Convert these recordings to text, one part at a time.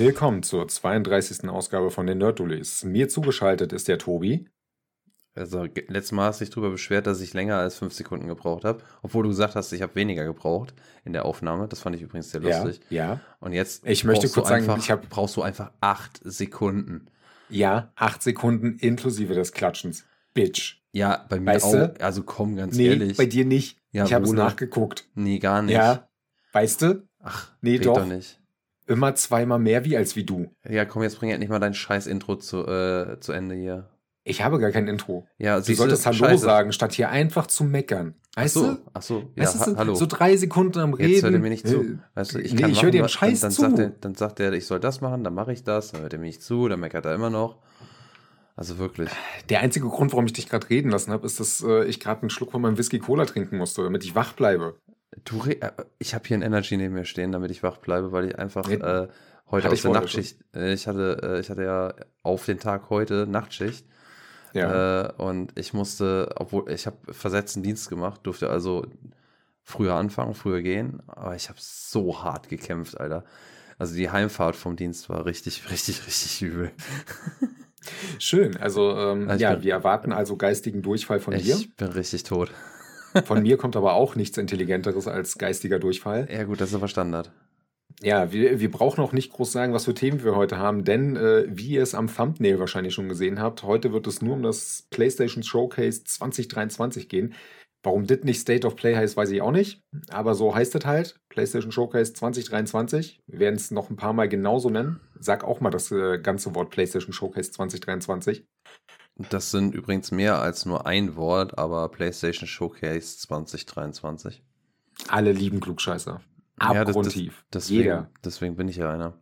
Willkommen zur 32. Ausgabe von den Nerddulis. Mir zugeschaltet ist der Tobi. Also, letztes Mal hast du dich darüber beschwert, dass ich länger als fünf Sekunden gebraucht habe. Obwohl du gesagt hast, ich habe weniger gebraucht in der Aufnahme. Das fand ich übrigens sehr lustig. Ja. ja. Und jetzt ich möchte kurz sagen, einfach, ich hab, brauchst du einfach acht Sekunden. Ja, acht Sekunden inklusive des Klatschens. Bitch. Ja, bei mir weißt auch. Du? Also komm, ganz nee, ehrlich. bei dir nicht. Ja, ich habe es nachgeguckt. Nee, gar nicht. Ja, weißt du? Ach, Nee, doch. doch nicht. Immer zweimal mehr wie als wie du. Ja, komm, jetzt bring endlich mal dein scheiß Intro zu, äh, zu Ende hier. Ich habe gar kein Intro. Ja, Du solltest Hallo Scheiße. sagen, statt hier einfach zu meckern. Ach Weißt so, du? ach so, ja, Weißt du, ha so, hallo. so drei Sekunden am Reden. Jetzt hört er mir nicht zu. Äh, Weißt du, ich nee, kann ich machen, höre dir einen Scheiß dann, zu. dann Sagt er, dann sagt er, ich soll das machen, dann mache ich das, dann hört er mir nicht zu, dann meckert er immer noch. Also wirklich. Der einzige Grund, warum ich dich gerade reden lassen habe, ist, dass äh, ich gerade einen Schluck von meinem Whisky Cola trinken musste, damit ich wach bleibe. Du, äh, ich habe hier ein Energy neben mir stehen, damit ich wach bleibe, weil ich einfach äh, heute hatte aus ich der Nachtschicht, äh, ich hatte, äh, ich hatte ja auf den Tag heute Nachtschicht Ja. äh, und ich musste, obwohl ich habe versetzten Dienst gemacht, durfte also früher anfangen, früher gehen, aber ich habe so hart gekämpft, Alter. Also die Heimfahrt vom Dienst war richtig, richtig, richtig übel. Schön. Also, ähm, Also ich ja, bin- wir erwarten also geistigen Durchfall von dir. Ich bin richtig tot. Von mir kommt aber auch nichts Intelligenteres als geistiger Durchfall. Ja gut, das ist aber Standard. Ja, wir, wir brauchen auch nicht groß sagen, was für Themen wir heute haben, denn äh, wie ihr es am Thumbnail wahrscheinlich schon gesehen habt, heute wird es nur um das PlayStation Showcase 2023 gehen. Warum das nicht State of Play heißt, weiß ich auch nicht. Aber so heißt es halt. PlayStation Showcase 2023. Wir werden es noch ein paar Mal genauso nennen. Sag auch mal das äh, ganze Wort PlayStation Showcase 2023. Das sind übrigens mehr als nur ein Wort, aber PlayStation Showcase 2023. Alle lieben Klugscheißer. Ja, das- das- Abgrundtief. Deswegen, Jeder. deswegen bin ich ja einer.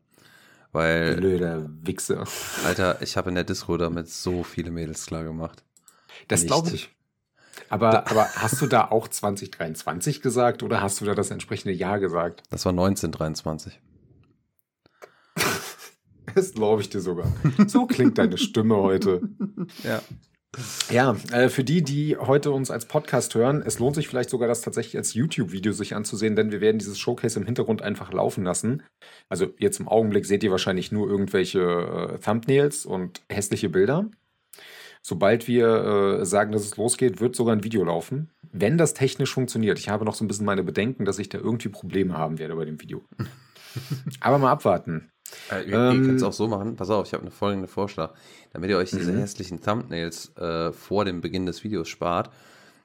Weil, Blöder Wichser. Alter, ich habe in der Disco damit so viele Mädels klar gemacht. Das glaube ich. Aber, aber hast du da auch 2023 gesagt oder hast du da das entsprechende Jahr gesagt? Das war 1923. Das glaube ich dir sogar. So klingt deine Stimme heute. Ja. Ja, äh, für die, die heute uns als Podcast hören, es lohnt sich vielleicht sogar, das tatsächlich als YouTube-Video sich anzusehen, denn wir werden dieses Showcase im Hintergrund einfach laufen lassen. Also jetzt im Augenblick seht ihr wahrscheinlich nur irgendwelche äh, Thumbnails und hässliche Bilder. Sobald wir äh, sagen, dass es losgeht, wird sogar ein Video laufen. Wenn das technisch funktioniert. Ich habe noch so ein bisschen meine Bedenken, dass ich da irgendwie Probleme haben werde bei dem Video. Aber mal abwarten. Äh, ihr Ähm, könnt es auch so machen. Pass auf, ich habe eine folgende Vorschlag. Damit ihr euch diese Mhm. hässlichen Thumbnails äh, vor dem Beginn des Videos spart,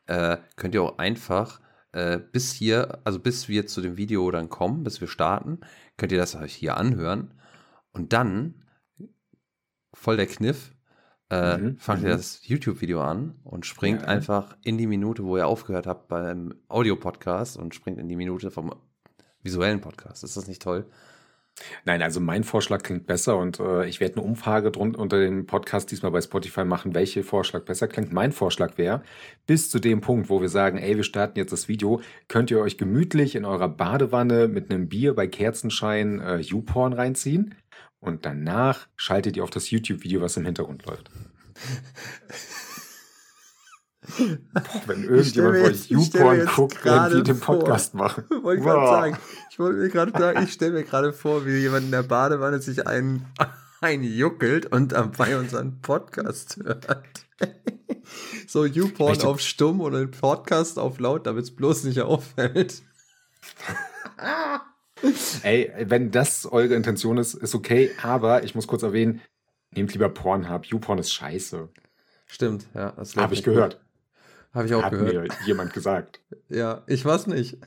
äh, könnt ihr auch einfach äh, bis hier, also bis wir zu dem Video dann kommen, bis wir starten, könnt ihr das euch hier anhören und dann voll der Kniff. Äh, Mhm, fangt mhm. ihr das YouTube-Video an und springt Ja. einfach in die Minute, wo ihr aufgehört habt beim Audio-Podcast und springt in die Minute vom visuellen Podcast. Ist das nicht toll? Nein, also mein Vorschlag klingt besser und äh, ich werde eine Umfrage drunter unter dem Podcast diesmal bei Spotify machen, welcher Vorschlag besser klingt. Mein Vorschlag wäre, bis zu dem Punkt, wo wir sagen, ey, wir starten jetzt das Video, könnt ihr euch gemütlich in eurer Badewanne mit einem Bier bei Kerzenschein äh, YouPorn reinziehen und danach schaltet ihr auf das YouTube-Video, was im Hintergrund läuft. Wenn irgendjemand mir YouPorn guckt, während wir den vor. Podcast machen. Wollte ich gerade sagen. Ich wollte mir gerade sagen, ich stelle mir gerade vor, wie jemand in der Badewanne sich einen einjuckelt und dabei unseren Podcast hört. so YouPorn auf stumm und ein Podcast auf laut, damit es bloß nicht auffällt. Ey, wenn das eure Intention ist, ist okay, aber ich muss kurz erwähnen, nehmt lieber Pornhub. YouPorn ist scheiße. Stimmt, ja. Habe ich gehört. Habe ich auch Hat gehört. mir jemand gesagt. Ja, ich weiß nicht.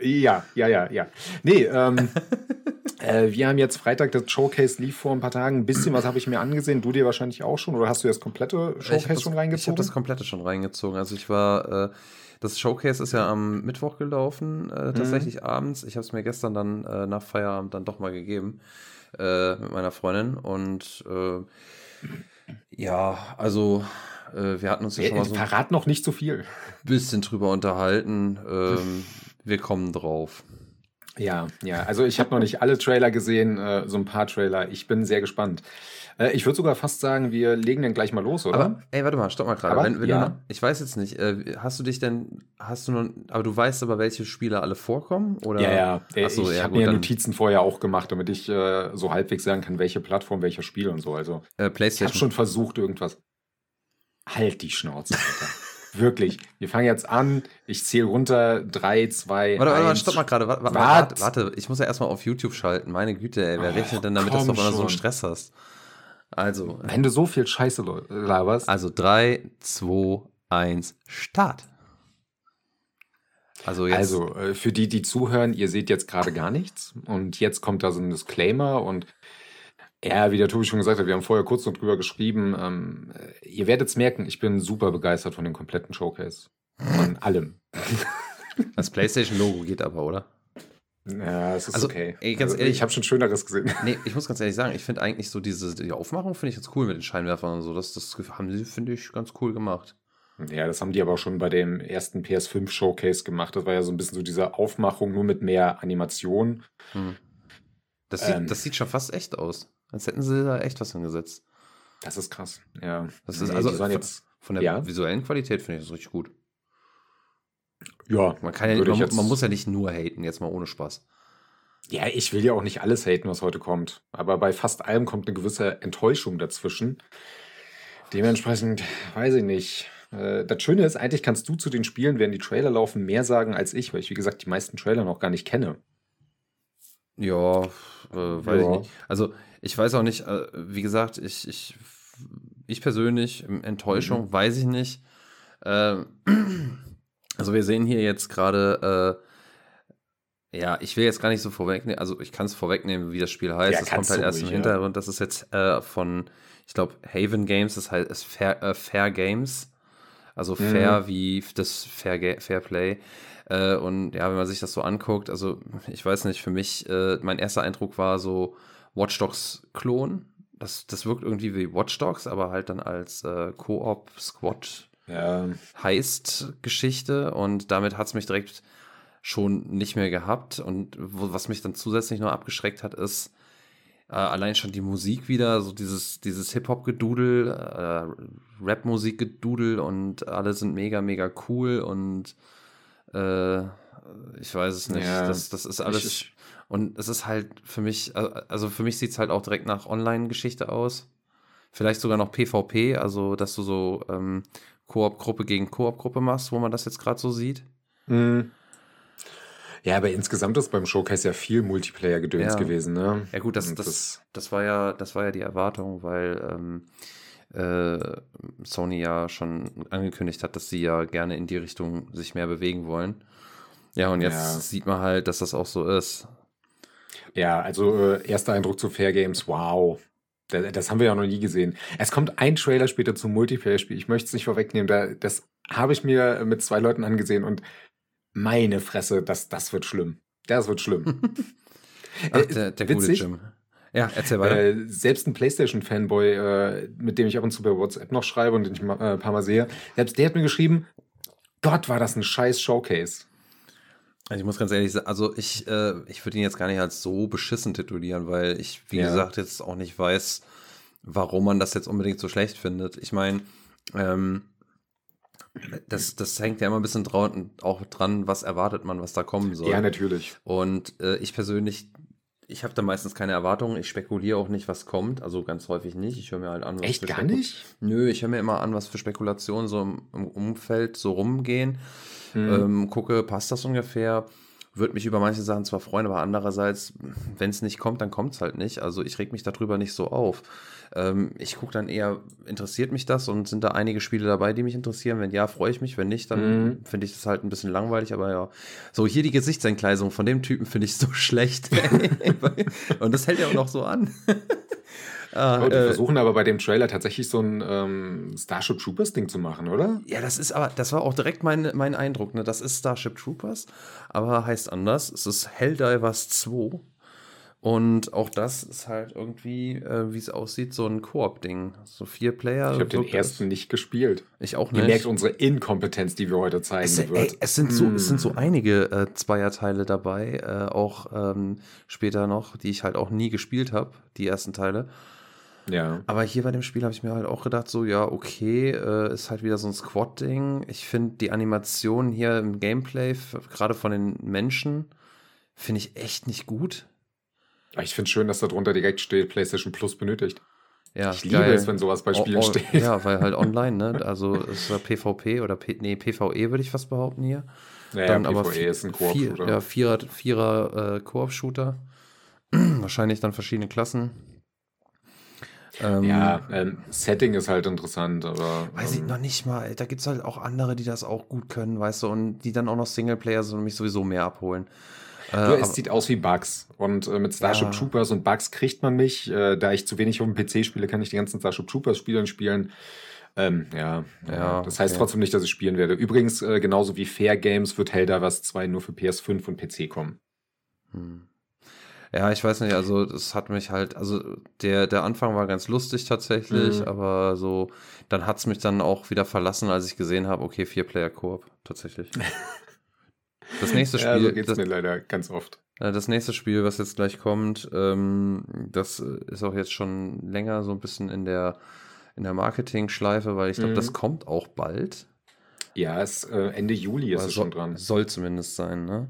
Ja, ja, ja, ja. Nee, ähm, äh, wir haben jetzt Freitag, das Showcase lief vor ein paar Tagen. Ein bisschen was habe ich mir angesehen. Du dir wahrscheinlich auch schon. Oder hast du das komplette Showcase das, schon Ich habe reingezogen? das komplette schon reingezogen. Also ich war, äh, das Showcase ist ja am Mittwoch gelaufen, Mhm. äh, tatsächlich abends. Ich habe es mir gestern dann äh, nach Feierabend dann doch mal gegeben äh, mit meiner Freundin. Und äh, ja, also äh, wir hatten uns ja schon Äh, mal so ein Verrat noch nicht so viel. bisschen drüber unterhalten. Ähm, wir kommen drauf. Ja, ja. Also ich habe noch nicht alle Trailer gesehen, äh, so ein paar Trailer. Ich bin sehr gespannt. Äh, ich würde sogar fast sagen, wir legen dann gleich mal los, oder? Aber, ey, warte mal, stopp mal gerade. Ja. ich weiß jetzt nicht, äh, hast du dich denn, hast du nun, aber du weißt aber, welche Spieler alle vorkommen? Oder? ja, ja. Äh, Ach so, ich ja, habe mir dann- Notizen vorher auch gemacht, damit ich äh, so halbwegs sagen kann, welche Plattform, welcher Spiel und so. Also Äh, ich habe PlayStation. schon versucht, irgendwas. Halt die Schnauze, Alter. Wirklich. Wir fangen jetzt an. Ich zähle runter. Drei, zwei, Warte, warte, warte, eins. stopp mal gerade. Warte, warte, Wart. warte, ich muss ja erstmal auf YouTube schalten. Meine Güte, ey, wer Oh, rechnet denn damit, dass du einmal so einen. Stress hast? Also, Wenn du so viel Scheiße laberst. also 3, 2, 1, Start. Also jetzt. Also, äh, für die, die zuhören, ihr seht jetzt gerade gar nichts. Und jetzt kommt da so ein Disclaimer. Und ja, wie der Tobi schon gesagt hat, wir haben vorher kurz noch drüber geschrieben. Ähm, äh, ihr werdet es merken, ich bin super begeistert von dem kompletten Showcase. Von allem. das PlayStation-Logo geht aber, oder? Ja, es ist Also, okay. ey, ganz also, ehrlich- ich habe schon Schöneres gesehen. Nee, ich muss ganz ehrlich sagen, ich finde eigentlich so diese die Aufmachung finde ich ganz cool mit den Scheinwerfern und so. Das, das haben sie, finde ich, ganz cool gemacht. Ja, das haben die aber auch schon bei dem ersten PS5 Showcase gemacht. Das war ja so ein bisschen so diese Aufmachung, nur mit mehr Animation. Hm. Das, sieht, Ähm. das sieht schon fast echt aus. Als hätten sie da echt was hingesetzt. Das ist krass. Ja. Das ist Nee, also von, jetzt, von der ja? visuellen Qualität finde ich das richtig gut. ja, Man kann ja würde man, jetzt- man muss ja nicht nur haten, jetzt mal ohne Spaß. Ja, ich will ja auch nicht alles haten, was heute kommt. Aber bei fast allem kommt eine gewisse Enttäuschung dazwischen. Dementsprechend, weiß ich nicht. Äh, Das Schöne ist, eigentlich kannst du zu den Spielen, während die Trailer laufen, mehr sagen als ich, weil ich, wie gesagt, die meisten Trailer noch gar nicht kenne. Ja, äh, weiß Ja. ich nicht. Also ich weiß auch nicht, äh, wie gesagt, ich, ich, ich persönlich, Enttäuschung, Mhm. weiß ich nicht. Ähm, also wir sehen hier jetzt gerade, äh, ja, ich will jetzt gar nicht so vorwegnehmen, also ich kann es vorwegnehmen, wie das Spiel heißt. Ja, das kommt halt erst im ruhig, ja. Hintergrund. Das ist jetzt äh, von, ich glaube, Haven Games, das heißt ist Fair, äh, Fair Games. Also Mhm. fair wie das Fair, Fair Play. Äh, und ja, wenn man sich das so anguckt, also ich weiß nicht, für mich, äh, mein erster Eindruck war so Watch Dogs Klon. Das, das wirkt irgendwie wie Watch Dogs, aber halt dann als äh, Koop, Squad, Ja, Heist-Geschichte. Und damit hat es mich direkt schon nicht mehr gehabt. Und wo, was mich dann zusätzlich noch abgeschreckt hat, ist äh, allein schon die Musik wieder, so dieses, dieses Hip-Hop-Gedudel, äh, Rap-Musik-Gedudel und alle sind mega, mega cool und äh, ich weiß es nicht. Ja, das, das ist alles. ich- und es ist halt für mich, äh, also für mich sieht es halt auch direkt nach Online-Geschichte aus. Vielleicht sogar noch PvP, also dass du so ähm, Koop-Gruppe gegen Koop-Gruppe machst, wo man das jetzt gerade so sieht. Mhm. Ja, aber insgesamt ist beim Showcase ja viel Multiplayer-Gedöns Ja. gewesen, ne? Ja gut, das, Und das, das, war ja, das war ja die Erwartung, weil ähm, äh, Sony ja schon angekündigt hat, dass sie ja gerne in die Richtung sich mehr bewegen wollen. Ja, und jetzt Ja. sieht man halt, dass das auch so ist. Ja, also äh, erster Eindruck zu Fair Games, wow. Das, das haben wir ja noch nie gesehen. Es kommt ein Trailer später zum Multiplayer-Spiel. Ich möchte es nicht vorwegnehmen. Da, das habe ich mir mit zwei Leuten angesehen und meine Fresse, das, das wird schlimm. Das wird schlimm. Ach, Äh, der, der gute witzig. Jim. Ja, erzähl weiter. Äh, selbst ein PlayStation-Fanboy, äh, mit dem ich ab und zu bei WhatsApp noch schreibe und den ich ma- äh, ein paar Mal sehe, selbst der hat mir geschrieben, Gott, war das ein scheiß Showcase. Also ich muss ganz ehrlich sagen, also ich, äh, ich würde ihn jetzt gar nicht als so beschissen titulieren, weil ich, wie Ja. gesagt, jetzt auch nicht weiß, warum man das jetzt unbedingt so schlecht findet. Ich meine, ähm, das, das hängt ja immer ein bisschen dran, auch dran, was erwartet man, was da kommen soll. Ja, natürlich. Und äh, ich persönlich, ich habe da meistens keine Erwartungen. Ich spekuliere auch nicht, was kommt. Also ganz häufig nicht. Ich höre mir halt an, was Echt für gar Spekul- nicht? Nö, ich höre mir immer an, was für Spekulationen so im, im Umfeld so rumgehen. Hm. Ähm, gucke, passt das ungefähr? Würde mich über manche Sachen zwar freuen, aber andererseits, wenn es nicht kommt, dann kommt es halt nicht. Also ich reg mich darüber nicht so auf. Ähm, ich gucke dann eher, interessiert mich das und sind da einige Spiele dabei, die mich interessieren? Wenn ja, freue ich mich. Wenn nicht, dann Mhm. finde ich das halt ein bisschen langweilig. Aber ja, so hier die Gesichtsentgleisung von dem Typen finde ich so schlecht. und das hält ja auch noch so an. ah, Oh, die äh, versuchen aber bei dem Trailer tatsächlich so ein ähm, Starship Troopers Ding zu machen, oder? Ja, das ist aber, das war auch direkt mein, mein Eindruck. Ne? Das ist Starship Troopers, aber heißt anders. Es ist Helldivers 2. Und auch das ist halt irgendwie, äh, wie es aussieht, so ein Koop-Ding. So vier Player. Ich habe den ersten nicht gespielt. Ich auch Ihr nicht. merkt unsere Inkompetenz, die wir heute zeigen Es, sind- wird. ey, es, sind so, es sind so Mm. einige äh, Zweierteile dabei, äh, auch ähm, später noch, die ich halt auch nie gespielt habe, die ersten Teile. Ja. Aber hier bei dem Spiel habe ich mir halt auch gedacht, so, ja, okay, äh, ist halt wieder so ein Squad-Ding. Ich finde die Animation hier im Gameplay, gerade von den Menschen, finde ich echt nicht gut. Ich finde schön, dass da drunter direkt steht, PlayStation Plus benötigt. Ja, ich liebe es, wenn sowas bei Oh, Spielen oh, steht. Ja, weil halt online, ne? Also ist ja PvP oder P nee, PvE würde ich fast behaupten hier. Naja, Dann aber PvE vi- ist ein Koop-Shooter. ja, Vierer, Vierer äh, Koop-Shooter. Wahrscheinlich dann verschiedene Klassen. Ähm, Ja, ähm, Setting ist halt interessant, aber. Weiß ich ähm, noch nicht mal. Da gibt es halt auch andere, die das auch gut können, weißt du, und die dann auch noch Singleplayer sind und mich sowieso mehr abholen. Äh, aber- es sieht aus wie Bugs. Und äh, mit Starship Ja. Troopers und Bugs kriegt man mich. Äh, da ich zu wenig auf dem PC spiele, kann ich die ganzen Starship Troopers Spielen spielen. Ähm, ja, Ja, ja, das heißt okay. trotzdem nicht, dass ich spielen werde. Übrigens, äh, genauso wie Fair Games wird Helldivers 2 nur für PS5 und PC kommen. Hm. Ja, ich weiß nicht, also das hat mich halt, also der, der Anfang war ganz lustig tatsächlich, Mhm. aber so, dann hat es mich dann auch wieder verlassen, als ich gesehen habe, okay, Vier-Player-Koop, tatsächlich. Das nächste Ja, Spiel, so geht's das, mir leider ganz oft. das nächste Spiel, was jetzt gleich kommt, ähm, das äh, ist auch jetzt schon länger so ein bisschen in der, in der Marketing-Schleife, weil ich glaube, Mhm. das kommt auch bald. Ja, es, äh, Ende Juli ist Oder es schon dran. Soll zumindest sein, ne?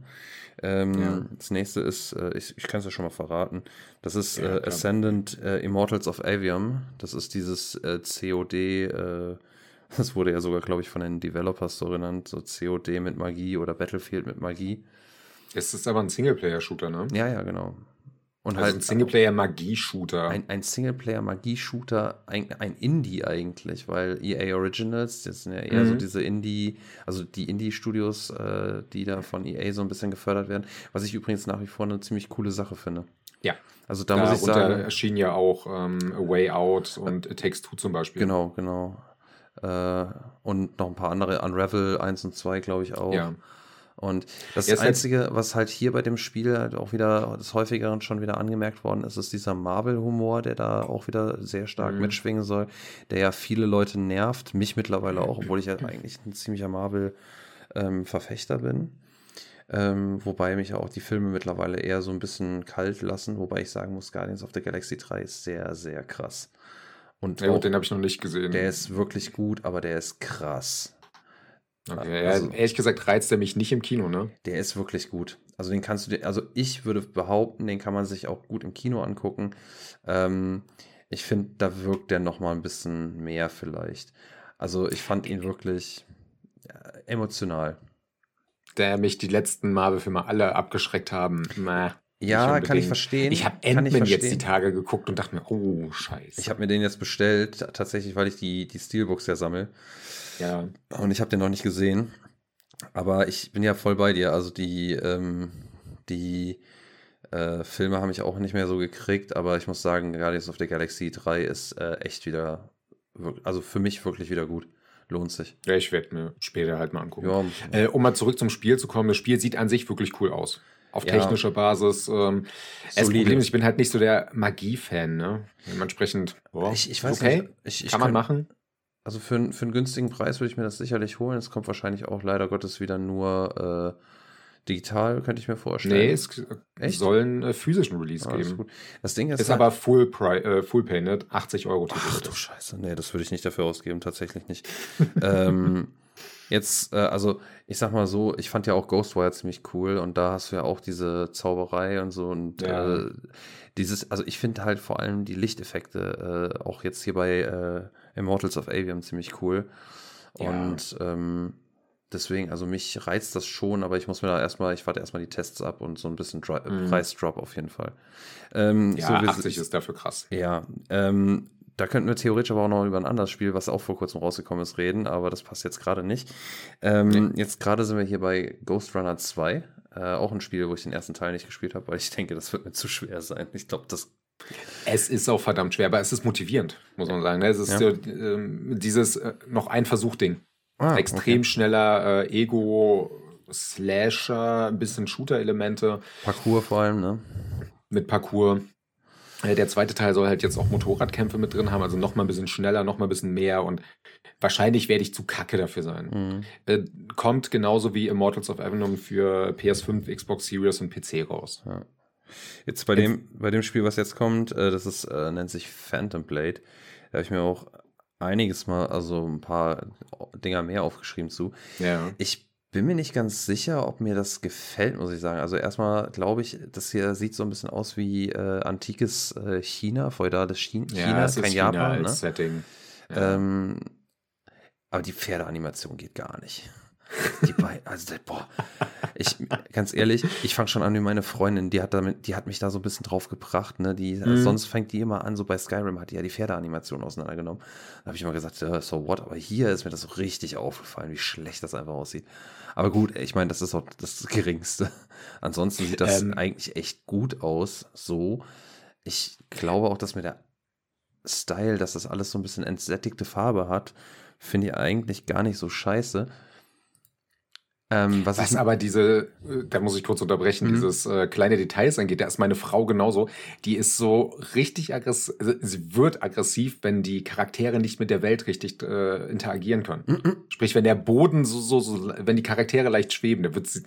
Ähm, Ja. Das nächste ist, äh, ich, ich kann es ja schon mal verraten, das ist Ja, äh. Ascendant äh, Immortals of Avium. Das ist dieses äh, COD, äh, das wurde ja sogar, glaube ich, von den Developers so genannt, so COD mit Magie oder Battlefield mit Magie. Es ist aber ein Singleplayer-Shooter, ne? Ja, ja, genau. Und Also ein Singleplayer-Magie-Shooter. ein, ein Singleplayer-Magie-Shooter, ein, ein Indie eigentlich, weil EA Originals, das sind ja eher so Mhm. diese Indie, also die Indie-Studios, äh, die da von EA so ein bisschen gefördert werden, was ich übrigens nach wie vor eine ziemlich coole Sache finde. Ja. Also da muss ich sagen, erschien ja auch ähm, A Way Out und It Takes Two zum Beispiel. genau, genau. Äh, und noch ein paar andere, Unravel 1 und 2, glaube ich auch. Ja. Und das halt- Einzige, was halt hier bei dem Spiel halt auch wieder des häufigeren schon wieder angemerkt worden ist, ist dieser Marvel-Humor, der da auch wieder sehr stark Mhm. mitschwingen soll, der ja viele Leute nervt, mich mittlerweile auch, obwohl ich ja eigentlich ein ziemlicher Marvel-Verfechter bin. Ähm, wobei mich auch die Filme mittlerweile eher so ein bisschen kalt lassen, wobei ich sagen muss, Guardians of the Galaxy 3 ist sehr, sehr krass. Und Ja, auch, den habe ich noch nicht gesehen. der ist wirklich gut, aber der ist krass. Okay. ja, also- ehrlich gesagt reizt er mich nicht im Kino, ne? Der ist wirklich gut. Also den kannst du dir, also ich würde behaupten, den kann man sich auch gut im Kino angucken. Ähm, ich finde, da wirkt der noch mal ein bisschen mehr vielleicht. Also ich fand ihn wirklich ja, emotional. Der mich die letzten Marvel-Filme alle abgeschreckt haben. Mäh, Ja, kann ich verstehen. Ich habe ich Ant-Man jetzt die. Tage geguckt und dachte mir, oh, scheiße. Ich habe mir den jetzt bestellt, tatsächlich, weil ich die, die Steelbooks ja sammle. ja, Und ich habe den noch nicht gesehen. Aber ich bin ja voll bei dir. Also die, ähm, die äh, Filme haben mich auch nicht mehr so gekriegt, aber ich muss sagen, Guardians of the Galaxy 3 ist äh, echt wieder, also für mich wirklich wieder gut. Lohnt sich. ja ich werde mir später halt mal angucken. Ja, Äh, um mal zurück zum Spiel zu kommen, das Spiel sieht an sich wirklich cool aus. Auf Ja. technischer Basis. Ähm, das Solide. Problem ist, ich bin halt nicht so der Magie-Fan, ne? Dementsprechend, boah, ich, ich weiß okay, nicht. Ich, ich kann man machen. Also für, einen- für einen günstigen Preis würde ich mir das sicherlich holen. Es kommt wahrscheinlich auch leider Gottes wieder nur äh, digital, könnte ich mir vorstellen. Nee, es Echt? soll einen äh, physischen Release Ah, das ist geben. gut. Das Ding ist, Ist halt- aber Full, äh, Full Painted, 80 Euro Ach du. Scheiße, nee, das würde ich nicht dafür ausgeben, tatsächlich nicht. ähm, jetzt, äh, also ich sag mal so, ich fand ja auch Ghostwire ziemlich cool und da hast du ja auch diese Zauberei und so und Ja. äh, dieses, also ich finde halt vor allem die Lichteffekte äh, auch jetzt hier bei äh, Immortals of Avium ziemlich cool Ja. und ähm, deswegen, also mich reizt das schon, aber ich muss mir da erstmal, ich warte erstmal die Tests ab und so ein bisschen Dri Mhm. Preisdrop auf jeden Fall. Ähm, Ja, so, wir- 80 ist dafür krass. ja, ähm, da könnten wir theoretisch aber auch noch über ein anderes Spiel, was auch vor kurzem rausgekommen ist, reden, aber das passt jetzt gerade nicht. Ähm, Nee. Jetzt gerade sind wir hier bei Ghost Runner 2, äh, auch ein Spiel, wo ich den ersten Teil nicht gespielt habe, weil ich denke, das wird mir zu schwer sein. Ich glaube, das. Es ist auch verdammt schwer, aber es ist motivierend, muss man sagen. ne? Es ist Ja. ähm, dieses äh, noch ein Versuch-Ding. Ah, Extrem schneller äh, Ego, Slasher, ein bisschen Shooter-Elemente. Parcours vor allem, ne? mit Parcours. Äh, Der zweite Teil soll halt jetzt auch Motorradkämpfe mit drin haben, also noch mal ein bisschen schneller, noch mal ein bisschen mehr und wahrscheinlich werde ich zu kacke dafür sein. Mhm. Äh, kommt genauso wie Immortals of Avenom für PS5, Xbox Series und PC raus. Ja. Jetzt bei dem, bei dem Spiel, was jetzt kommt, äh, das ist, äh, nennt sich Phantom Blade. Da habe ich mir auch einiges mal, also ein paar Dinger mehr aufgeschrieben zu. Ja. Ich bin mir nicht ganz sicher, ob mir das gefällt, muss ich sagen. Also erstmal glaube ich, das hier sieht so ein bisschen aus wie äh, antikes äh, China, feudales Chi- China, es ist kein China Japan. als Ne? Setting. Ja. Ähm, aber die Pferdeanimation geht gar nicht. Die beiden, also boah, ich ganz ehrlich, ich fange schon an wie meine Freundin, die hat damit, die hat mich da so ein bisschen drauf gebracht, ne? Die Mhm. sonst fängt die immer an, so bei Skyrim hat die ja die Pferdeanimation auseinandergenommen. Da habe ich immer gesagt, ja, so what, aber hier ist mir das so richtig aufgefallen, wie schlecht das einfach aussieht. Aber gut, ich meine, das ist auch das Geringste. Ansonsten sieht das Ähm. eigentlich echt gut aus, so. Ich glaube auch, dass mir der Style, dass das alles so ein bisschen entsättigte Farbe hat, finde ich eigentlich gar nicht so scheiße. Ähm, was, Was aber diese, äh, da muss ich kurz unterbrechen, Mhm. dieses äh, kleine Details angeht, da ist meine Frau genauso. Die ist so richtig aggressiv, also sie wird aggressiv, wenn die Charaktere nicht mit der Welt richtig äh, interagieren können. Mhm. Sprich, wenn der Boden so, so, so, wenn die Charaktere leicht schweben, dann wird sie,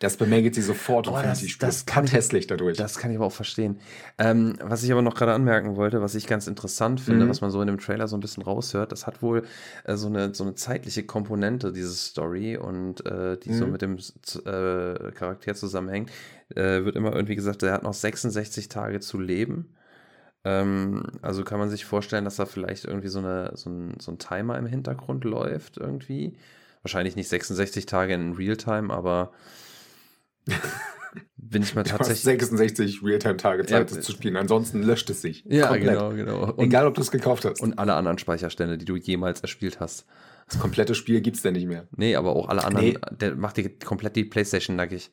das bemängelt sie sofort und Oh, findet das- Spur das kann ich- hässlich dadurch. Das kann ich aber auch verstehen. Ähm, was ich aber noch gerade anmerken wollte, was ich ganz interessant finde, Mhm. was man so in dem Trailer so ein bisschen raushört, das hat wohl äh, so, eine, so eine zeitliche Komponente, diese Story, und die so Mhm. mit dem äh, Charakter zusammenhängt. Äh, wird immer irgendwie gesagt, er hat noch 66 Tage zu leben. Ähm, also kann man sich vorstellen, dass da vielleicht irgendwie so, eine, so, ein, so ein Timer im Hintergrund läuft irgendwie. Wahrscheinlich nicht 66 Tage in Realtime, aber bin ich mal Du hast tatsächlich. 66 Realtime-Tage Zeit, Ja, das zu spielen. Ansonsten löscht es sich. Ja, Komplett. genau, genau. Und, Egal, ob du es gekauft hast. und alle anderen Speicherstände, die du jemals erspielt hast. Das komplette Spiel gibt's denn nicht mehr. Nee, aber auch alle anderen, Nee. der macht dir komplett die Playstation nackig.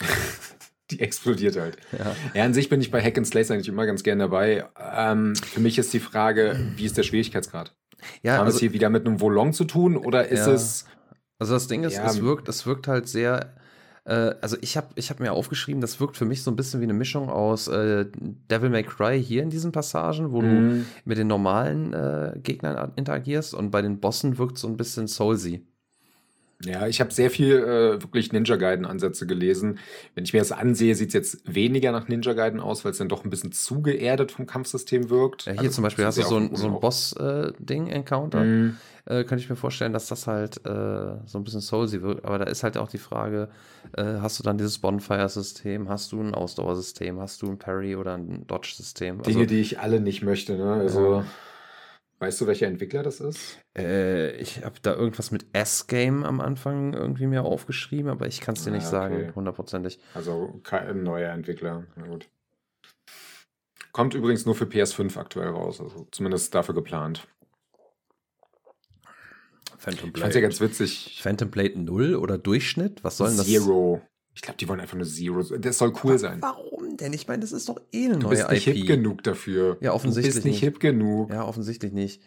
Die explodiert halt. Ja. Ja, an sich bin ich bei Hack and Slays eigentlich immer ganz gern dabei. Ähm, für mich ist die Frage, wie ist der Schwierigkeitsgrad? Ja, Haben wir es also, hier wieder mit einem Volong zu tun oder ist Ja. es. also das Ding ist, Ja, es wirkt, es wirkt halt sehr, äh, also ich habe ich hab mir aufgeschrieben, das wirkt für mich so ein bisschen wie eine Mischung aus äh, Devil May Cry hier in diesen Passagen, wo du Mhm. mit den normalen äh, Gegnern interagierst und bei den Bossen wirkt so ein bisschen Soulsy. Ja, ich habe sehr viel äh, wirklich Ninja Gaiden-Ansätze gelesen. Wenn ich mir das ansehe, sieht es jetzt weniger nach Ninja Gaiden aus, weil es dann doch ein bisschen zu geerdet vom Kampfsystem wirkt. Ja, hier Also, zum Beispiel hast du so ein, so ein Boss-Ding-Encounter. auch. Mhm. äh, könnte ich mir vorstellen, dass das halt äh, so ein bisschen Soulsy wirkt. Aber da ist halt auch die Frage, äh, hast du dann dieses Bonfire-System, hast du ein Ausdauersystem, hast du ein Parry oder ein Dodge-System? Dinge, die ich alle nicht möchte. Ne? Also. Weißt du, welcher Entwickler das ist? äh, ich habe da irgendwas mit S-Game am Anfang irgendwie mir aufgeschrieben, aber ich kann es dir Ah, nicht okay. sagen, hundertprozentig. Also kein neuer Entwickler. Na gut. Kommt übrigens nur für PS5 aktuell raus, also zumindest dafür geplant. Phantom Ich fand's ja ganz witzig. Phantom Blade 0 oder Durchschnitt? Was soll denn das? Zero. Ich glaube, die wollen einfach nur Zero. Das soll cool sein. Warum denn? Ich meine, das ist doch eh eine Du neue bist nicht IP. hip genug dafür. Ja, offensichtlich Du bist nicht nicht. hip genug. Ja, offensichtlich nicht.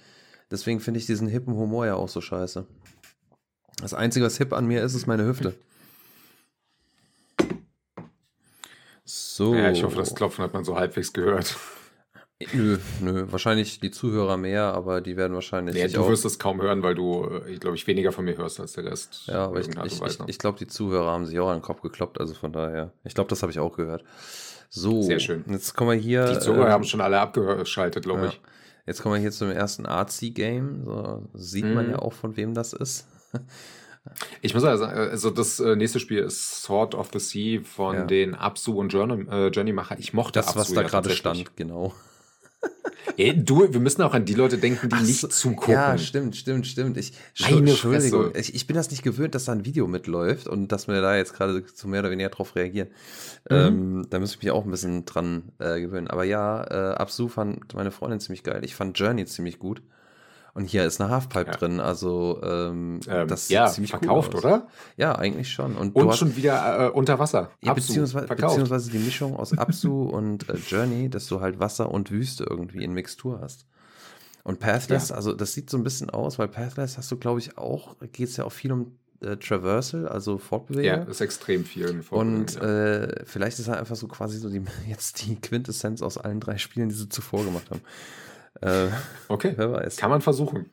Deswegen finde ich diesen hippen Humor ja auch so scheiße. Das Einzige, was hip an mir ist, ist meine Hüfte. So. Ja, ich hoffe, das Klopfen hat man so halbwegs gehört. Nö, nö. Wahrscheinlich die Zuhörer mehr, aber die werden wahrscheinlich. Nee, sich du wirst es kaum hören, weil du, äh, ich glaube, ich weniger von mir hörst als der Rest. Ja, aber ich, ich, ich, ich glaube, die Zuhörer haben sich auch an den Kopf gekloppt, also von daher. Ich glaube, das habe ich auch gehört. So. Sehr schön. Jetzt kommen wir hier. die Zuhörer äh, haben schon alle abgeschaltet, glaube ja. ich. Jetzt kommen wir hier zum ersten Artsy-Game. So sieht man Mhm. ja auch, von wem das ist. Ich muss also sagen, also das äh, nächste Spiel ist Sword of the Sea von Ja. den Absu und Journey, äh, Journey-Macher. Ich mochte Das, was Absu da ja gerade stand, genau. Ey, du, wir müssen auch an die Leute denken, die Ach nicht so, zugucken. Ja, stimmt, stimmt, stimmt. Ich, Meine Entschuldigung, Fresse. ich, ich bin das nicht gewöhnt, dass da ein Video mitläuft und dass wir da jetzt gerade so mehr oder weniger drauf reagieren. Mhm. Ähm, da muss ich mich auch ein bisschen dran äh, gewöhnen. Aber ja, äh, Absu fand meine Freundin ziemlich geil. Ich fand Journey ziemlich gut. Und hier ist eine Halfpipe Ja. drin, also ähm, Ähm, das ja, ziemlich verkauft, cool oder? Ja, eigentlich schon. Und, Und hast- schon wieder äh, unter Wasser. ja, Absu, beziehungsweise, verkauft. beziehungsweise die Mischung aus Absu und äh, Journey, dass du halt Wasser und Wüste irgendwie in Mixtur hast. Und Pathless, Ja. also das sieht so ein bisschen aus, weil Pathless hast du, glaube ich, auch, geht es ja auch viel um äh, Traversal, also Ja, Fortbewegung. ist extrem viel. in und ja. äh, vielleicht ist er einfach so quasi so die, jetzt die Quintessenz aus allen drei Spielen, die sie zuvor gemacht haben. Äh, okay, wer weiß. kann man versuchen.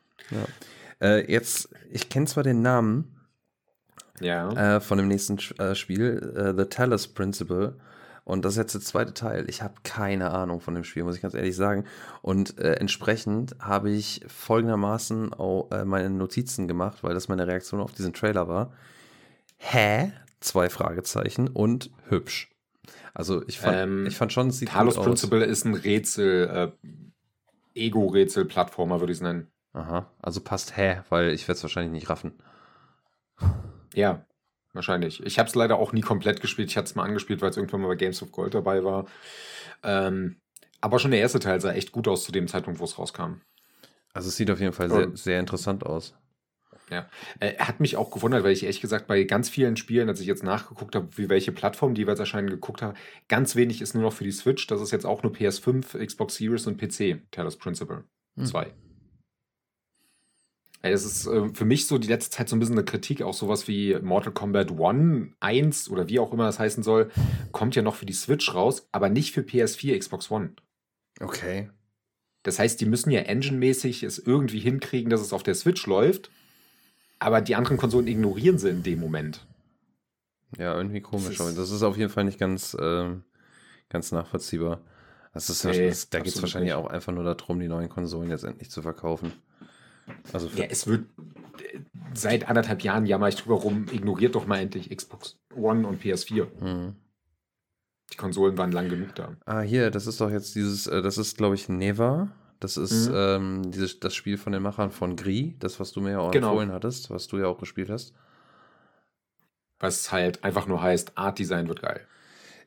Äh, jetzt, ich kenne zwar den Namen Ja. äh, von dem nächsten äh, Spiel, äh, The Talos Principle. Und das ist jetzt der zweite Teil. Ich habe keine Ahnung von dem Spiel, muss ich ganz ehrlich sagen. Und äh, entsprechend habe ich folgendermaßen auch äh, meine Notizen gemacht, weil das meine Reaktion auf diesen Trailer war. Hä? Zwei Fragezeichen und hübsch. Also ich fand, Ähm, ich fand schon, es sieht Talos gut aus. Principle ist ein Rätsel, äh, Ego-Rätsel-Plattformer, würde ich es nennen. Aha, also passt hä, weil ich werde es wahrscheinlich nicht raffen. Ja, wahrscheinlich. Ich habe es leider auch nie komplett gespielt. Ich hatte es mal angespielt, weil es irgendwann mal bei Games of Gold dabei war. Ähm, aber schon der erste Teil sah echt gut aus zu dem Zeitpunkt, wo es rauskam. Also es sieht auf jeden Fall sehr, sehr interessant aus. Äh, hat mich auch gewundert, weil ich ehrlich gesagt bei ganz vielen Spielen, als ich jetzt nachgeguckt habe, wie welche Plattformen die jeweils erscheinen, geguckt habe, ganz wenig ist nur noch für die Switch. Das ist jetzt auch nur PS5, Xbox Series und PC, Talos Principle Hm. 2. Ey, Es ist äh, für mich so die letzte Zeit so ein bisschen eine Kritik, auch sowas wie Mortal Kombat 1, 1 oder wie auch immer das heißen soll, kommt ja noch für die Switch raus, aber nicht für PS4, Xbox One. Okay. Das heißt, die müssen ja engine-mäßig es irgendwie hinkriegen, dass es auf der Switch läuft, aber die anderen Konsolen ignorieren sie in dem Moment. Ja, irgendwie komisch. Das ist- das ist auf jeden Fall nicht ganz, ähm, ganz nachvollziehbar. Das ist, Nee, das, da geht es wahrscheinlich nicht. auch einfach nur darum, die neuen Konsolen jetzt endlich zu verkaufen. Also Ja, es wird seit anderthalb Jahren jammer ich drüber rum, ignoriert doch mal endlich Xbox One und PS4. Mhm. Die Konsolen waren lang genug da. Ah, hier, das ist doch jetzt dieses, äh, das ist, glaube ich, Neva. Das ist Mhm. ähm, dieses, das Spiel von den Machern von Gris, das, was du mir ja auch Genau. empfohlen hattest, was du ja auch gespielt hast. Was halt einfach nur heißt, Art Design wird geil.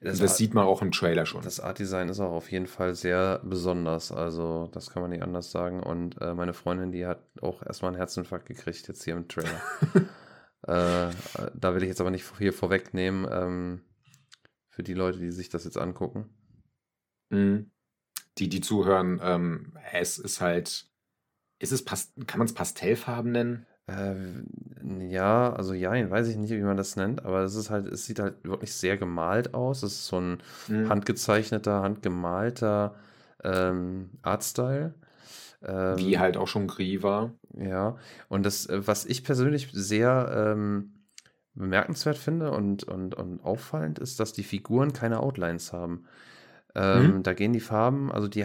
Das, das Art- sieht man auch im Trailer schon. Das Art-Design ist auch auf jeden Fall sehr besonders. Also, das kann man nicht anders sagen. Und äh, meine Freundin, die hat auch erstmal einen Herzinfarkt gekriegt, jetzt hier im Trailer. äh, äh, da will ich jetzt aber nicht viel vorwegnehmen. Ähm, für die Leute, die sich das jetzt angucken. Mhm. Die, die zuhören, ähm, es ist halt, ist es kann man es Pastellfarben nennen? Äh, ja, also ja, weiß ich nicht, wie man das nennt, aber es ist halt, es sieht halt wirklich sehr gemalt aus. Es ist so ein Mhm. handgezeichneter, handgemalter ähm, Artstyle. Ähm, Wie halt auch schon Gris war. Ja, und das, äh, was ich persönlich sehr ähm, bemerkenswert finde und, und, und auffallend ist, dass die Figuren keine Outlines haben. Ähm, Mhm. Da gehen die Farben, also die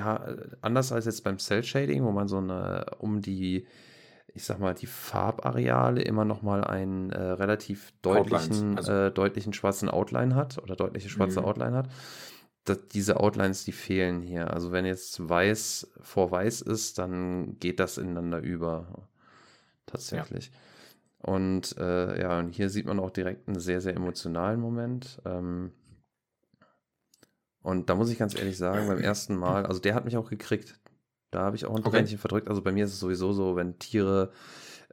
anders als jetzt beim Cell Shading, wo man so eine um die, ich sag mal, die Farbareale immer noch mal einen äh, relativ deutlichen, also- äh, deutlichen schwarzen Outline hat oder deutliche schwarze Mhm. Outline hat. Das, diese Outlines, die fehlen hier. Also wenn jetzt weiß vor weiß ist, dann geht das ineinander über. Tatsächlich. Und äh, ja, und hier sieht man auch direkt einen sehr, sehr emotionalen Moment. Ähm, und da muss ich ganz ehrlich sagen, beim ersten Mal, also der hat mich auch gekriegt. Da habe ich auch ein Okay. Tränchen verdrückt. Also bei mir ist es sowieso so, wenn Tiere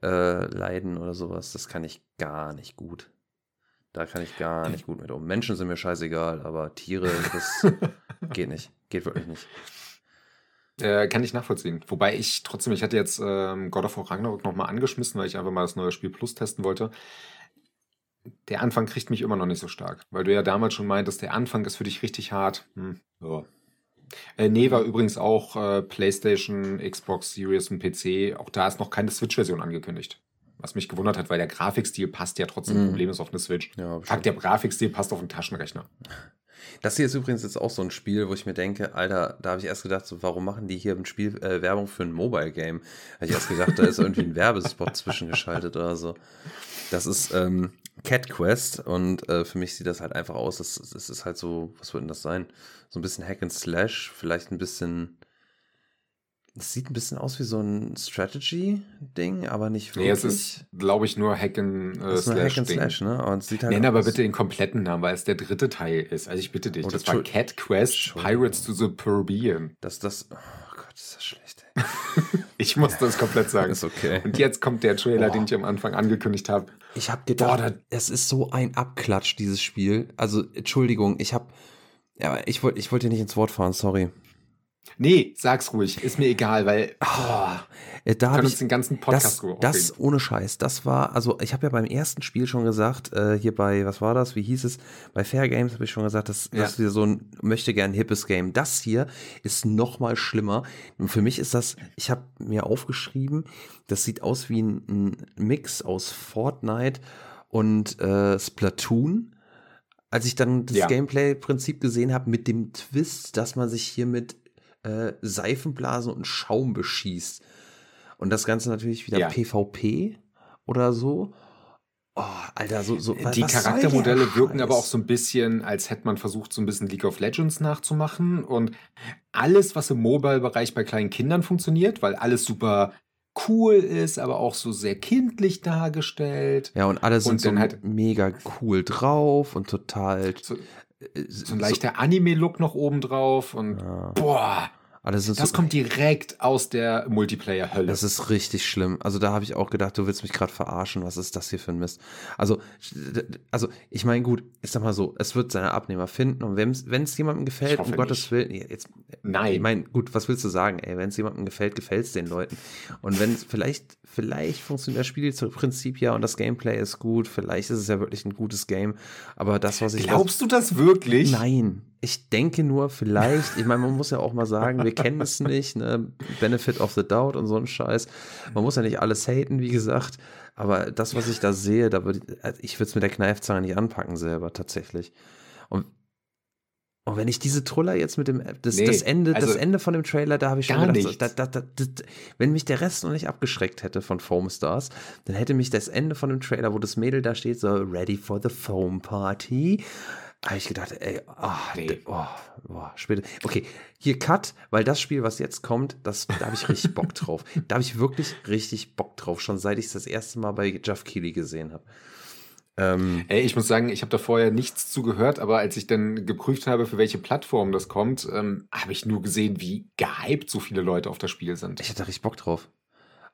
äh, leiden oder sowas, das kann ich gar nicht gut. Da kann ich gar nicht gut mit um. Menschen sind mir scheißegal, aber Tiere, das geht nicht. Geht wirklich nicht. Äh, kann ich nachvollziehen. Wobei ich trotzdem, ich hatte jetzt ähm, God of War Ragnarok nochmal angeschmissen, weil ich einfach mal das neue Spiel Plus testen wollte. Der Anfang kriegt mich immer noch nicht so stark, weil du ja damals schon meintest, der Anfang ist für dich richtig hart. Hm, ja. Äh, nee, war übrigens auch äh, PlayStation, Xbox Series und PC. Auch da ist noch keine Switch-Version angekündigt. Was mich gewundert hat, weil der Grafikstil passt ja trotzdem Mhm. problemlos auf eine Switch. Ja, Fakt, der Grafikstil passt auf einen Taschenrechner. Das hier ist übrigens jetzt auch so ein Spiel, wo ich mir denke, Alter, da habe ich erst gedacht, so, warum machen die hier im Spiel äh, Werbung für ein Mobile Game? Habe ich erst gedacht, da ist irgendwie ein Werbespot zwischengeschaltet oder so. Das ist ähm, Cat Quest und äh, für mich sieht das halt einfach aus, das, das ist halt so, was wird denn das sein? So ein bisschen Hack and Slash, vielleicht ein bisschen. Es sieht ein bisschen aus wie so ein Strategy-Ding, aber nicht wirklich. Nee, es ist, glaube ich, nur Hack and, äh, Das ist nur Hack and. Slash, ne? Es sieht halt Nenn aber bitte den kompletten Namen, weil es der dritte Teil ist. Also ich bitte dich. Oh, das das- war Cat Quest. Pirates to the Caribbean. dass das. Oh Gott, ist das schlecht. Ich muss das komplett sagen. Ist okay. Und jetzt kommt der Trailer, Boah. den ich am Anfang angekündigt habe. Ich habe gedacht, Boah, es ist so ein Abklatsch, dieses Spiel. Also, Entschuldigung, ich habe. Ja, aber ich wollte ich wollt dir nicht ins Wort fahren, sorry. Nee, sag's ruhig, ist mir egal, weil oh, da ich, uns den ganzen Podcast das, das ohne Scheiß, das war, also ich habe ja beim ersten Spiel schon gesagt, äh, hier bei, was war das, wie hieß es, bei Fair Games habe ich schon gesagt, das, Ja. das ist wieder so ein möchte gern hippes Game. Das hier ist noch mal schlimmer. Und für mich ist das, ich habe mir aufgeschrieben, das sieht aus wie ein, ein Mix aus Fortnite und äh, Splatoon. Als ich dann das Ja. Gameplay-Prinzip gesehen habe, mit dem Twist, dass man sich hier mit äh, Seifenblasen und Schaum beschießt. Und das Ganze natürlich wieder Ja. PvP oder so. Oh, Alter, so, so Die Charaktermodelle wirken aber auch so ein bisschen, als hätte man versucht, so ein bisschen League of Legends nachzumachen. Und alles, was im Mobile-Bereich bei kleinen Kindern funktioniert, weil alles super cool ist, aber auch so sehr kindlich dargestellt. Ja, und alle sind Und so dann halt- mega cool drauf und total. So, so ein leichter Anime-Look noch oben drauf. Und Ja, boah, sind das so, kommt direkt aus der Multiplayer-Hölle. Das ist richtig schlimm. Also da habe ich auch gedacht, du willst mich gerade verarschen. Was ist das hier für ein Mist? Also, also ich meine, gut, ich sag mal so, es wird seine Abnehmer finden und wenn es jemandem gefällt, um Gottes nicht. Willen, jetzt, Nein. ich meine, gut, was willst du sagen, ey? Wenn es jemandem gefällt, gefällt es den Leuten. Und wenn es vielleicht, vielleicht funktioniert das Spielprinzip ja und das Gameplay ist gut, vielleicht ist es ja wirklich ein gutes Game, aber das, was ich Glaubst du das wirklich? Nein, ich denke nur vielleicht, ich meine, man muss ja auch mal sagen, wir kennen es nicht, ne? Benefit of the Doubt und so ein Scheiß. Man muss ja nicht alles haten, wie gesagt, aber das, was ich da sehe, da würde ich, also würde es mit der Kneifzange nicht anpacken selber, tatsächlich. Und, und wenn ich diese Truller jetzt mit dem, das, Nee, das Ende, das also Ende von dem Trailer, da habe ich schon gar gedacht, da, da, da, wenn mich der Rest noch nicht abgeschreckt hätte von Foam Stars, dann hätte mich das Ende von dem Trailer, wo das Mädel da steht, so ready for the Foam Party, habe ich gedacht, ey, ah, Nee. d- oh, boah, später. Okay, hier Cut, weil das Spiel, was jetzt kommt, das, da habe ich richtig Bock drauf. Da habe ich wirklich richtig Bock drauf, schon seit ich es das erste Mal bei Jeff Keighley gesehen habe. Ähm, Ey, ich muss sagen, ich habe da vorher nichts zugehört, aber als ich dann geprüft habe, für welche Plattform das kommt, ähm, habe ich nur gesehen, wie gehypt so viele Leute auf das Spiel sind. ich hatte richtig Bock drauf.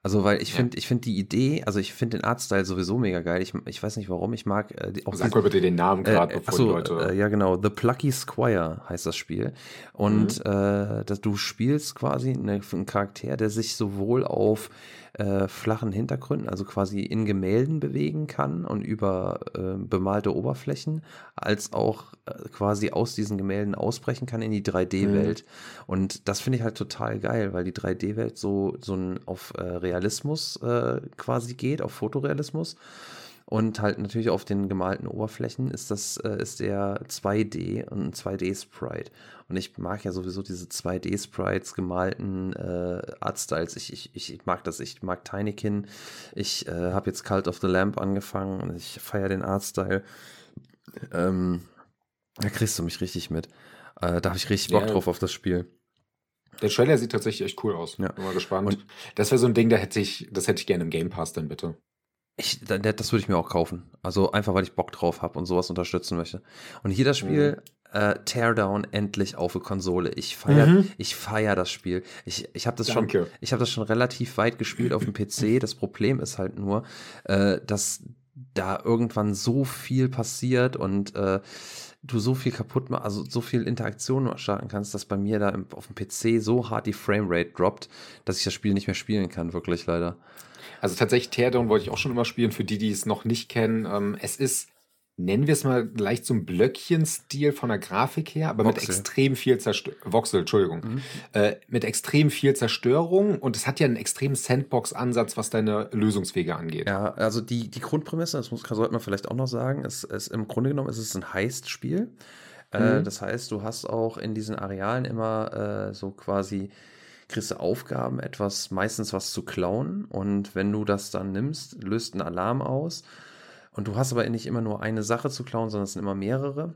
Also, weil ich Ja. finde, ich finde die Idee, also ich finde den Artstyle sowieso mega geil. Ich, ich weiß nicht warum, ich mag äh, die, auch Sag mal bitte den Namen gerade, Äh, bevor achso, die Leute. äh, ja genau, The Plucky Squire heißt das Spiel. Und Mhm. äh, dass du spielst quasi eine, einen Charakter, der sich sowohl auf äh, flachen Hintergründen, also quasi in Gemälden bewegen kann und über äh, bemalte Oberflächen, als auch äh, quasi aus diesen Gemälden ausbrechen kann in die 3D-Welt. Und das finde ich halt total geil, weil die 3D-Welt so, so ein auf äh, Realismus äh, quasi geht, auf Fotorealismus. Und halt natürlich auf den gemalten Oberflächen ist das, äh, ist der 2D und ein 2D-Sprite. Und ich mag ja sowieso diese 2D-Sprites, gemalten äh, Artstyles. Ich, ich, ich mag das. Ich mag Tinykin. Ich äh, habe jetzt Cult of the Lamp angefangen und ich feiere den Artstyle. Ähm, da kriegst du mich richtig mit. Äh, da habe ich richtig Bock Ja. drauf auf das Spiel. Der Trailer sieht tatsächlich echt cool aus. Ja. Bin mal gespannt. Und- das wäre so ein Ding, da hätte ich, das hätte ich gerne im Game Pass dann bitte. Ich, da- das würde ich mir auch kaufen. Also einfach, weil ich Bock drauf habe und sowas unterstützen möchte. Und hier das Spiel äh, Teardown endlich auf der Konsole. Ich feier, Mhm. ich feier das Spiel. Ich, ich habe das schon, ich habe das schon relativ weit gespielt auf dem PC. Das Problem ist halt nur, äh, dass da irgendwann so viel passiert und äh, du so viel kaputt machst, also so viel Interaktion starten kannst, dass bei mir da im, auf dem PC so hart die Framerate droppt, dass ich das Spiel nicht mehr spielen kann, wirklich leider. Also tatsächlich Teardown wollte ich auch schon immer spielen, für die, die es noch nicht kennen. Ähm, es ist, nennen wir es mal leicht so ein Blöckchen-Stil von der Grafik her, aber mit Voxel. extrem viel Zerstörung. Voxel, Entschuldigung. Mhm. Äh, mit extrem viel Zerstörung und es hat ja einen extremen Sandbox-Ansatz, was deine Lösungswege angeht. Ja, also die, die Grundprämisse, das muss, sollte man vielleicht auch noch sagen, ist, ist im Grunde genommen ist es ein Heist-Spiel. Äh, Mhm. das heißt, du hast auch in diesen Arealen immer äh, so quasi, kriegst du Aufgaben, etwas, meistens was zu klauen. Und wenn du das dann nimmst, löst ein Alarm aus. Und du hast aber nicht immer nur eine Sache zu klauen, sondern es sind immer mehrere.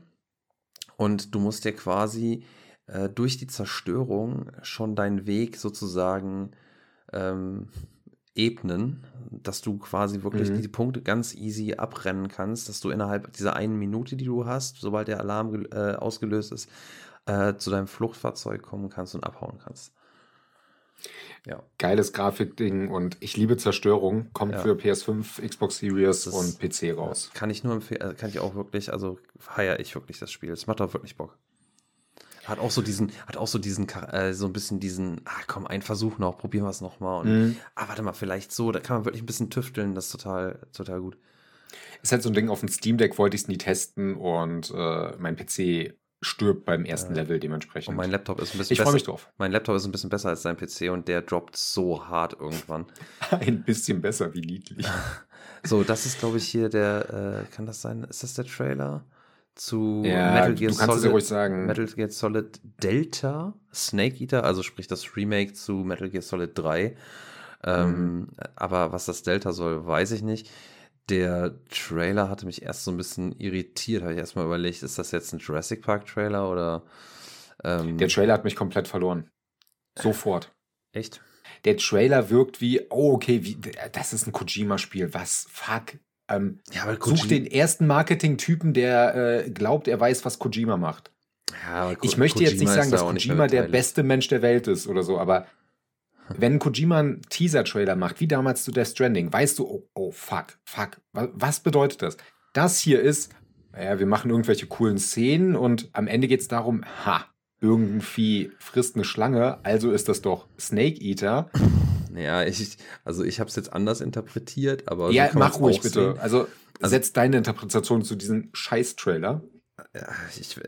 Und du musst dir quasi äh, durch die Zerstörung schon deinen Weg sozusagen ähm, ebnen, dass du quasi wirklich Mhm. die Punkte ganz easy abrennen kannst, dass du innerhalb dieser einen Minute, die du hast, sobald der Alarm äh, ausgelöst ist, äh, zu deinem Fluchtfahrzeug kommen kannst und abhauen kannst. Ja. Geiles Grafikding und ich liebe Zerstörung. Kommt Ja. für PS5, Xbox Series Das- und PC raus. Kann ich nur empfehlen, äh, kann ich auch wirklich, also feiere ich wirklich das Spiel. Es macht auch wirklich Bock. Hat auch so diesen, hat auch so diesen, äh, so ein bisschen diesen, ah komm, ein Versuch noch, probieren wir es nochmal. Und, Mhm. ah, warte mal, vielleicht so, da kann man wirklich ein bisschen tüfteln, das ist total, total gut. Ist halt so ein Ding, auf dem Steam Deck wollte ich es nie testen und äh, mein PC stirbt beim ersten Ja. Level dementsprechend. Und mein Laptop ist ein bisschen ich freue mich drauf. Mein Laptop ist ein bisschen besser als dein PC und der droppt so hart irgendwann. Ein bisschen besser, wie niedlich. So, das ist, glaube ich, hier der, äh, kann das sein? Ist das der Trailer zu Ja, Metal Gear Solid? ruhig sagen. Metal Gear Solid Delta Snake Eater, also sprich das Remake zu Metal Gear Solid 3. Ähm, Mhm. Aber was das Delta soll, weiß ich nicht. Der Trailer hatte mich erst so ein bisschen irritiert. Habe ich erstmal überlegt, ist das jetzt ein Jurassic Park Trailer oder ähm, Der Trailer hat mich komplett verloren. Sofort. echt? Der Trailer wirkt wie, oh, okay, wie, das ist ein Kojima-Spiel. Was? Fuck. Ähm, Ja, aber such den ersten Marketing-Typen, der äh, glaubt, er weiß, was Kojima macht. Ja, Ich möchte jetzt nicht Kojima sagen, dass nicht Kojima der beste Mensch der Welt ist oder so, aber wenn Kojima einen Teaser-Trailer macht, wie damals zu Death Stranding, weißt du, oh, oh fuck, fuck, wa- was bedeutet das? Das hier ist, ja, wir machen irgendwelche coolen Szenen und am Ende geht es darum, ha, irgendein Vieh frisst eine Schlange, also ist das doch Snake Eater. Ja, ich, also ich habe es jetzt anders interpretiert, aber ja, so mach ruhig bitte. Also, Also- setz deine Interpretation zu diesem Scheiß-Trailer. Ja, ich,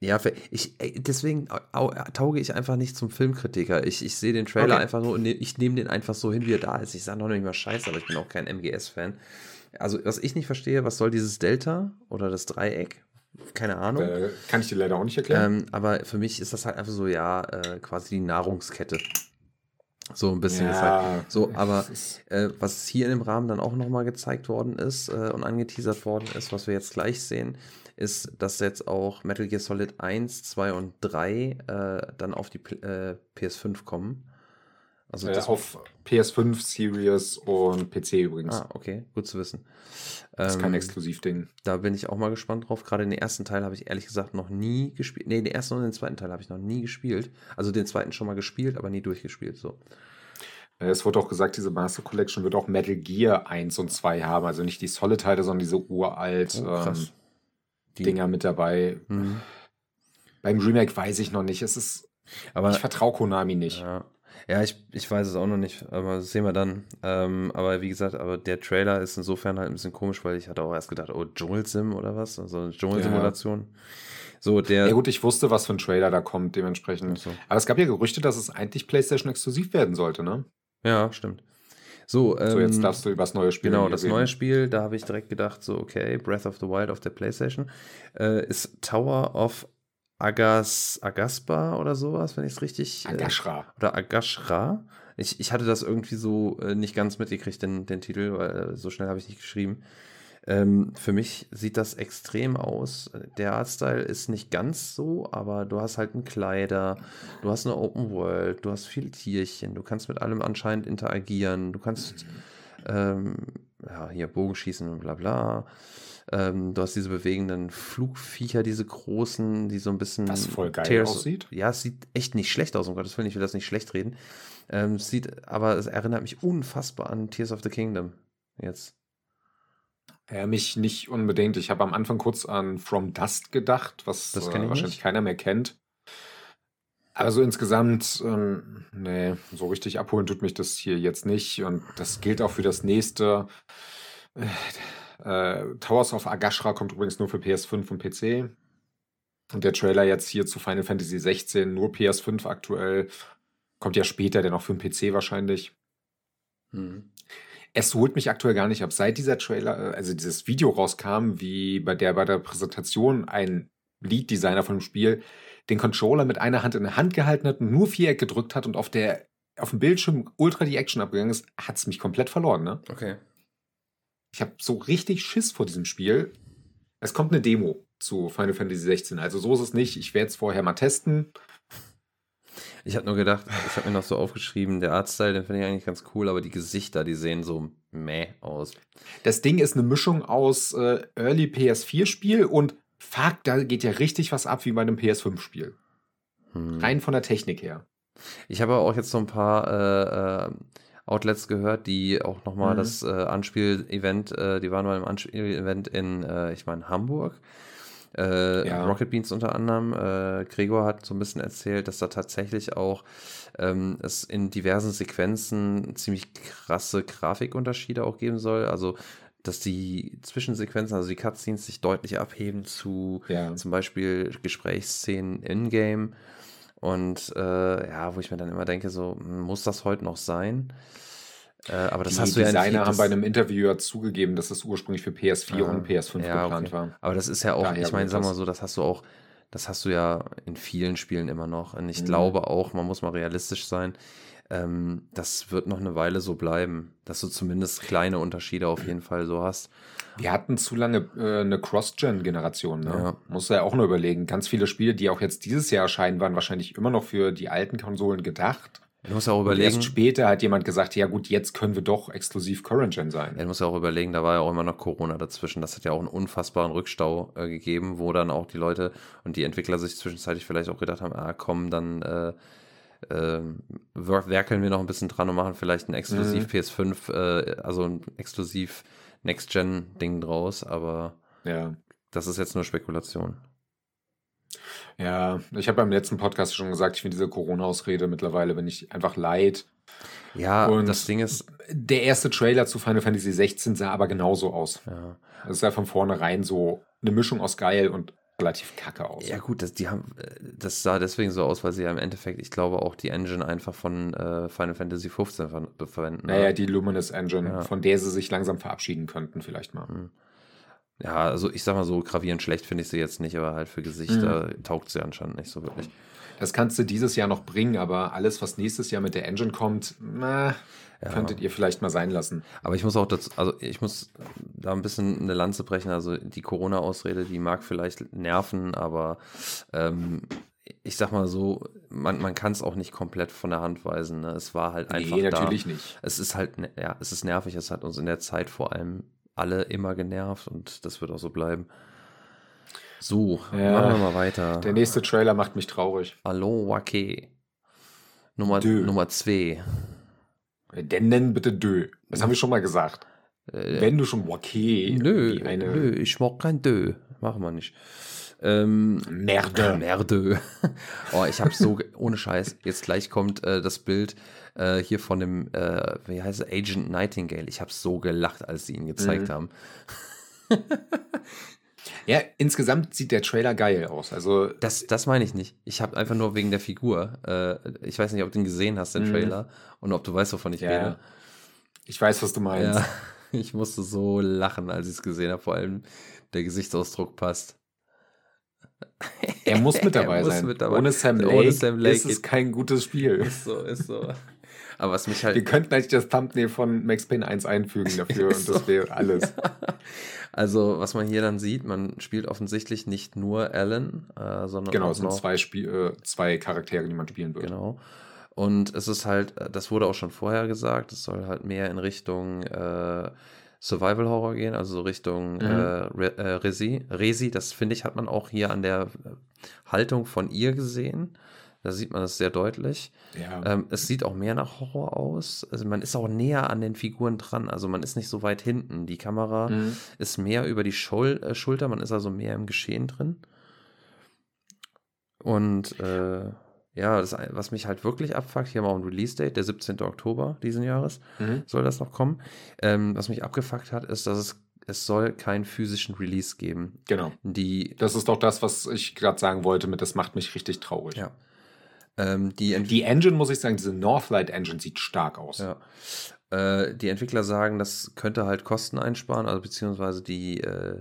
ja, ich, deswegen au- tauge ich einfach nicht zum Filmkritiker. Ich, ich sehe den Trailer Okay. einfach so und ne- ich nehme den einfach so hin, wie er da ist. Ich sage noch nicht mal Scheiße, aber ich bin auch kein MGS-Fan. Also, was ich nicht verstehe, was soll dieses Delta oder das Dreieck? Keine Ahnung. Äh, kann ich dir leider auch nicht erklären. Ähm, aber für mich ist das halt einfach so, ja, äh, quasi die Nahrungskette. So ein bisschen Ja, halt. So, aber äh, was hier in dem Rahmen dann auch nochmal gezeigt worden ist äh, und angeteasert worden ist, was wir jetzt gleich sehen, ist, dass jetzt auch Metal Gear Solid 1, 2 und 3 äh, dann auf die P äh, PS5 kommen. Also Äh, das auf PS5, Series und PC übrigens. Ah, okay, gut zu wissen. Das ist kein Ähm, Exklusivding. Da bin ich auch mal gespannt drauf. Gerade den ersten Teil habe ich ehrlich gesagt noch nie gespielt. Nee, den ersten und den zweiten Teil habe ich noch nie gespielt. Also den zweiten schon mal gespielt, aber nie durchgespielt. So. Äh, Es wurde auch gesagt, diese Master Collection wird auch Metal Gear 1 und 2 haben. Also nicht die Solid-Teile, sondern diese uralt Oh, ähm, Dinger mit dabei. Mhm. Beim Remake weiß ich noch nicht. Es ist, Aber ich vertraue Konami nicht. Ja, ja ich, ich weiß es auch noch nicht, aber das sehen wir dann. Ähm, aber wie gesagt, aber der Trailer ist insofern halt ein bisschen komisch, weil ich hatte auch erst gedacht, oh, Dschungelsim oder was? Also eine Dschungelsimulation. So, der. Ja gut, ich wusste, was für ein Trailer da kommt, dementsprechend. So. Aber es gab ja Gerüchte, dass es eigentlich PlayStation exklusiv werden sollte, ne? Ja, stimmt. So, ähm, So, jetzt darfst du über das neue Spiel Genau, das reden. neue Spiel, da habe ich direkt gedacht, so, okay, Breath of the Wild auf der PlayStation, äh, ist Tower of Agas, Agaspa oder sowas, wenn ich es richtig. Äh, Agashra. oder Agashra. Ich, ich hatte das irgendwie so äh, nicht ganz mitgekriegt, den, den Titel, weil äh, so schnell habe ich nicht geschrieben. Ähm, für mich sieht das extrem aus. Der Artstyle ist nicht ganz so, aber du hast halt einen Kleider, du hast eine Open World, du hast viele Tierchen, du kannst mit allem anscheinend interagieren, du kannst ähm, ja, hier Bogenschießen und bla bla. Ähm, du hast diese bewegenden Flugviecher, diese großen, die so ein bisschen. Was voll geil Tears- aussieht. Ja, es sieht echt nicht schlecht aus, um Gottes Willen, ich will das nicht schlecht reden. Ähm, sieht, aber es erinnert mich unfassbar an Tears of the Kingdom. Jetzt. Ja, mich nicht unbedingt. Ich habe am Anfang kurz an From Dust gedacht, was Das äh, wahrscheinlich nicht. keiner mehr kennt. Also insgesamt, ähm, nee, so richtig abholen tut mich das hier jetzt nicht. Und das gilt auch für das nächste. Äh, äh, Towers of Agashra kommt übrigens nur für PS5 und PC. Und der Trailer jetzt hier zu Final Fantasy 16, nur PS5 aktuell. Kommt ja später, der noch für den PC wahrscheinlich. Mhm. Es holt mich aktuell gar nicht ab. Seit dieser Trailer, äh, also dieses Video rauskam, wie bei der bei der Präsentation ein Lead-Designer von dem Spiel den Controller mit einer Hand in der Hand gehalten hat und nur Viereck gedrückt hat und auf der auf dem Bildschirm ultra die Action abgegangen ist, hat es mich komplett verloren. Ne? Okay. Ich habe so richtig Schiss vor diesem Spiel. Es kommt eine Demo zu Final Fantasy 16. Also so ist es nicht. Ich werde es vorher mal testen. Ich habe nur gedacht, ich habe mir noch so aufgeschrieben, der Artstyle, den finde ich eigentlich ganz cool, aber die Gesichter, die sehen so meh aus. Das Ding ist eine Mischung aus äh, Early PS4-Spiel und fuck, da geht ja richtig was ab wie bei einem PS5-Spiel. Hm. Rein von der Technik her. Ich habe auch jetzt so ein paar äh, äh, Outlets gehört, die auch nochmal Mhm. das äh, Anspiel-Event, äh, die waren mal im Anspiel-Event in, äh, ich meine, Hamburg. Äh, Ja. Rocket Beans unter anderem. Äh, Gregor hat so ein bisschen erzählt, dass da tatsächlich auch ähm, es in diversen Sequenzen ziemlich krasse Grafikunterschiede auch geben soll. Also, dass die Zwischensequenzen, also die Cutscenes, sich deutlich abheben zu Ja. zum Beispiel Gesprächsszenen in-game. Und äh, ja, wo ich mir dann immer denke, so, hm, muss das heute noch sein? Äh, aber das die hast du ja in Designer haben das- bei einem Interview ja zugegeben, dass es ursprünglich für PS4 Ah, und PS5 ja, geplant okay. war. Aber das ist ja auch, Daher ich meine, sag mal das. so, das hast du auch, das hast du ja in vielen Spielen immer noch. Und ich Mhm. glaube auch, man muss mal realistisch sein, ähm, das wird noch eine Weile so bleiben, dass du zumindest kleine Unterschiede auf jeden Fall so hast. Wir hatten zu lange äh, eine Cross-Gen-Generation. Ne? Ja. Muss ja auch nur überlegen. Ganz viele Spiele, die auch jetzt dieses Jahr erscheinen, waren wahrscheinlich immer noch für die alten Konsolen gedacht. Du musst ja auch Und überlegen, erst später hat jemand gesagt, ja gut, jetzt können wir doch exklusiv Current-Gen sein. Ja, du musst ja auch überlegen, da war ja auch immer noch Corona dazwischen. Das hat ja auch einen unfassbaren Rückstau äh, gegeben, wo dann auch die Leute und die Entwickler sich zwischenzeitlich vielleicht auch gedacht haben, ah komm, dann äh, äh, wer- werkeln wir noch ein bisschen dran und machen vielleicht ein exklusiv Mhm. PS5, äh, also ein exklusiv Next-Gen-Ding draus, aber Ja. das ist jetzt nur Spekulation. Ja, ich habe beim letzten Podcast schon gesagt, ich finde diese Corona-Ausrede mittlerweile, bin ich einfach leid. Ja, Und das Ding ist, Der erste Trailer zu Final Fantasy 16 sah aber genauso aus. ja, Es sah von vornherein so eine Mischung aus geil und relativ kacke aus. Ja, gut, das, die haben, äh, das sah deswegen so aus, weil sie ja im Endeffekt, ich glaube, auch die Engine einfach von äh, Final Fantasy 15 ver verwenden. Naja, ne? die Luminous Engine, Ja. von der sie sich langsam verabschieden könnten, vielleicht mal. Hm. Ja, also ich sag mal so, gravierend schlecht finde ich sie jetzt nicht, aber halt für Gesichter taugt sie anscheinend nicht so wirklich. Das kannst du dieses Jahr noch bringen, aber alles, was nächstes Jahr mit der Engine kommt, na, Ja. könntet ihr vielleicht mal sein lassen. Aber ich muss auch dazu, also ich muss da ein bisschen eine Lanze brechen. Also die Corona-Ausrede, die mag vielleicht nerven, aber ähm, ich sag mal so, man, man kann es auch nicht komplett von der Hand weisen. Ne? Es war halt einfach nee, da. natürlich nicht. Es ist halt, ja, es ist nervig. Es hat uns in der Zeit vor allem alle immer genervt und das wird auch so bleiben. So, Ja, machen wir mal weiter. Der nächste Trailer macht mich traurig. Hallo, Wake. Nummer. Nummer zwei. Denn nenn bitte Dö. Das haben wir schon mal gesagt. Äh, Wenn du schon okay nö, eine nö, ich mag kein Dö. Machen wir nicht. Ähm, Merde. Merde. oh, ich habe so, ohne Scheiß, jetzt gleich kommt äh, das Bild äh, hier von dem, äh, wie heißt es, Agent Nightingale. Ich habe so gelacht, als sie ihn gezeigt Mhm. haben. Ja, insgesamt sieht der Trailer geil aus. Also, Das, das meine ich nicht. Ich habe einfach nur wegen der Figur. Äh, ich weiß nicht, ob du ihn gesehen hast, den Mhm. Trailer, und ob du weißt, wovon ich Ja, rede. ich weiß, was du meinst. Ja, ich musste so lachen, als ich es gesehen habe. Vor allem der Gesichtsausdruck passt. Er muss mit dabei Er muss sein. mit dabei. Ohne Sam Ohne Lake, Sam Lake ist es kein gutes Spiel. Ist so, ist so. Aber was mich Wir halt. könnten eigentlich das Thumbnail von Max Payne 1 einfügen dafür und das wäre alles. Also, was man hier dann sieht, man spielt offensichtlich nicht nur Alan, äh, sondern Genau, auch es sind zwei, Spiel, äh, zwei Charaktere, die man spielen wird. Genau. Und es ist halt, äh, das wurde auch schon vorher gesagt, es soll halt mehr in Richtung äh, Survival Horror gehen, also so Richtung Mhm. äh, Re äh, Resi. Resi, das finde ich, hat man auch hier an der äh, Haltung von ihr gesehen. Da sieht man es sehr deutlich. Ja. Ähm, es sieht auch mehr nach Horror aus. Also man ist auch näher an den Figuren dran. Also man ist nicht so weit hinten. Die Kamera Mhm. ist mehr über die Schul äh, Schulter, man ist also mehr im Geschehen drin. Und äh, ja, das, was mich halt wirklich abfuckt, hier haben wir auch ein Release-Date, der 17. Oktober diesen Jahres Mhm. soll das noch kommen. Ähm, was mich abgefuckt hat, ist, dass es, es soll keinen physischen Release geben. Genau. Die, Das ist doch das, was ich gerade sagen wollte mit, das macht mich richtig traurig. ja. Ähm, die, Ent- Die Engine, muss ich sagen, diese Northlight Engine sieht stark aus. Ja. Äh, die Entwickler sagen, das könnte halt Kosten einsparen, also beziehungsweise die, äh,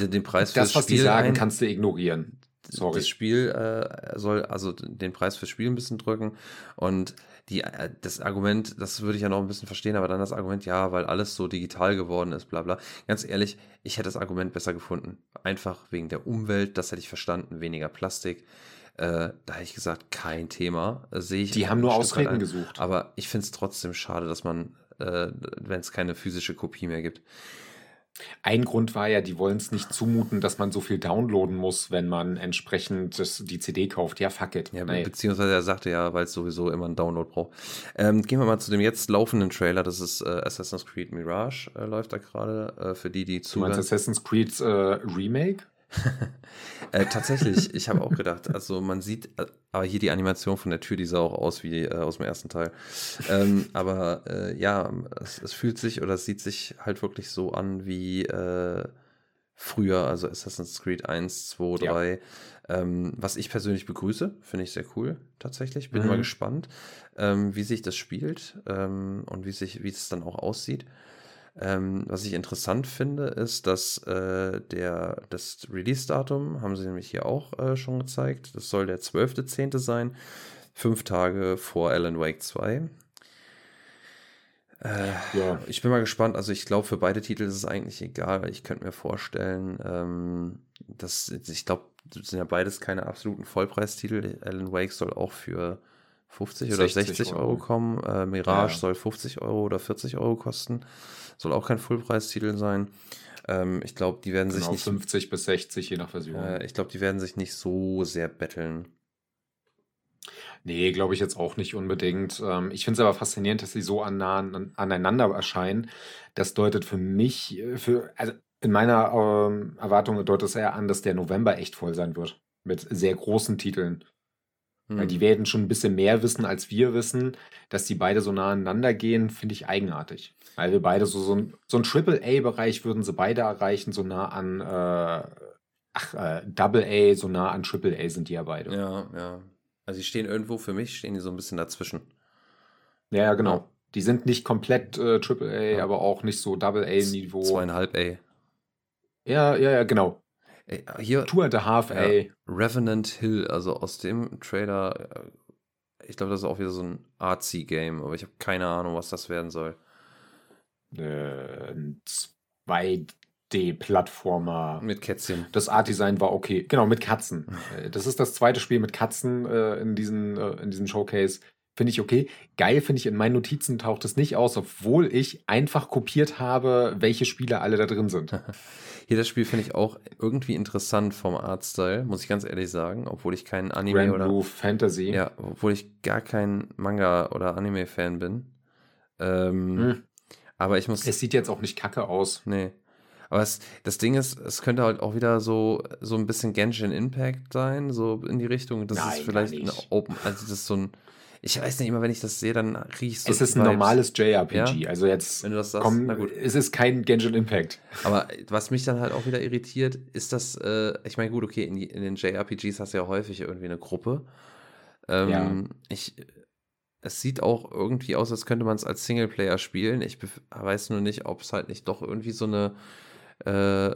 den- den Preis Das, fürs was die Spiel sagen, kannst du ignorieren. Sorry. Das Spiel äh, soll also den Preis fürs Spiel ein bisschen drücken und die, äh, das Argument, das würde ich ja noch ein bisschen verstehen, aber dann das Argument, ja, weil alles so digital geworden ist, bla bla. Ganz ehrlich, ich hätte das Argument besser gefunden. Einfach wegen der Umwelt, das hätte ich verstanden, weniger Plastik. Äh, da hätte ich gesagt, kein Thema. Äh, sehe ich. Die haben nur Ausreden ein. gesucht. Aber ich finde es trotzdem schade, dass man, äh, wenn es keine physische Kopie mehr gibt. Ein Grund war ja, die wollen es nicht zumuten, dass man so viel downloaden muss, wenn man entsprechend das, die CD kauft. Ja, fuck it. Ja, Nee. beziehungsweise er sagte ja, weil es sowieso immer einen Download braucht. Ähm, gehen wir mal zu dem jetzt laufenden Trailer. Das ist äh, Assassin's Creed Mirage, äh, läuft da gerade. Äh, für die, die Du meinst. Assassin's Creed Remake? äh, tatsächlich, ich habe auch gedacht, also man sieht, äh, aber hier die Animation von der Tür, die sah auch aus wie äh, aus dem ersten Teil. Ähm, aber äh, ja, es, es, fühlt sich oder es sieht sich halt wirklich so an wie äh, früher, also Assassin's Creed 1, 2, 3. Ja. Ähm, was ich persönlich begrüße, finde ich sehr cool, tatsächlich. Bin mhm. mal gespannt, ähm, wie sich das spielt ähm, und wie, sich, wie es dann auch aussieht. Ähm, was ich interessant finde, ist, dass äh, der, das Release-Datum haben sie nämlich hier auch äh, schon gezeigt. Das soll der 12.10. sein, fünf Tage vor Alan Wake 2. Äh, ja. Ich bin mal gespannt. Also ich glaube, für beide Titel ist es eigentlich egal. Ich könnte mir vorstellen, ähm, dass ich glaube, das sind ja beides keine absoluten Vollpreistitel. Alan Wake soll auch für 50 oder 60 Euro, Euro kommen. Äh, Mirage ja. soll 50 Euro oder 40 Euro kosten. Soll auch kein Fullpreistitel sein. Ähm, ich glaube, die werden genau, sich nicht. 50 bis 60, je nach Version. Äh, ich glaube, die werden sich nicht so sehr betteln. Nee, glaube ich jetzt auch nicht unbedingt. Ähm, ich finde es aber faszinierend, dass sie so an, an, aneinander erscheinen. Das deutet für mich, äh, für, also in meiner ähm, Erwartung deutet es eher an, dass der November echt voll sein wird. Mit sehr großen Titeln. Hm. Weil die werden schon ein bisschen mehr wissen, als wir wissen. Dass die beide so nah aneinander gehen, finde ich eigenartig. Weil wir beide so, so ein, so ein Triple-A-Bereich würden sie beide erreichen, so nah an, äh, ach, äh, Double-A, so nah an Triple-A sind die ja beide. Ja, ja. Also die stehen irgendwo, für mich stehen die so ein bisschen dazwischen. Ja, ja, genau. Ja. Die sind nicht komplett äh, AAA, ja. aber auch nicht so Double-A-Niveau. Zweieinhalb A. Ja, ja, ja, genau. Ey, hier, Two and a half A. Ja, Revenant Hill, also aus dem Trailer, äh, ich glaube, das ist auch wieder so ein Artsy-Game, aber ich habe keine Ahnung, was das werden soll. Äh, ein 2D-Plattformer. Mit Kätzchen. Das Art-Design war okay. Genau, mit Katzen. Äh, das ist das zweite Spiel mit Katzen äh, in, diesen, äh, in diesem Showcase. Finde ich okay. Geil finde ich, in meinen Notizen taucht es nicht aus, obwohl ich einfach kopiert habe, welche Spiele alle da drin sind. Hier das Spiel finde ich auch irgendwie interessant vom Artstyle, muss ich ganz ehrlich sagen, obwohl ich kein Anime Grand oder Blue Fantasy. Ja, obwohl ich gar kein Manga oder Anime Fan bin. Ähm, hm. Aber ich muss. Es sieht jetzt auch nicht kacke aus. Nee. Aber es, das Ding ist, es könnte halt auch wieder so, so ein bisschen Genshin Impact sein, so in die Richtung. Das Nein, ist vielleicht ein Open, also das ist so ein. Ich weiß nicht immer, wenn ich das sehe, dann riechst du. Es ist ein Vibes. normales JRPG. Ja? Also jetzt. Wenn du das sagst, komm, na gut. Es ist kein Genshin Impact. Aber was mich dann halt auch wieder irritiert, ist das, äh, ich meine, gut, okay, in, die, in, den JRPGs hast du ja häufig irgendwie eine Gruppe. Ähm, ja. Ich es sieht auch irgendwie aus, als könnte man es als Singleplayer spielen. Ich weiß nur nicht, ob es halt nicht doch irgendwie so eine äh,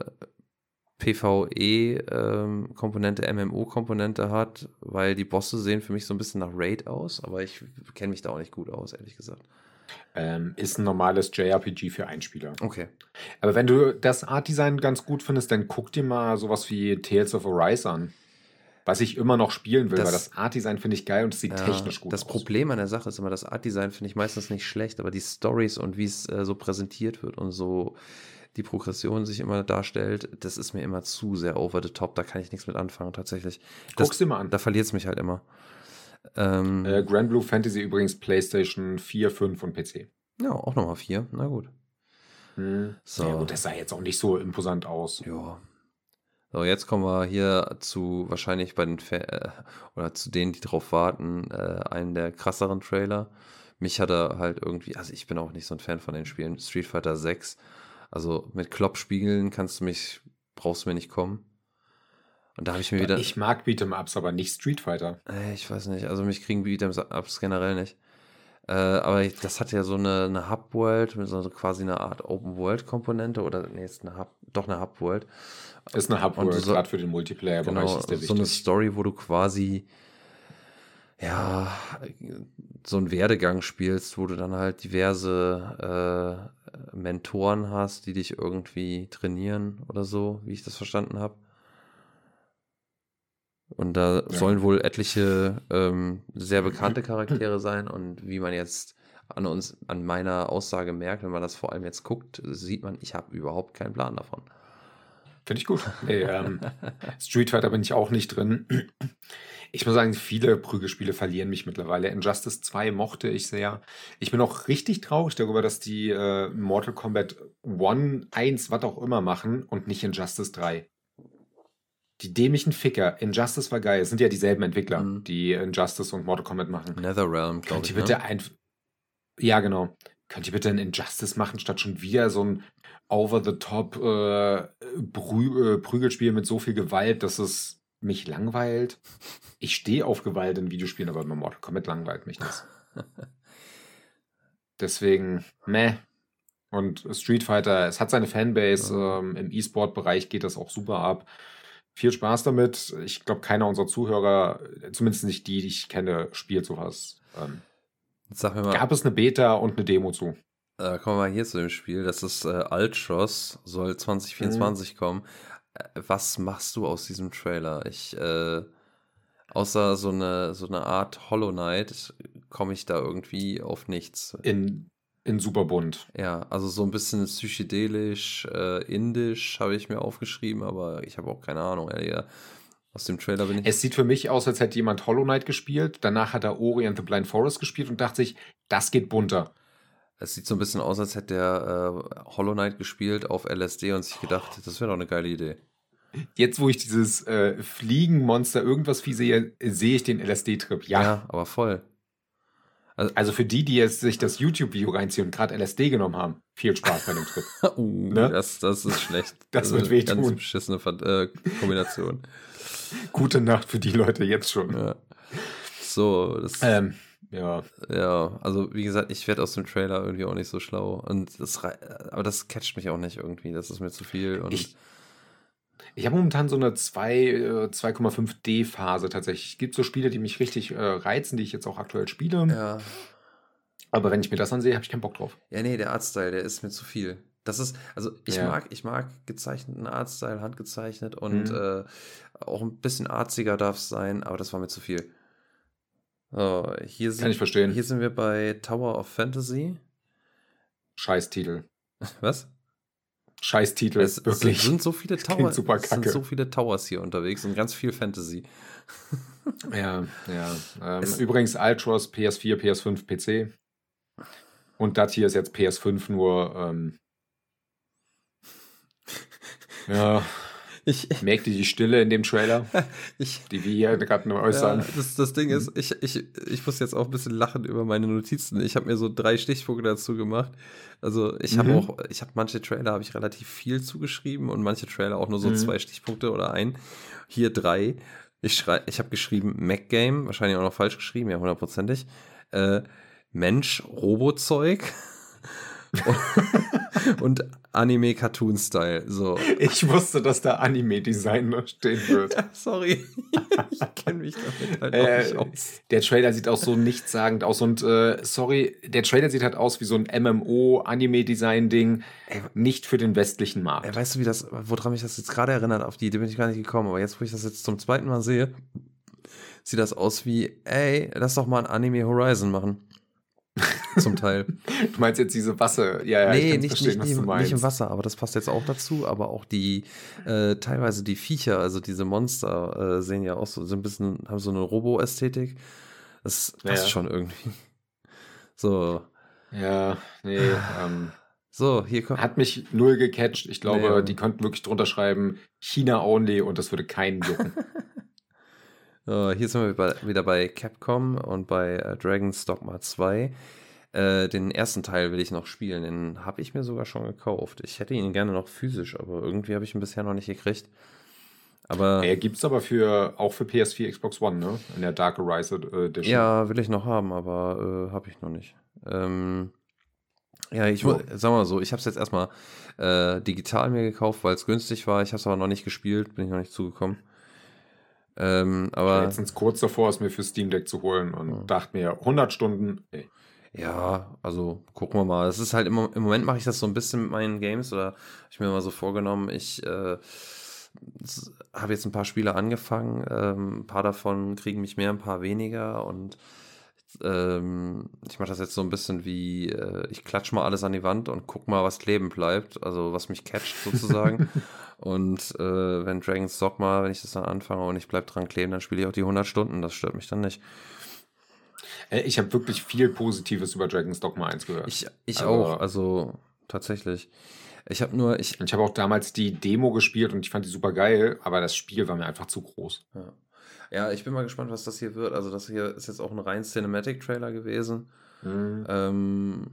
PvE-Komponente, ähm, MMO-Komponente hat, weil die Bosse sehen für mich so ein bisschen nach Raid aus, aber ich kenne mich da auch nicht gut aus, ehrlich gesagt. Ähm, ist ein normales JRPG für Einspieler. Okay. Aber wenn du das Art-Design ganz gut findest, dann guck dir mal sowas wie Tales of Arise an was ich immer noch spielen will, das, weil das Art-Design finde ich geil und es sieht ja, technisch gut das aus. Das Problem an der Sache ist immer, das Art-Design finde ich meistens nicht schlecht, aber die Stories und wie es äh, so präsentiert wird und so die Progression sich immer darstellt, das ist mir immer zu sehr over the top, da kann ich nichts mit anfangen tatsächlich. Das, Guck's dir mal an. Da verliert es mich halt immer. Ähm, äh, Grand Blue Fantasy übrigens PlayStation 4, 5 und PC. Ja, auch nochmal 4, na gut. Hm. So. Ja gut, das sah jetzt auch nicht so imposant aus. Ja, so, jetzt kommen wir hier zu wahrscheinlich bei den Fa äh, oder zu denen, die drauf warten, äh, einen der krasseren Trailer. Mich hat er halt irgendwie, also ich bin auch nicht so ein Fan von den Spielen. Street Fighter 6. Also mit Kloppspiegeln kannst du mich, brauchst du mir nicht kommen. Und da habe ich mir wieder. Ich mag Beat'em-Ups, aber nicht Street Fighter. Äh, ich weiß nicht, also mich kriegen Beat'em-Ups generell nicht. Äh, aber das hat ja so eine, eine Hub-World, so quasi eine Art Open-World-Komponente oder nee, ist eine Hub, doch eine Hub-World. Ist eine Hub-World, so, gerade für den Multiplayer-Bereich genau, ist der So eine Story, wo du quasi ja, so einen Werdegang spielst, wo du dann halt diverse äh, Mentoren hast, die dich irgendwie trainieren oder so, wie ich das verstanden habe. Und da ja. sollen wohl etliche ähm, sehr bekannte Charaktere sein. Und wie man jetzt an uns, an meiner Aussage merkt, wenn man das vor allem jetzt guckt, sieht man, ich habe überhaupt keinen Plan davon. Finde ich gut. Nee, ähm, Street Fighter bin ich auch nicht drin. Ich muss sagen, viele Prügelspiele verlieren mich mittlerweile. Injustice 2 mochte ich sehr. Ich bin auch richtig traurig darüber, dass die äh, Mortal Kombat 1, 1, was auch immer machen und nicht Injustice 3. die dämlichen Ficker. Injustice war geil. Es sind ja dieselben Entwickler, Mhm. die Injustice und Mortal Kombat machen. Netherrealm, glaube ich. ihr bitte Ne? ein. Ja, genau. Könnt ihr bitte ein Injustice machen, statt schon wieder so ein over-the-top äh, Prü äh, Prügelspiel mit so viel Gewalt, dass es mich langweilt? Ich stehe auf Gewalt in Videospielen, aber bei Mortal Kombat langweilt mich das. Deswegen, meh. Und Street Fighter, es hat seine Fanbase. Ja. Ähm, Im E-Sport-Bereich geht das auch super ab. Viel Spaß damit. Ich glaube, keiner unserer Zuhörer, zumindest nicht die, die ich kenne, spielt sowas. Ähm, Sag mir mal, gab es eine Beta und eine Demo zu. äh, kommen wir mal hier zu dem Spiel. Das ist äh, Ultros, soll 2024 kommen. Äh, was machst du aus diesem Trailer? Ich, äh, außer so eine, so eine Art Hollow Knight, komme ich da irgendwie auf nichts. In, in Superbund. Ja, also so ein bisschen psychedelisch, äh, indisch habe ich mir aufgeschrieben, aber ich habe auch keine Ahnung, ehrlich. Aus dem Trailer bin ich. Es sieht für mich aus, als hätte jemand Hollow Knight gespielt. Danach hat er Ori and the Blind Forest gespielt und dachte sich, das geht bunter. Es sieht so ein bisschen aus, als hätte der äh, Hollow Knight gespielt auf LSD und sich gedacht, das wäre doch eine geile Idee. Jetzt, wo ich dieses äh, Fliegenmonster irgendwas wie sehe, sehe ich den LSD-Trip. Ja. aber voll. Also für die, die jetzt sich das YouTube-Video reinziehen und gerade LSD genommen haben, viel Spaß bei dem Trip. uh, Ne? das, das ist schlecht. Das Also wird wehtun. Ganz beschissene Ver äh, Kombination. Gute Nacht für die Leute jetzt schon. ja. So, das, Ähm, ja. ja, also wie gesagt, ich werde aus dem Trailer irgendwie auch nicht so schlau. Und das, aber das catcht mich auch nicht irgendwie. Das ist mir zu viel. Und Ich, ich habe momentan so eine 2, äh, 2,5D-Phase tatsächlich. Es gibt so Spiele, die mich richtig äh, reizen, die ich jetzt auch aktuell spiele. ja. Aber wenn ich mir das ansehe, habe ich keinen Bock drauf. Ja, nee, der Artstyle, der ist mir zu viel. Das ist, also ich Ja. mag, ich mag gezeichneten Artstyle, handgezeichnet und Mhm. äh, auch ein bisschen arziger darf es sein, aber das war mir zu viel. So, hier sind, Kann ich verstehen. Hier sind wir bei Tower of Fantasy. Scheiß Titel. Was? Scheiß Titel. Es, es wirklich. sind so viele Towers, super es sind kacke. so viele Towers hier unterwegs und ganz viel Fantasy. Ja, ja. Ähm, Es- übrigens, Ultros, PS4, PS5, PC. Und das hier ist jetzt PS5 nur. Ähm, ja, Ich, ihr die Stille in dem Trailer, ich, die wir hier gerade nur Ja, äußern? das, das Ding ist, ich, ich, ich muss jetzt auch ein bisschen lachen über meine Notizen. Ich habe mir so drei Stichpunkte dazu gemacht. Also ich habe Mhm. auch, ich habe manche Trailer habe ich relativ viel zugeschrieben und manche Trailer auch nur so Mhm. zwei Stichpunkte oder ein. Hier drei. Ich schrei, ich habe geschrieben Mac Game, wahrscheinlich auch noch falsch geschrieben, ja hundertprozentig. Äh, Mensch, Robozeug und, und Anime Cartoon Style. So. Ich wusste, dass da Anime-Design noch stehen wird. Sorry, ich kenne mich damit halt Äh, nicht aus. der Trailer sieht auch so nichtssagend aus und äh, sorry, der Trailer sieht halt aus wie so ein MMO-Anime-Design-Ding, nicht für den westlichen Markt. Ey, weißt du, wie das, woran mich das jetzt gerade erinnert? Auf die Idee bin ich gar nicht gekommen, aber jetzt, wo ich das jetzt zum zweiten Mal sehe, sieht das aus wie, ey, lass doch mal ein Anime Horizon machen. Zum Teil. Du meinst jetzt diese Wasser? Ja, ja, nee, nicht, nicht, nicht, nicht im Wasser, aber das passt jetzt auch dazu. Aber auch die, äh, teilweise die Viecher, also diese Monster, äh, sehen ja auch so, so ein bisschen, haben so eine Robo-Ästhetik. Das passt Ja. schon irgendwie. So, Ja, nee, ähm, so, hier kommt. hat mich null gecatcht. Ich glaube, Nee. die könnten wirklich drunter schreiben, China only und das würde keinen jucken. Hier sind wir bei, wieder bei Capcom und bei äh, Dragon's Dogma 2. Äh, den ersten Teil will ich noch spielen. Den habe ich mir sogar schon gekauft. Ich hätte ihn gerne noch physisch, aber irgendwie habe ich ihn bisher noch nicht gekriegt. Aber Er gibt's aber für, auch für PS4, Xbox One, ne? In der Dark Horizon äh, Edition. ja, will ich noch haben, aber äh, habe ich noch nicht. Ähm, ja, ich Ja. sag mal so, ich habe es jetzt erstmal digital mir gekauft, weil es günstig war. Ich habe es aber noch nicht gespielt, bin ich noch nicht zugekommen. Ähm, Ich war aber letztens kurz davor, es mir für Steam Deck zu holen und Ja. dachte mir, 100 Stunden, ey. Ja, also gucken wir mal. Es ist halt immer, im Moment mache ich das so ein bisschen mit meinen Games oder ich mir mal so vorgenommen, ich äh, habe jetzt ein paar Spiele angefangen, ähm, ein paar davon kriegen mich mehr, ein paar weniger und ähm, ich mache das jetzt so ein bisschen wie, äh, ich klatsch mal alles an die Wand und guck mal, was kleben bleibt, also was mich catcht sozusagen. und äh, wenn Dragon's Dogma, wenn ich das dann anfange und ich bleib dran kleben, dann spiele ich auch die 100 Stunden, das stört mich dann nicht. Äh, Ich habe wirklich viel Positives über Dragon's Dogma 1 gehört. Ich, ich Also- auch, also tatsächlich. Ich habe nur, ich, ich habe auch damals die Demo gespielt und ich fand die super geil, aber das Spiel war mir einfach zu groß. Ja. Ja, ich bin mal gespannt, was das hier wird. Also das hier ist jetzt auch ein rein Cinematic-Trailer gewesen. Mhm. Ähm,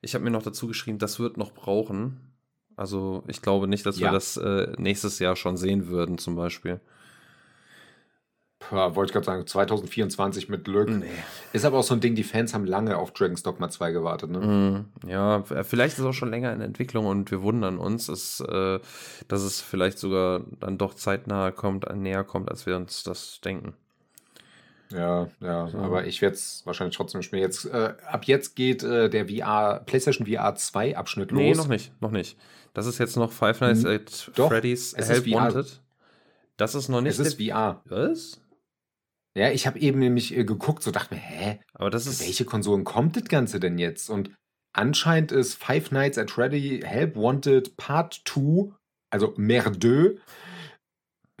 ich habe mir noch dazu geschrieben, das wird noch brauchen. Also ich glaube nicht, dass wir Ja. das äh, nächstes Jahr schon sehen würden, zum Beispiel. Ja, wollte ich gerade sagen, 2024 mit Glück. Ist aber auch so ein Ding, die Fans haben lange auf Dragon's Dogma 2 gewartet. Ne? Mm, Ja, f- vielleicht ist es auch schon länger in Entwicklung und wir wundern uns, dass, äh, dass es vielleicht sogar dann doch zeitnah kommt, äh, näher kommt, als wir uns das denken. Ja, ja, So. aber ich werde es wahrscheinlich trotzdem spielen. Jetzt, äh, ab jetzt geht äh, der VR, PlayStation VR 2 Abschnitt los. Nee, noch nicht, noch nicht. Das ist jetzt noch Five Nights Hm, at doch, Freddy's Help VR. Wanted. Das ist noch nicht. Es ist VR. Was? Ja, ich habe eben nämlich äh, geguckt, so dachte mir, hä, Aber das ist. welche Konsolen kommt das Ganze denn jetzt? Und anscheinend ist Five Nights at Freddy Help Wanted Part 2, also Merdeux,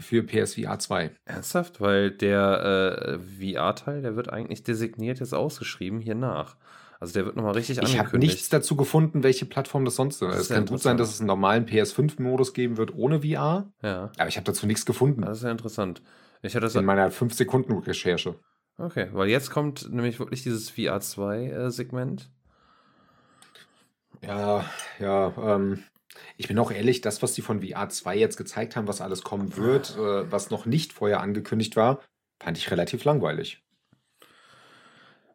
für PSVR 2. Ernsthaft? Weil der äh, VR-Teil, der wird eigentlich designiert jetzt ausgeschrieben hier nach. Also der wird nochmal richtig Ich habe angekündigt. nichts dazu gefunden, welche Plattform das sonst ist. Es kann gut sein, dass es einen normalen PS5-Modus geben wird ohne VR, Ja, aber ich habe dazu nichts gefunden das ist ja interessant. Ich hatte das in meiner 5-Sekunden-Recherche. Okay, weil jetzt kommt nämlich wirklich dieses VR2-Segment. Ja, ja, ähm, ich bin auch ehrlich, das, was die von VR 2 jetzt gezeigt haben, was alles kommen wird, äh, was noch nicht vorher angekündigt war, fand ich relativ langweilig.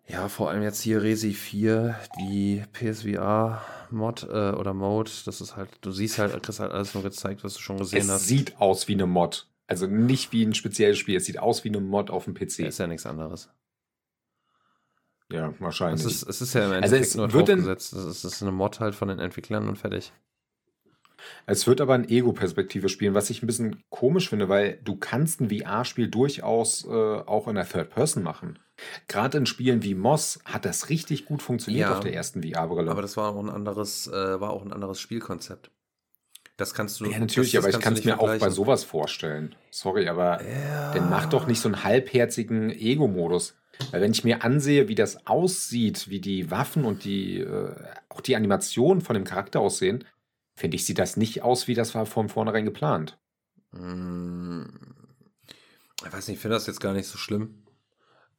Ja, vor allem jetzt hier Resi 4, die PSVR-Mod äh, oder Mode, das ist halt, du siehst halt, kriegst halt alles nur gezeigt, was du schon gesehen Es hast. sieht aus wie eine Mod. Also nicht wie ein spezielles Spiel, es sieht aus wie eine Mod auf dem PC. Ja, ist ja nichts anderes. Ja, Es wahrscheinlich. ist, es ist ja im Also Endeffekt es nur wird in- draufgesetzt. Es ist, es eine Mod halt von den Entwicklern und fertig. Es wird aber eine Ego-Perspektive spielen, was ich ein bisschen komisch finde, weil du kannst ein VR-Spiel durchaus äh, auch in der Third Person machen. Gerade in Spielen wie Moss hat das richtig gut funktioniert Ja. auf der ersten VR-Brille. Aber das war auch ein anderes, äh, war auch ein anderes Spielkonzept. Das kannst du. Ja, natürlich, aber ich kann es mir auch bei sowas vorstellen. Sorry, aber Ja. dann mach doch nicht so einen halbherzigen Ego-Modus. Weil wenn ich mir ansehe, wie das aussieht, wie die Waffen und die äh, auch die Animationen von dem Charakter aussehen, finde ich, sieht das nicht aus, wie das war von vornherein geplant. Mm, Ich weiß nicht, ich finde das jetzt gar nicht so schlimm.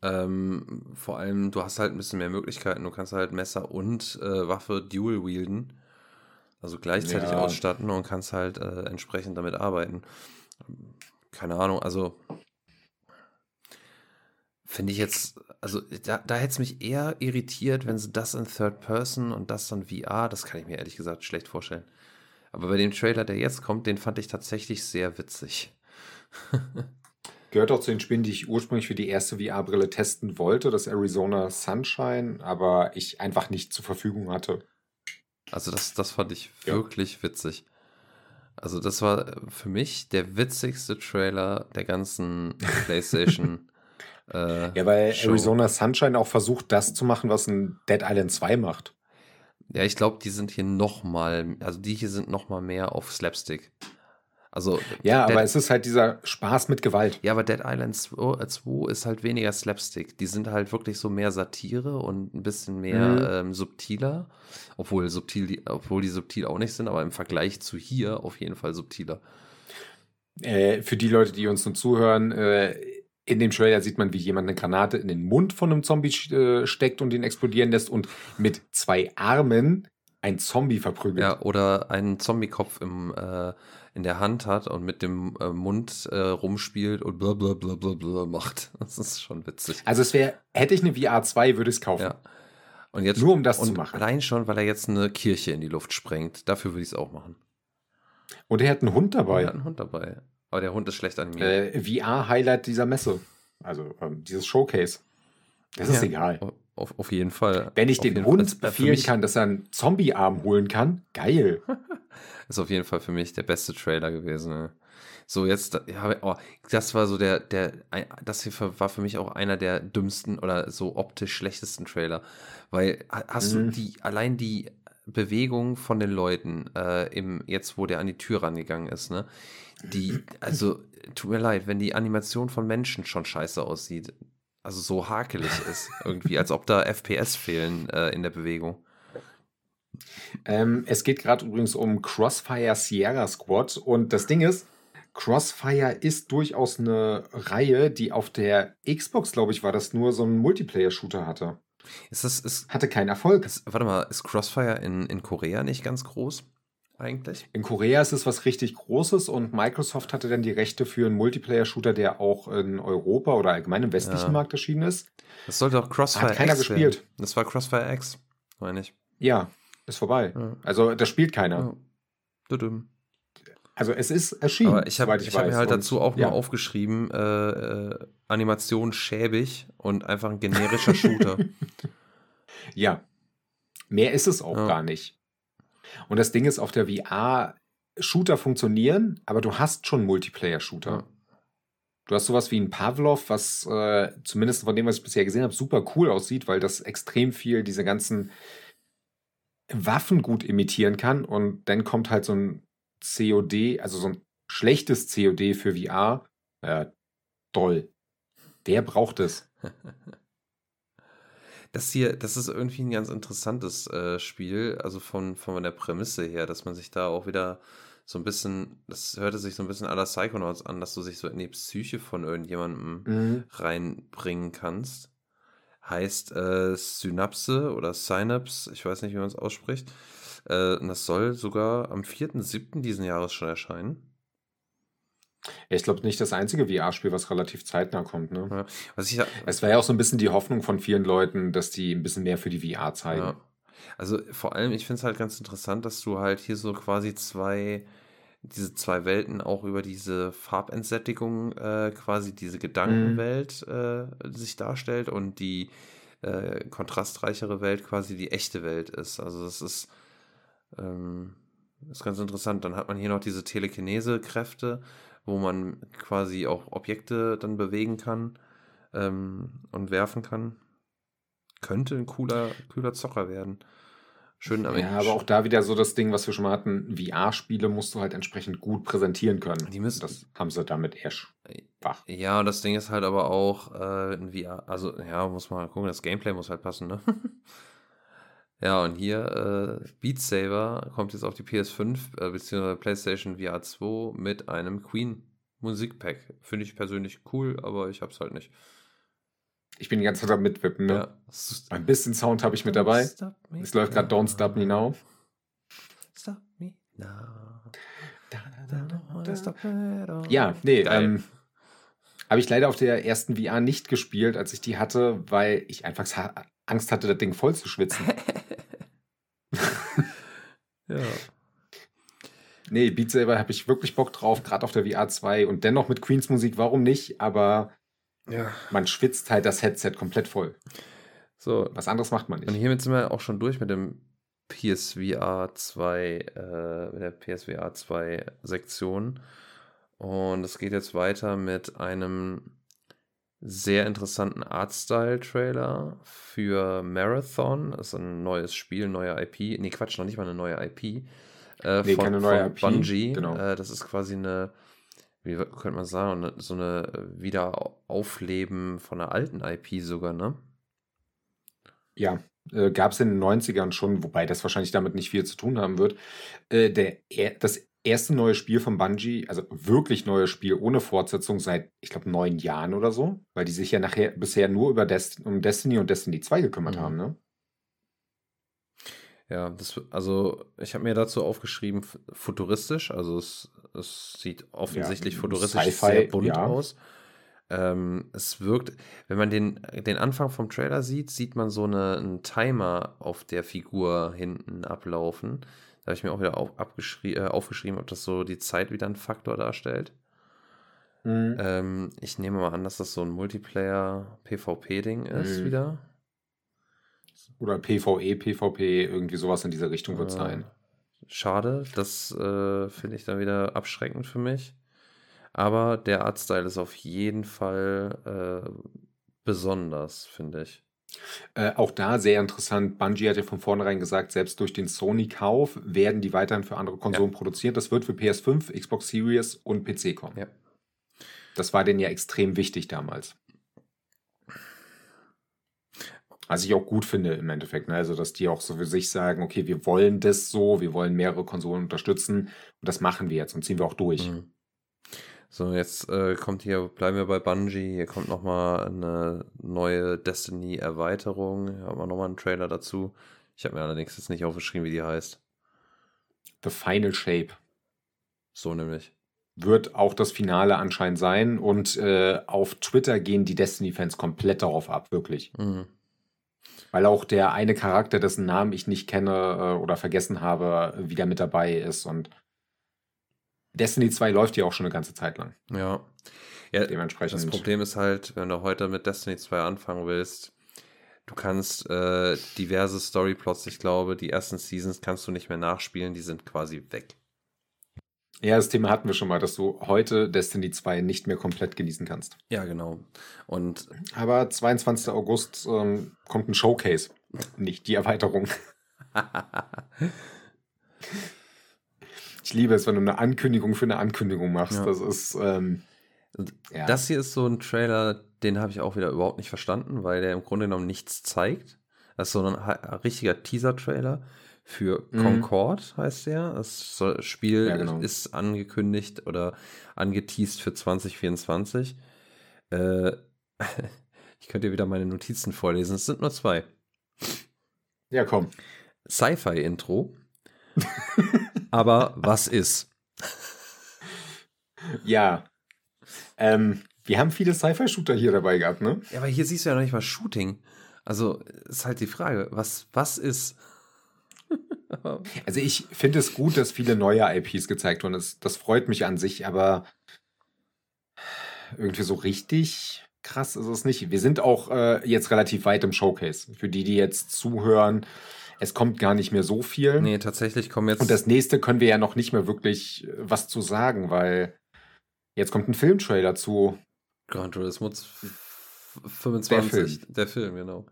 Ähm, vor allem, du hast halt ein bisschen mehr Möglichkeiten. Du kannst halt Messer und äh, Waffe dual wielden. Also gleichzeitig Ja. ausstatten und kannst halt äh, entsprechend damit arbeiten. Keine Ahnung, also finde ich jetzt, also da, da hätte es mich eher irritiert, wenn sie das in Third Person und das dann VR, das kann ich mir ehrlich gesagt schlecht vorstellen. Aber bei dem Trailer, der jetzt kommt, den fand ich tatsächlich sehr witzig. Gehört auch zu den Spielen, die ich ursprünglich für die erste VR-Brille testen wollte, das Arizona Sunshine, aber ich einfach nicht zur Verfügung hatte. Also das, das fand ich Ja. wirklich witzig. Also das war für mich der witzigste Trailer der ganzen PlayStation. äh, Ja, weil Show. Arizona Sunshine auch versucht, das zu machen, was ein Dead Island 2 macht. Ja, ich glaube, die sind hier noch mal, also die hier sind noch mal mehr auf Slapstick. Also Ja, Dead, aber es ist halt dieser Spaß mit Gewalt. ja, aber Dead Island 2, äh, 2 ist halt weniger Slapstick. Die sind halt wirklich so mehr Satire und ein bisschen mehr Mhm. ähm, subtiler, obwohl subtil, die, obwohl die subtil auch nicht sind, aber im Vergleich zu hier auf jeden Fall subtiler. Äh, für die Leute, die uns nun zuhören, äh, in dem Trailer sieht man, wie jemand eine Granate in den Mund von einem Zombie äh, steckt und ihn explodieren lässt und mit zwei Armen ein Zombie verprügelt. Ja, oder einen Zombie-Kopf im, äh, in der Hand hat und mit dem äh, Mund äh, rumspielt und bla bla bla bla bla macht. Das ist schon witzig. Also es wäre, hätte ich eine VR 2, würde ich es kaufen. Ja. Und jetzt, Nur um das und zu machen. Allein schon, weil er jetzt eine Kirche in die Luft sprengt. Dafür würde ich es auch machen. Und er hat einen Hund Er dabei. hat einen Hund dabei. Aber der Hund ist schlecht animiert. Äh, VR-Highlight dieser Messe. Also ähm, dieses Showcase. Das ist Ja. egal. Auf, auf, jeden Fall. Wenn ich den Hund Fall. Äh, für befehlen kann, dass er einen Zombie-Arm holen kann, geil. Ist auf jeden Fall für mich der beste Trailer gewesen. Ne? So, jetzt, ja, oh, das war so der, der, das hier war für mich auch einer der dümmsten oder so optisch schlechtesten Trailer. Weil ha- hast Mhm. du die, allein die Bewegung von den Leuten, äh, im, jetzt wo der an die Tür rangegangen ist, ne? Die, also, tut mir leid, wenn die Animation von Menschen schon scheiße aussieht, also so hakelig ist, irgendwie, als ob da FPS fehlen äh, in der Bewegung. Ähm, es geht gerade übrigens um Crossfire Sierra Squad und das Ding ist, Crossfire ist durchaus eine Reihe, die auf der Xbox, glaube ich, war das nur so ein Multiplayer-Shooter hatte. Ist das, ist, Hatte keinen Erfolg. ist, warte mal, ist Crossfire in, in Korea nicht ganz groß? Eigentlich? In Korea ist es was richtig Großes und Microsoft hatte dann die Rechte für einen Multiplayer-Shooter, der auch in Europa oder allgemein im westlichen Ja. Markt erschienen ist. Das sollte auch Crossfire Hat keiner X gespielt. Werden. Das war Crossfire X, meine ich. Ja, ist vorbei. Ja. Also das spielt keiner. Ja. Also es ist erschienen, Aber ich habe hab mir halt Und dazu auch ja. mal aufgeschrieben, äh, äh, Animation schäbig und einfach ein generischer Shooter. Ja. Mehr ist es auch Ja. gar nicht. Und das Ding ist, auf der VR Shooter funktionieren, aber du hast schon Multiplayer-Shooter. Ja. Du hast sowas wie ein Pavlov, was äh, zumindest von dem, was ich bisher gesehen habe, super cool aussieht, weil das extrem viel diese ganzen Waffen gut imitieren kann. Und dann kommt halt so ein COD, also so ein schlechtes COD für VR. Äh, toll. Wer braucht es? Das hier, das ist irgendwie ein ganz interessantes äh, Spiel, also von, von der Prämisse her, dass man sich da auch wieder so ein bisschen, das hörte sich so ein bisschen la Psychonauts an, dass du sich so in die Psyche von irgendjemandem Mhm. reinbringen kannst. Heißt äh, Synapse oder Synapse, ich weiß nicht, wie man es ausspricht. Äh, und das soll sogar am 4.7. diesen Jahres schon erscheinen. Ich glaube nicht das einzige VR-Spiel, was relativ zeitnah kommt. Ne? Ja. Was ich, Es war ja auch so ein bisschen die Hoffnung von vielen Leuten, dass die ein bisschen mehr für die VR zeigen. Ja. Also vor allem, ich finde es halt ganz interessant, dass du halt hier so quasi zwei, diese zwei Welten auch über diese Farbentsättigung, äh, quasi diese Gedankenwelt äh, sich darstellt und die äh, kontrastreichere Welt quasi die echte Welt ist. Also das ist, ähm, ist ganz interessant. Dann hat man hier noch diese Telekinese-Kräfte, wo man quasi auch Objekte dann bewegen kann ähm, und werfen kann. Könnte ein cooler, cooler Zocker werden. Schön am Ja, aber auch da wieder so das Ding, was wir schon mal hatten, VR-Spiele musst du halt entsprechend gut präsentieren können. Die müssen- das haben sie damit eher schwach. Ja, und das Ding ist halt aber auch äh, in VR, also ja, muss man gucken, das Gameplay muss halt passen, ne? ja, und hier äh, Beat Saber kommt jetzt auf die PS5 äh, bzw. PlayStation VR 2 mit einem Queen Musikpack. Finde ich persönlich cool, aber ich hab's halt nicht. Ich bin die ganze Zeit am Mitwippen. Ne? Ja. Ein bisschen Sound habe ich mit dabei. Es läuft gerade Don't Stop Me Now. Stop me now. Ja, nee, ähm, habe ich leider auf der ersten VR nicht gespielt, als ich die hatte, weil ich einfach Angst hatte, das Ding voll zu schwitzen. ja. nee, Beat Saber habe ich wirklich Bock drauf, gerade auf der VR 2 und dennoch mit Queens Musik, warum nicht? Aber ja. man schwitzt halt das Headset komplett voll. So, Was anderes macht man Und nicht. hiermit sind wir auch schon durch mit dem PSVR 2, äh, mit der PSVR 2 Sektion. Und es geht jetzt weiter mit einem sehr interessanten Artstyle-Trailer für Marathon. Das ist ein neues Spiel, neue IP. Nee, Quatsch, noch nicht mal eine neue IP. Äh, Nee, keine neue von IP, Bungie. genau. Äh, das ist quasi eine, wie könnte man sagen, eine- so eine Wiederaufleben von einer alten IP sogar, ne? Ja, äh, gab es in den 90ern schon, wobei das wahrscheinlich damit nicht viel zu tun haben wird. Äh, der, er- das erste neue Spiel von Bungie, also wirklich neues Spiel ohne Fortsetzung seit, ich glaube, neun Jahren oder so, weil die sich ja nachher bisher nur über Dest um Destiny und Destiny 2 gekümmert Mhm. haben, ne? Ja, das, also ich habe mir dazu aufgeschrieben, futuristisch, also es, es sieht offensichtlich Ja, futuristisch sehr bunt ja. aus. Ähm, es wirkt, wenn man den, den Anfang vom Trailer sieht, sieht man so eine, einen Timer auf der Figur hinten ablaufen. Da habe ich mir auch wieder auf, abgeschrie- äh, aufgeschrieben, ob das so die Zeit wieder ein Faktor darstellt. Mhm. Ähm, ich nehme mal an, dass das so ein Multiplayer-PvP-Ding ist Mhm. wieder. Oder PvE, PvP, irgendwie sowas in diese Richtung wird Äh, sein. Schade, das äh, finde ich dann wieder abschreckend für mich. Aber der Artstyle ist auf jeden Fall äh, besonders, finde ich. Äh, auch da sehr interessant. Bungie hat ja von vornherein gesagt, selbst durch den Sony-Kauf werden die weiterhin für andere Konsolen produziert. Das wird für PS5, Xbox Series und PC kommen. Ja. Das war denen ja extrem wichtig damals. Was ich auch gut finde im Endeffekt. Ne? Also, dass die auch so für sich sagen, okay, wir wollen das so, wir wollen mehrere Konsolen unterstützen und das machen wir jetzt und ziehen wir auch durch. Mhm. So, jetzt äh, kommt hier, bleiben wir bei Bungie, hier kommt nochmal eine neue Destiny-Erweiterung. Hier haben wir nochmal einen Trailer dazu. Ich habe mir allerdings jetzt nicht aufgeschrieben, wie die heißt. The Final Shape So nämlich. wird auch das Finale anscheinend sein und äh, auf Twitter gehen die Destiny-Fans komplett darauf ab, wirklich. Mhm. Weil auch der eine Charakter, dessen Namen ich nicht kenne äh, oder vergessen habe, wieder mit dabei ist. Und Destiny 2 läuft ja auch schon eine ganze Zeit lang. Ja. ja Dementsprechend. das Problem ist halt, wenn du heute mit Destiny 2 anfangen willst, du kannst äh, diverse Storyplots, ich glaube, die ersten Seasons kannst du nicht mehr nachspielen, die sind quasi weg. Ja, das Thema hatten wir schon mal, dass du heute Destiny 2 nicht mehr komplett genießen kannst. Ja, genau. Und Aber 22. August ähm, kommt ein Showcase, nicht die Erweiterung. Ich liebe es, wenn du eine Ankündigung für eine Ankündigung machst. Ja. Das ist. Ähm, ja. Das hier ist so ein Trailer, den habe ich auch wieder überhaupt nicht verstanden, weil der im Grunde genommen nichts zeigt. Das ist so ein richtiger Teaser-Trailer für Mhm. Concord, heißt der. Das Spiel Ja, genau. ist angekündigt oder angeteased für 2024. Äh, ich könnte dir wieder meine Notizen vorlesen. Es sind nur zwei. ja, komm. Sci-Fi-Intro. Aber was ist? Ja. Ähm, wir haben viele Sci-Fi-Shooter hier dabei gehabt, ne? Ja, aber hier siehst du ja noch nicht mal Shooting. Also ist halt die Frage, was, was ist? Also ich finde es gut, dass viele neue IPs gezeigt wurden. Das, das freut mich an sich, aber irgendwie so richtig krass ist es nicht. Wir sind auch äh, jetzt relativ weit im Showcase. Für die, die jetzt zuhören, es kommt gar nicht mehr so viel. Nee, tatsächlich kommen jetzt. Und das nächste können wir ja noch nicht mehr wirklich äh, was zu sagen, weil jetzt kommt ein Filmtrailer zu. Gran Turismo f- 25. Der Film, genau.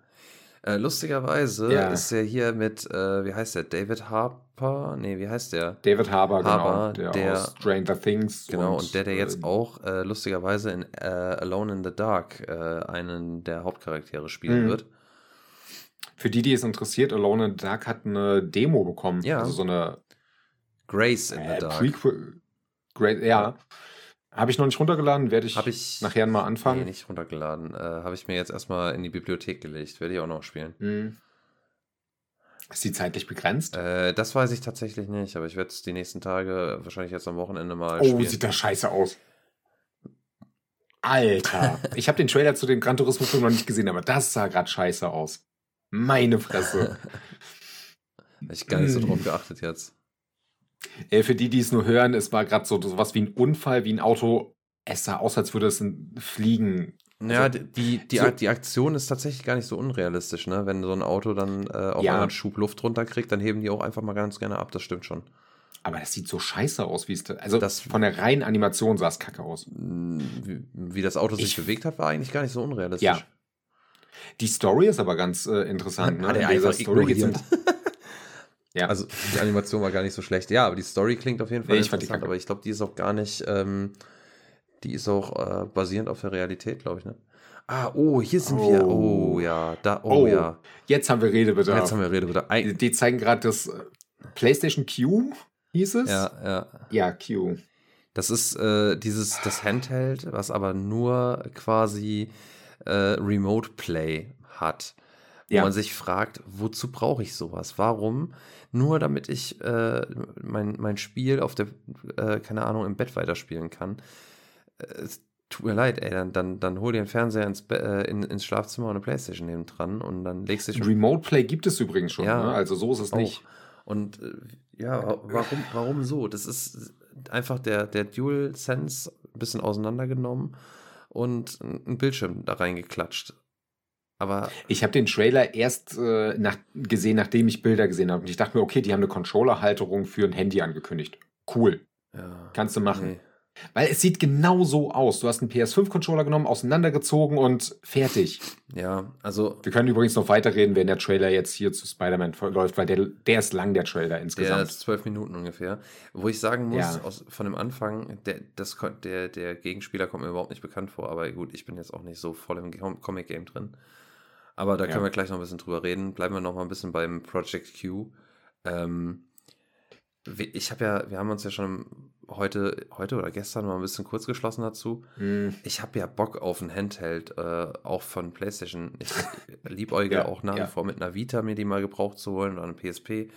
Äh, lustigerweise Ja. ist er hier mit, äh, wie heißt der? David Harper? Nee, wie heißt der? David Harbour, Harbour, genau, der, der- aus Stranger Things. Genau, und, der, der jetzt äh, auch äh, lustigerweise in äh, Alone in the Dark einen der Hauptcharaktere spielen Mhm. wird. Für die, die es interessiert, Alone in the Dark hat eine Demo bekommen. Ja. Also so eine Grace in the äh, Dark. Prequel. Great, ja. Habe ich noch nicht runtergeladen, werde ich, ich nachher mal Nee, anfangen. nicht runtergeladen. Äh, Habe ich mir jetzt erstmal in die Bibliothek gelegt. Werde ich auch noch spielen. Hm. Ist die zeitlich begrenzt? Äh, das weiß ich tatsächlich nicht, aber ich werde es die nächsten Tage, wahrscheinlich jetzt am Wochenende mal oh, spielen. sieht das scheiße aus. Alter. ich habe den Trailer zu dem Gran Turismo Film noch nicht gesehen, aber das sah gerade scheiße aus. Meine Fresse. Hab ich gar nicht so drauf geachtet jetzt. Äh, für die, die es nur hören, es war gerade so was wie ein Unfall, wie ein Auto. Es sah aus, als würde es ein Fliegen. Ja, Also, die, die, so- die Aktion ist tatsächlich gar nicht so unrealistisch, ne? Wenn so ein Auto dann äh, auf Ja. einen Schub Luft runterkriegt, dann heben die auch einfach mal ganz gerne ab, das stimmt schon. Aber das sieht so scheiße aus, wie es da. Also Das- von der reinen Animation sah es kacke aus. Wie, wie das Auto sich Ich- bewegt hat, war eigentlich gar nicht so unrealistisch. Ja. Die Story ist aber ganz äh, interessant. Ne? Hat er einfach Story ignoriert. Ja. Also die Animation war gar nicht so schlecht. Ja, aber die Story klingt auf jeden Fall Nee, ich fand die interessant. kacke. Aber ich glaube, die ist auch gar nicht, ähm, die ist auch äh, basierend auf der Realität, glaube ich. Ne? Ah, oh, hier sind wir. Oh. Oh ja, da, oh, Oh, ja. Jetzt haben wir Redebedarf. Jetzt haben wir Rede wieder. Ein, Die zeigen gerade das äh, PlayStation Q, hieß es? ja, ja. Ja, Q. Das ist äh, dieses, das Handheld, was aber nur quasi äh, Remote Play hat. Wo Ja. man sich fragt, wozu brauche ich sowas? Warum? Nur damit ich äh, mein, mein Spiel auf der, äh, keine Ahnung, im Bett weiterspielen kann. Äh, es tut mir leid, ey, dann, dann, dann hol dir einen Fernseher ins, äh, in, ins Schlafzimmer und eine Playstation neben dran und dann legst du dich Remote Play gibt es übrigens schon. Ja, ne? Also so ist es auch. nicht. Und äh, ja, wa- warum, warum so? Das ist einfach der, der DualSense ein bisschen auseinandergenommen und ein Bildschirm da reingeklatscht. Aber Ich habe den Trailer erst äh, nach, gesehen, nachdem ich Bilder gesehen habe. Und ich dachte mir, okay, die haben eine Controller-Halterung für ein Handy angekündigt. Cool. ja, Kannst du machen. nee. Weil es sieht genau so aus. Du hast einen PS5-Controller genommen, auseinandergezogen und fertig. Ja, also Wir können übrigens noch weiterreden, wenn der Trailer jetzt hier zu Spider-Man läuft, weil der, der ist lang, der Trailer der insgesamt. ist zwölf Minuten ungefähr. Wo ich sagen muss, Ja. aus, von dem Anfang, der, das, der, der Gegenspieler kommt mir überhaupt nicht bekannt vor. Aber gut, ich bin jetzt auch nicht so voll im Com- Comic-Game drin. Aber da können Ja. wir gleich noch ein bisschen drüber reden. Bleiben wir noch mal ein bisschen beim Project Q. Ähm, ich habe ja, wir haben uns ja schon heute, heute oder gestern mal ein bisschen kurz geschlossen dazu. Hm, Ich habe ja Bock auf ein Handheld, äh, auch von PlayStation. Ich liebäuge Ja, auch nach ja. wie vor mit einer Vita, mir die mal gebraucht zu holen oder eine PSP.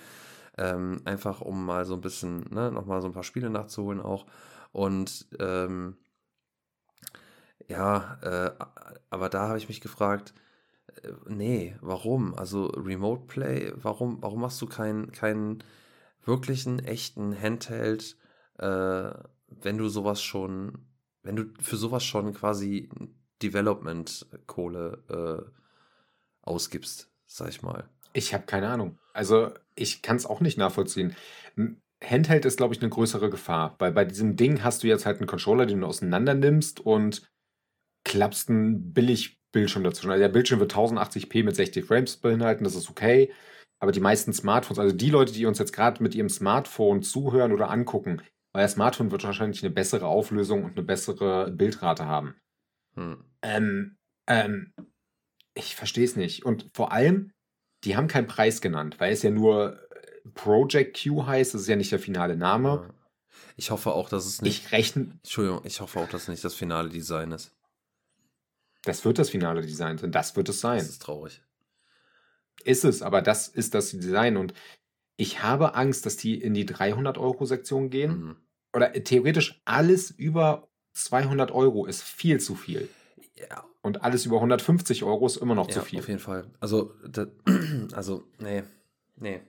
Ähm, einfach um mal so ein bisschen, ne, nochmal so ein paar Spiele nachzuholen auch. Und ähm, ja, äh, aber da habe ich mich gefragt, äh, nee, warum? Also Remote Play, warum, warum machst du keinen keinen wirklichen, echten Handheld, äh, wenn du sowas schon, wenn du für sowas schon quasi Development-Kohle äh, ausgibst, sag ich mal. Ich habe keine Ahnung. Also ich kann es auch nicht nachvollziehen. Handheld ist, glaube ich, eine größere Gefahr, weil bei diesem Ding hast du jetzt halt einen Controller, den du auseinander nimmst und klappst einen Billig-Bildschirm dazwischen. Also der Bildschirm wird 1080p mit 60 Frames beinhalten, das ist okay. Aber die meisten Smartphones, also die Leute, die uns jetzt gerade mit ihrem Smartphone zuhören oder angucken, das Smartphone wird wahrscheinlich eine bessere Auflösung und eine bessere Bildrate haben. Hm. Ähm, ähm, ich verstehe es nicht. Und vor allem, die haben keinen Preis genannt, weil es ja nur äh, Project Q heißt, das ist ja nicht der finale Name. Ich hoffe auch, dass es nicht. Ich rechne, Entschuldigung, ich hoffe auch, dass es nicht das finale Design ist. das wird das finale Design sein, das wird es sein. Das ist traurig. Ist es, aber das ist das Design und ich habe Angst, dass die in die 300 Euro Sektion gehen. Mhm. Oder äh, theoretisch alles über 200 Euro ist viel zu viel. Ja, Und alles über 150 Euro ist immer noch zu ja, viel. auf jeden Fall. Also, da, also, nee, nee.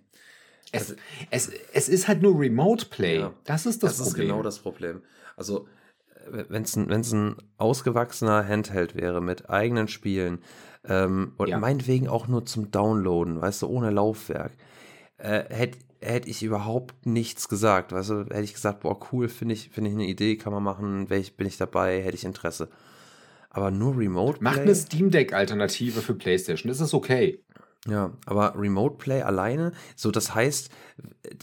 Es, Also- es, es ist halt nur Remote Play. Ja. Das ist das, Das, ist Problem. genau das Problem. Also, wenn es ein, wenn's ein ausgewachsener Handheld wäre mit eigenen Spielen ähm, und Ja. meinetwegen auch nur zum Downloaden, weißt du, ohne Laufwerk, äh, hätte hätt ich überhaupt nichts gesagt. Weißt du, hätte ich gesagt, boah, cool, finde ich, finde ich eine Idee, kann man machen, welch, bin ich dabei, hätte ich Interesse. Aber nur Remote Mach Play? eine Steam Deck Alternative für PlayStation. Das ist okay. Ja, aber Remote Play alleine, so das heißt,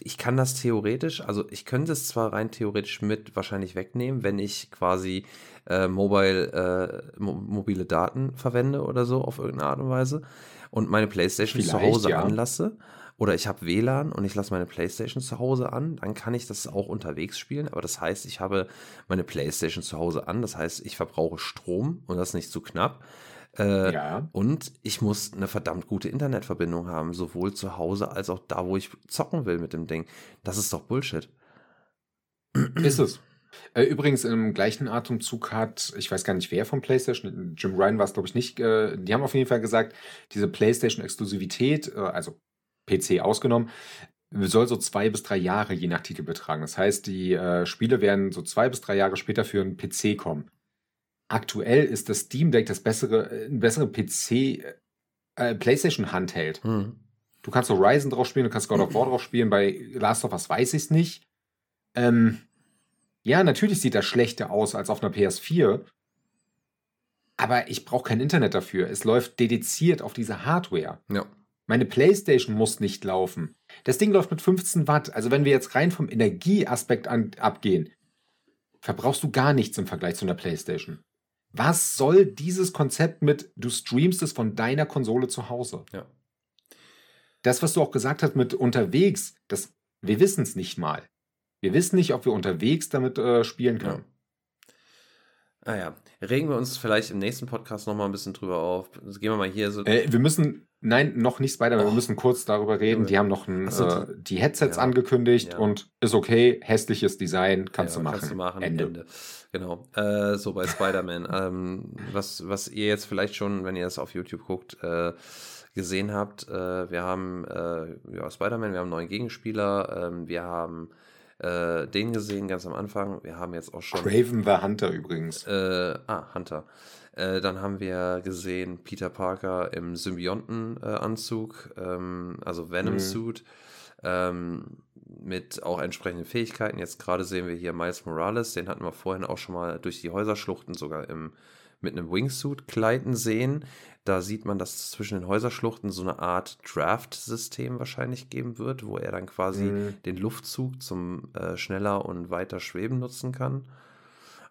ich kann das theoretisch, also ich könnte es zwar rein theoretisch mit wahrscheinlich wegnehmen, wenn ich quasi äh, mobile, äh, mo mobile Daten verwende oder so auf irgendeine Art und Weise und meine Playstation zu Vielleicht, Hause ja. anlasse. Oder ich habe WLAN und ich lasse meine Playstation zu Hause an, dann kann ich das auch unterwegs spielen. Aber das heißt, ich habe meine Playstation zu Hause an. Das heißt, ich verbrauche Strom und das ist nicht zu knapp. Äh, Ja. und ich muss eine verdammt gute Internetverbindung haben, sowohl zu Hause als auch da, wo ich zocken will mit dem Ding. Das ist doch Bullshit. Ist es. Äh, Übrigens, im gleichen Atemzug hat, ich weiß gar nicht wer von PlayStation, Jim Ryan war es, glaube ich, nicht, äh, die haben auf jeden Fall gesagt, diese PlayStation-Exklusivität, äh, also PC ausgenommen, soll so zwei bis drei Jahre je nach Titel betragen. Das heißt, die äh, Spiele werden so zwei bis drei Jahre später für einen PC kommen. Aktuell ist das Steam Deck das bessere, äh, ein bessere PC, äh, PlayStation Handheld. Hm. Du kannst Horizon drauf spielen, du kannst God of War drauf spielen, bei Last of Us weiß ich es nicht. Ähm, ja, natürlich sieht das schlechter aus als auf einer PS4. Aber ich brauche kein Internet dafür. Es läuft dediziert auf diese Hardware. Ja. Meine PlayStation muss nicht laufen. Das Ding läuft mit 15 Watt. Also wenn wir jetzt rein vom Energieaspekt an, abgehen, verbrauchst du gar nichts im Vergleich zu einer PlayStation. Was soll dieses Konzept mit, du streamst es von deiner Konsole zu Hause? Ja. Das, was du auch gesagt hast mit unterwegs, das, wir wissen es nicht mal. Wir wissen nicht, ob wir unterwegs damit äh, spielen können. Ah ja. Regen wir uns vielleicht im nächsten Podcast nochmal ein bisschen drüber auf. Gehen wir mal hier so. Äh, wir müssen, nein, noch nicht Spider, wir Oh. müssen kurz darüber reden. Junge. Die haben noch ein, so, äh, die Headsets Ja. angekündigt Ja. und ist okay, hässliches Design, kannst Ja, du machen. Kannst du machen. Ende. Ende. Genau. Äh, so bei Spider-Man. ähm, was, was ihr jetzt vielleicht schon, wenn ihr das auf YouTube guckt, äh, gesehen habt, äh, wir haben äh, ja, Spider-Man, wir haben einen neuen Gegenspieler, ähm, wir haben äh, den gesehen ganz am Anfang. Wir haben jetzt auch schon. Craven the Hunter übrigens. Ah, Hunter. Äh, dann haben wir gesehen Peter Parker im Symbionten-Anzug, ähm, also Mhm. Venom-Suit, ähm, mit auch entsprechenden Fähigkeiten. Jetzt gerade sehen wir hier Miles Morales, den hatten wir vorhin auch schon mal durch die Häuserschluchten sogar im, mit einem Wingsuit gleiten sehen. Da sieht man, dass es zwischen den Häuserschluchten so eine Art Draft-System wahrscheinlich geben wird, wo er dann quasi Mhm. den Luftzug zum äh, schneller und weiter schweben nutzen kann.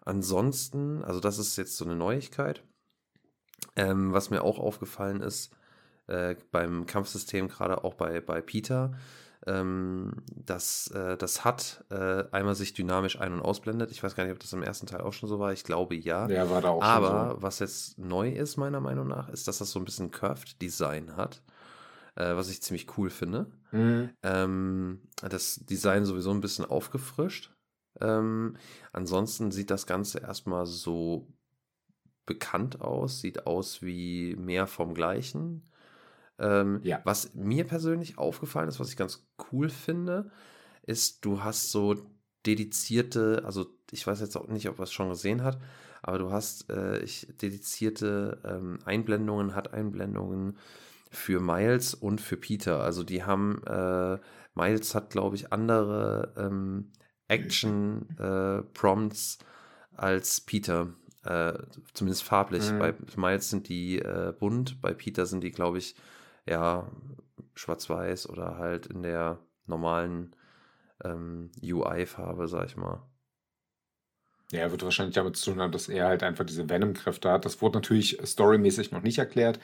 Ansonsten, also das ist jetzt so eine Neuigkeit. Ähm, was mir auch aufgefallen ist, äh, beim Kampfsystem, gerade auch bei, bei Peter, ähm, dass äh, das hat äh, einmal sich dynamisch ein- und ausblendet. Ich weiß gar nicht, ob das im ersten Teil auch schon so war. Ich glaube ja. Ja, war da auch Aber schon so. was jetzt neu ist, meiner Meinung nach, ist, dass das so ein bisschen Curved Design hat, äh, was ich ziemlich cool finde. Mhm. Ähm, das Design sowieso ein bisschen aufgefrischt. Ähm, ansonsten sieht das Ganze erstmal so bekannt aus, sieht aus wie mehr vom Gleichen. Ähm, Ja. Was mir persönlich aufgefallen ist, was ich ganz cool finde, ist, du hast so dedizierte, also ich weiß jetzt auch nicht, ob er es schon gesehen hat, aber du hast äh, ich, dedizierte ähm, Einblendungen, hat Einblendungen für Miles und für Peter. Also die haben, äh, Miles hat, glaube ich, andere ähm, Action-Prompts als Peter. Äh, zumindest farblich. Mhm. Bei Miles sind die äh, bunt, bei Peter sind die, glaube ich, ja, schwarz-weiß oder halt in der normalen ähm, UI-Farbe, sag ich mal. Ja, er wird wahrscheinlich damit zu tun haben, dass er halt einfach diese Venom-Kräfte hat. Das wurde natürlich storymäßig noch nicht erklärt.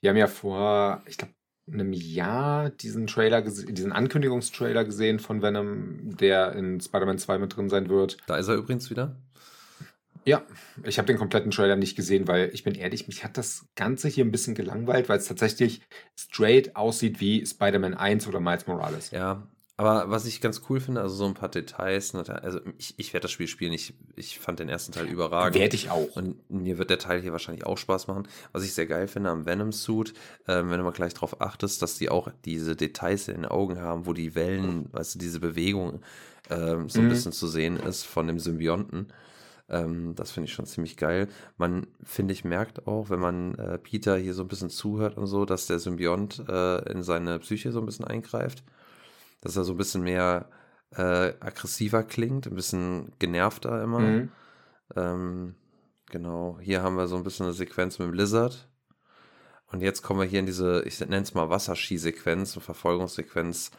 Wir haben ja vor, ich glaube, einem Jahr diesen Trailer, diesen Ankündigungstrailer gesehen von Venom, der in Spider-Man 2 mit drin sein wird. Da ist er übrigens wieder. Ja, ich habe den kompletten Trailer nicht gesehen, weil ich bin ehrlich, mich hat das Ganze hier ein bisschen gelangweilt, weil es tatsächlich straight aussieht wie Spider-Man 1 oder Miles Morales. Ja, aber was ich ganz cool finde, also so ein paar Details, ne, also ich, ich werde das Spiel spielen, ich, ich fand den ersten Teil überragend. Werde ich auch. Und mir wird der Teil hier wahrscheinlich auch Spaß machen. Was ich sehr geil finde am Venom-Suit, ähm, wenn du mal gleich drauf achtest, dass die auch diese Details in den Augen haben, wo die Wellen, weißt du, diese Bewegung ähm, so ein Mhm. bisschen zu sehen ist von dem Symbionten. Ähm, das finde ich schon ziemlich geil. Man, finde ich, merkt auch, wenn man äh, Peter hier so ein bisschen zuhört und so, dass der Symbiont äh, in seine Psyche so ein bisschen eingreift. Dass er so ein bisschen mehr äh, aggressiver klingt, ein bisschen genervter immer. Mhm. Ähm, genau, hier haben wir so ein bisschen eine Sequenz mit dem Lizard. Und jetzt kommen wir hier in diese, ich nenne es mal Wasserski-Sequenz, eine Verfolgungssequenz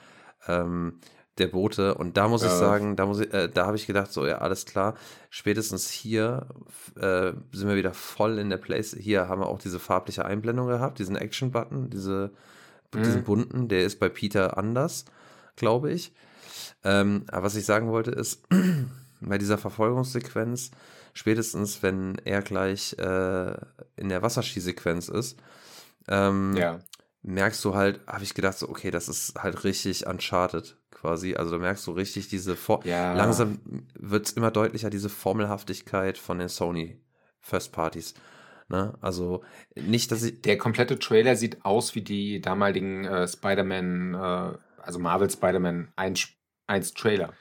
ähm, der Boote. Und da muss ich Ja. sagen, da ich, äh, da habe ich gedacht, so ja, alles klar. Spätestens hier äh, sind wir wieder voll in der Place. Hier haben wir auch diese farbliche Einblendung gehabt, diesen Action-Button, diese, Mhm. diesen bunten, der ist bei Peter anders, glaube ich. Ähm, aber was ich sagen wollte ist, bei dieser Verfolgungssequenz, spätestens wenn er gleich äh, in der Wasserskisequenz ist, ähm, Ja. merkst du halt, habe ich gedacht, so, okay, das ist halt richtig Uncharted quasi. Also da merkst du richtig diese, For Ja. langsam wird es immer deutlicher, diese Formelhaftigkeit von den Sony First Parties. Ne? Also nicht, dass ich, Der komplette Trailer sieht aus wie die damaligen äh, Spider-Man, äh, also Marvel Spider-Man 1, 1 Trailer.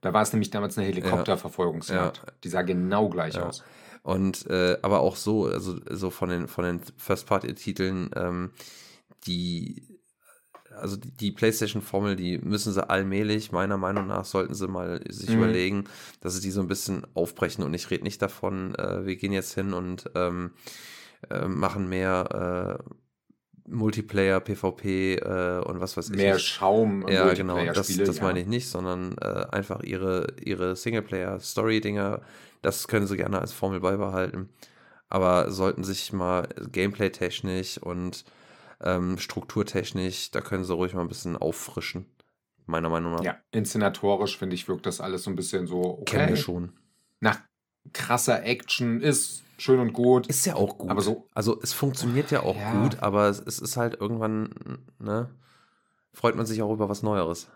Da war es nämlich damals eine Helikopterverfolgungsjagd. Die sah genau gleich Ja. aus. Und äh, aber auch so, also so von den von den First-Party-Titeln, ähm, die also die, die PlayStation-Formel, die müssen sie allmählich, meiner Meinung nach, sollten sie mal sich Mhm. überlegen, dass sie die so ein bisschen aufbrechen. Und ich rede nicht davon, äh, wir gehen jetzt hin und ähm, äh, machen mehr äh, Multiplayer, PvP äh, und was weiß ich. Mehr. Schaum Ja, genau, das, das ja. meine ich nicht, sondern äh, einfach ihre, ihre Singleplayer-Story-Dinger, das können sie gerne als Formel beibehalten. Aber sollten sich mal gameplay-technisch und ähm, strukturtechnisch, da können sie ruhig mal ein bisschen auffrischen, meiner Meinung nach. Ja, inszenatorisch finde ich, wirkt das alles so ein bisschen so, Kennen wir okay, schon. nach krasser Action ist schön und gut. Ist ja auch gut. Aber so- also es funktioniert ja auch Ja. gut, aber es, es ist halt irgendwann, ne, freut man sich auch über was Neueres.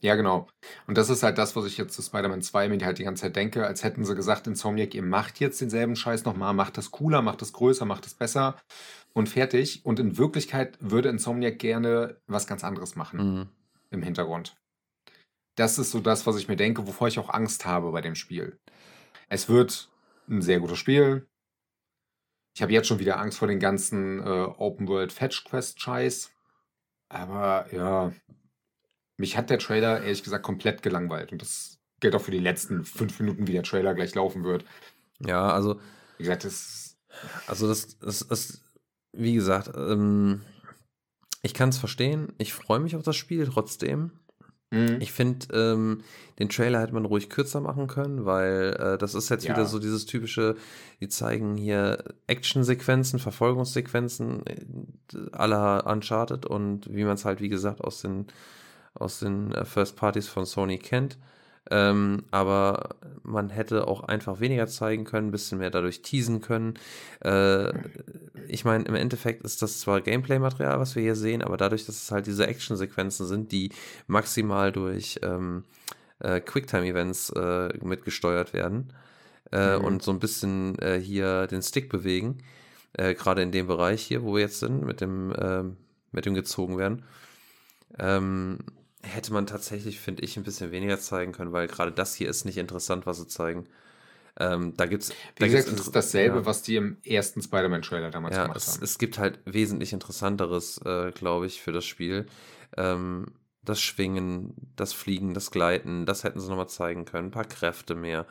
Ja, genau. Und das ist halt das, was ich jetzt zu Spider-Man 2 mir halt die ganze Zeit denke, als hätten sie gesagt, Insomniac, ihr macht jetzt denselben Scheiß nochmal, macht das cooler, macht das größer, macht das besser und fertig. Und in Wirklichkeit würde Insomniac gerne was ganz anderes machen Mhm. im Hintergrund. Das ist so das, was ich mir denke, wovor ich auch Angst habe bei dem Spiel. Es wird ein sehr gutes Spiel. Ich habe jetzt schon wieder Angst vor den ganzen äh, Open World Fetch Quest Scheiß. Aber ja, mich hat der Trailer ehrlich gesagt komplett gelangweilt. Und das gilt auch für die letzten fünf Minuten, wie der Trailer gleich laufen wird. Ja, also Wie gesagt, das Also das, das, das wie gesagt, ähm, ich kann es verstehen. Ich freue mich auf das Spiel trotzdem. Mhm. Ich finde, ähm, den Trailer hätte man ruhig kürzer machen können, weil äh, das ist jetzt Ja. wieder so dieses typische, die zeigen hier Actionsequenzen, Verfolgungssequenzen äh, aller Uncharted und wie man es halt, wie gesagt, aus den, aus den äh, First Parties von Sony kennt. Ähm, aber man hätte auch einfach weniger zeigen können, ein bisschen mehr dadurch teasen können. Äh, ich meine, im Endeffekt ist das zwar Gameplay-Material, was wir hier sehen, aber dadurch, dass es halt diese Action-Sequenzen sind, die maximal durch ähm, äh, Quicktime-Events äh, mitgesteuert werden äh, Mhm. und so ein bisschen äh, hier den Stick bewegen, äh, gerade in dem Bereich hier, wo wir jetzt sind, mit dem, ähm, mit dem gezogen werden. Ähm, hätte man tatsächlich, finde ich, ein bisschen weniger zeigen können, weil gerade das hier ist nicht interessant, was sie zeigen. Ähm, da gibt's, Wie da gesagt, gibt's es ist dasselbe, ja. was die im ersten Spider-Man-Trailer damals Ja, gemacht es, haben. es gibt halt wesentlich interessanteres, äh, glaube ich, für das Spiel. Ähm, das Schwingen, das Fliegen, das Gleiten, das hätten sie nochmal zeigen können. Ein paar Kräfte mehr.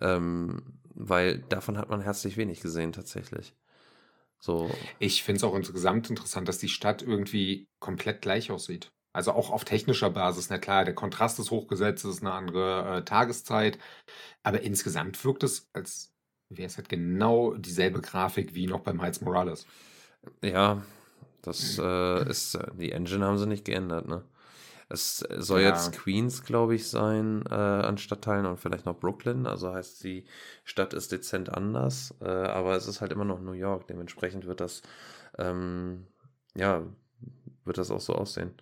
Ähm, weil davon hat man herzlich wenig gesehen, tatsächlich. So, Ich finde es auch insgesamt interessant, dass die Stadt irgendwie komplett gleich aussieht. Also auch auf technischer Basis, na klar, der Kontrast ist hochgesetzt, es ist eine andere äh, Tageszeit, aber insgesamt wirkt es, als wäre es halt genau dieselbe Grafik wie noch beim Miles Morales. ja, das äh, ist, äh, die Engine haben sie nicht geändert, ne? Es soll Ja. jetzt Queens, glaube ich, sein äh, an Stadtteilen und vielleicht noch Brooklyn. Also heißt, die Stadt ist dezent anders, äh, aber es ist halt immer noch New York. Dementsprechend wird das, ähm, ja, wird das auch so aussehen.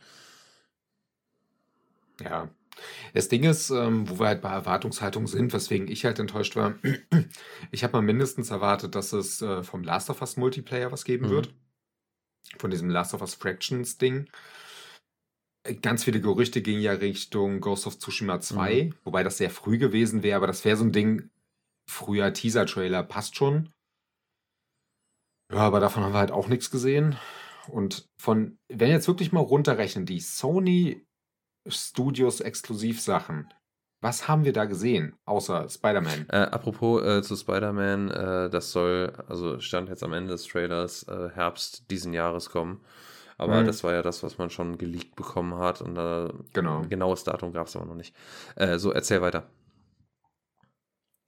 Ja. Das Ding ist, ähm, wo wir halt bei Erwartungshaltung sind, weswegen ich halt enttäuscht war, ich habe mal mindestens erwartet, dass es äh, vom Last of Us Multiplayer was geben Mhm. wird. Von diesem Last of Us Fractions Ding. Äh, Ganz viele Gerüchte gingen ja Richtung Ghost of Tsushima 2, Mhm. wobei das sehr früh gewesen wäre, aber das wäre so ein Ding, früher Teaser-Trailer passt schon. Ja, aber davon haben wir halt auch nichts gesehen. Und von, wenn jetzt wirklich mal runterrechnen, die Sony Studios Exklusivsachen, was haben wir da gesehen, außer Spider-Man? Äh, apropos äh, zu Spider-Man, äh, das soll, also stand jetzt am Ende des Trailers, äh, Herbst diesen Jahres kommen. Aber Mhm. das war ja das, was man schon geleakt bekommen hat und Genau. ein genaues Datum gab es aber noch nicht. Äh, so, erzähl weiter.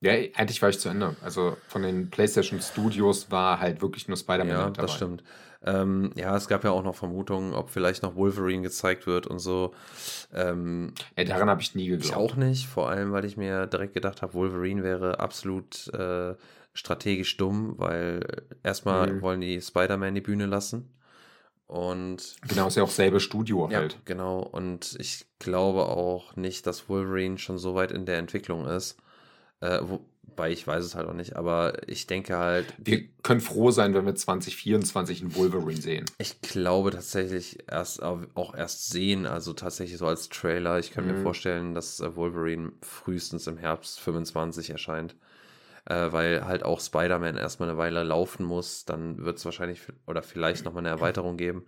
Ja, eigentlich war ich zu Ende. Also von den PlayStation Studios war halt wirklich nur Spider-Man Ja, dabei. das stimmt. Ähm, ja, es gab ja auch noch Vermutungen, ob vielleicht noch Wolverine gezeigt wird und so. Ähm, Ja, daran habe ich nie ich geglaubt. auch nicht, vor allem, weil ich mir direkt gedacht habe, Wolverine wäre absolut äh, strategisch dumm, weil erstmal Mhm. wollen die Spider-Man die Bühne lassen. Und Genau, ist ja auch selbe Studio ja, halt. genau. Und ich glaube auch nicht, dass Wolverine schon so weit in der Entwicklung ist. Äh, wobei ich weiß es halt auch nicht, aber ich denke halt, Wir können froh sein, wenn wir 2024 einen Wolverine sehen. Ich glaube tatsächlich erst au- auch erst sehen, also tatsächlich so als Trailer. Ich kann mir Mhm. vorstellen, dass äh, Wolverine frühestens im Herbst 25 erscheint. Äh, weil halt auch Spider-Man erstmal eine Weile laufen muss. Dann wird es wahrscheinlich oder vielleicht nochmal eine Erweiterung geben.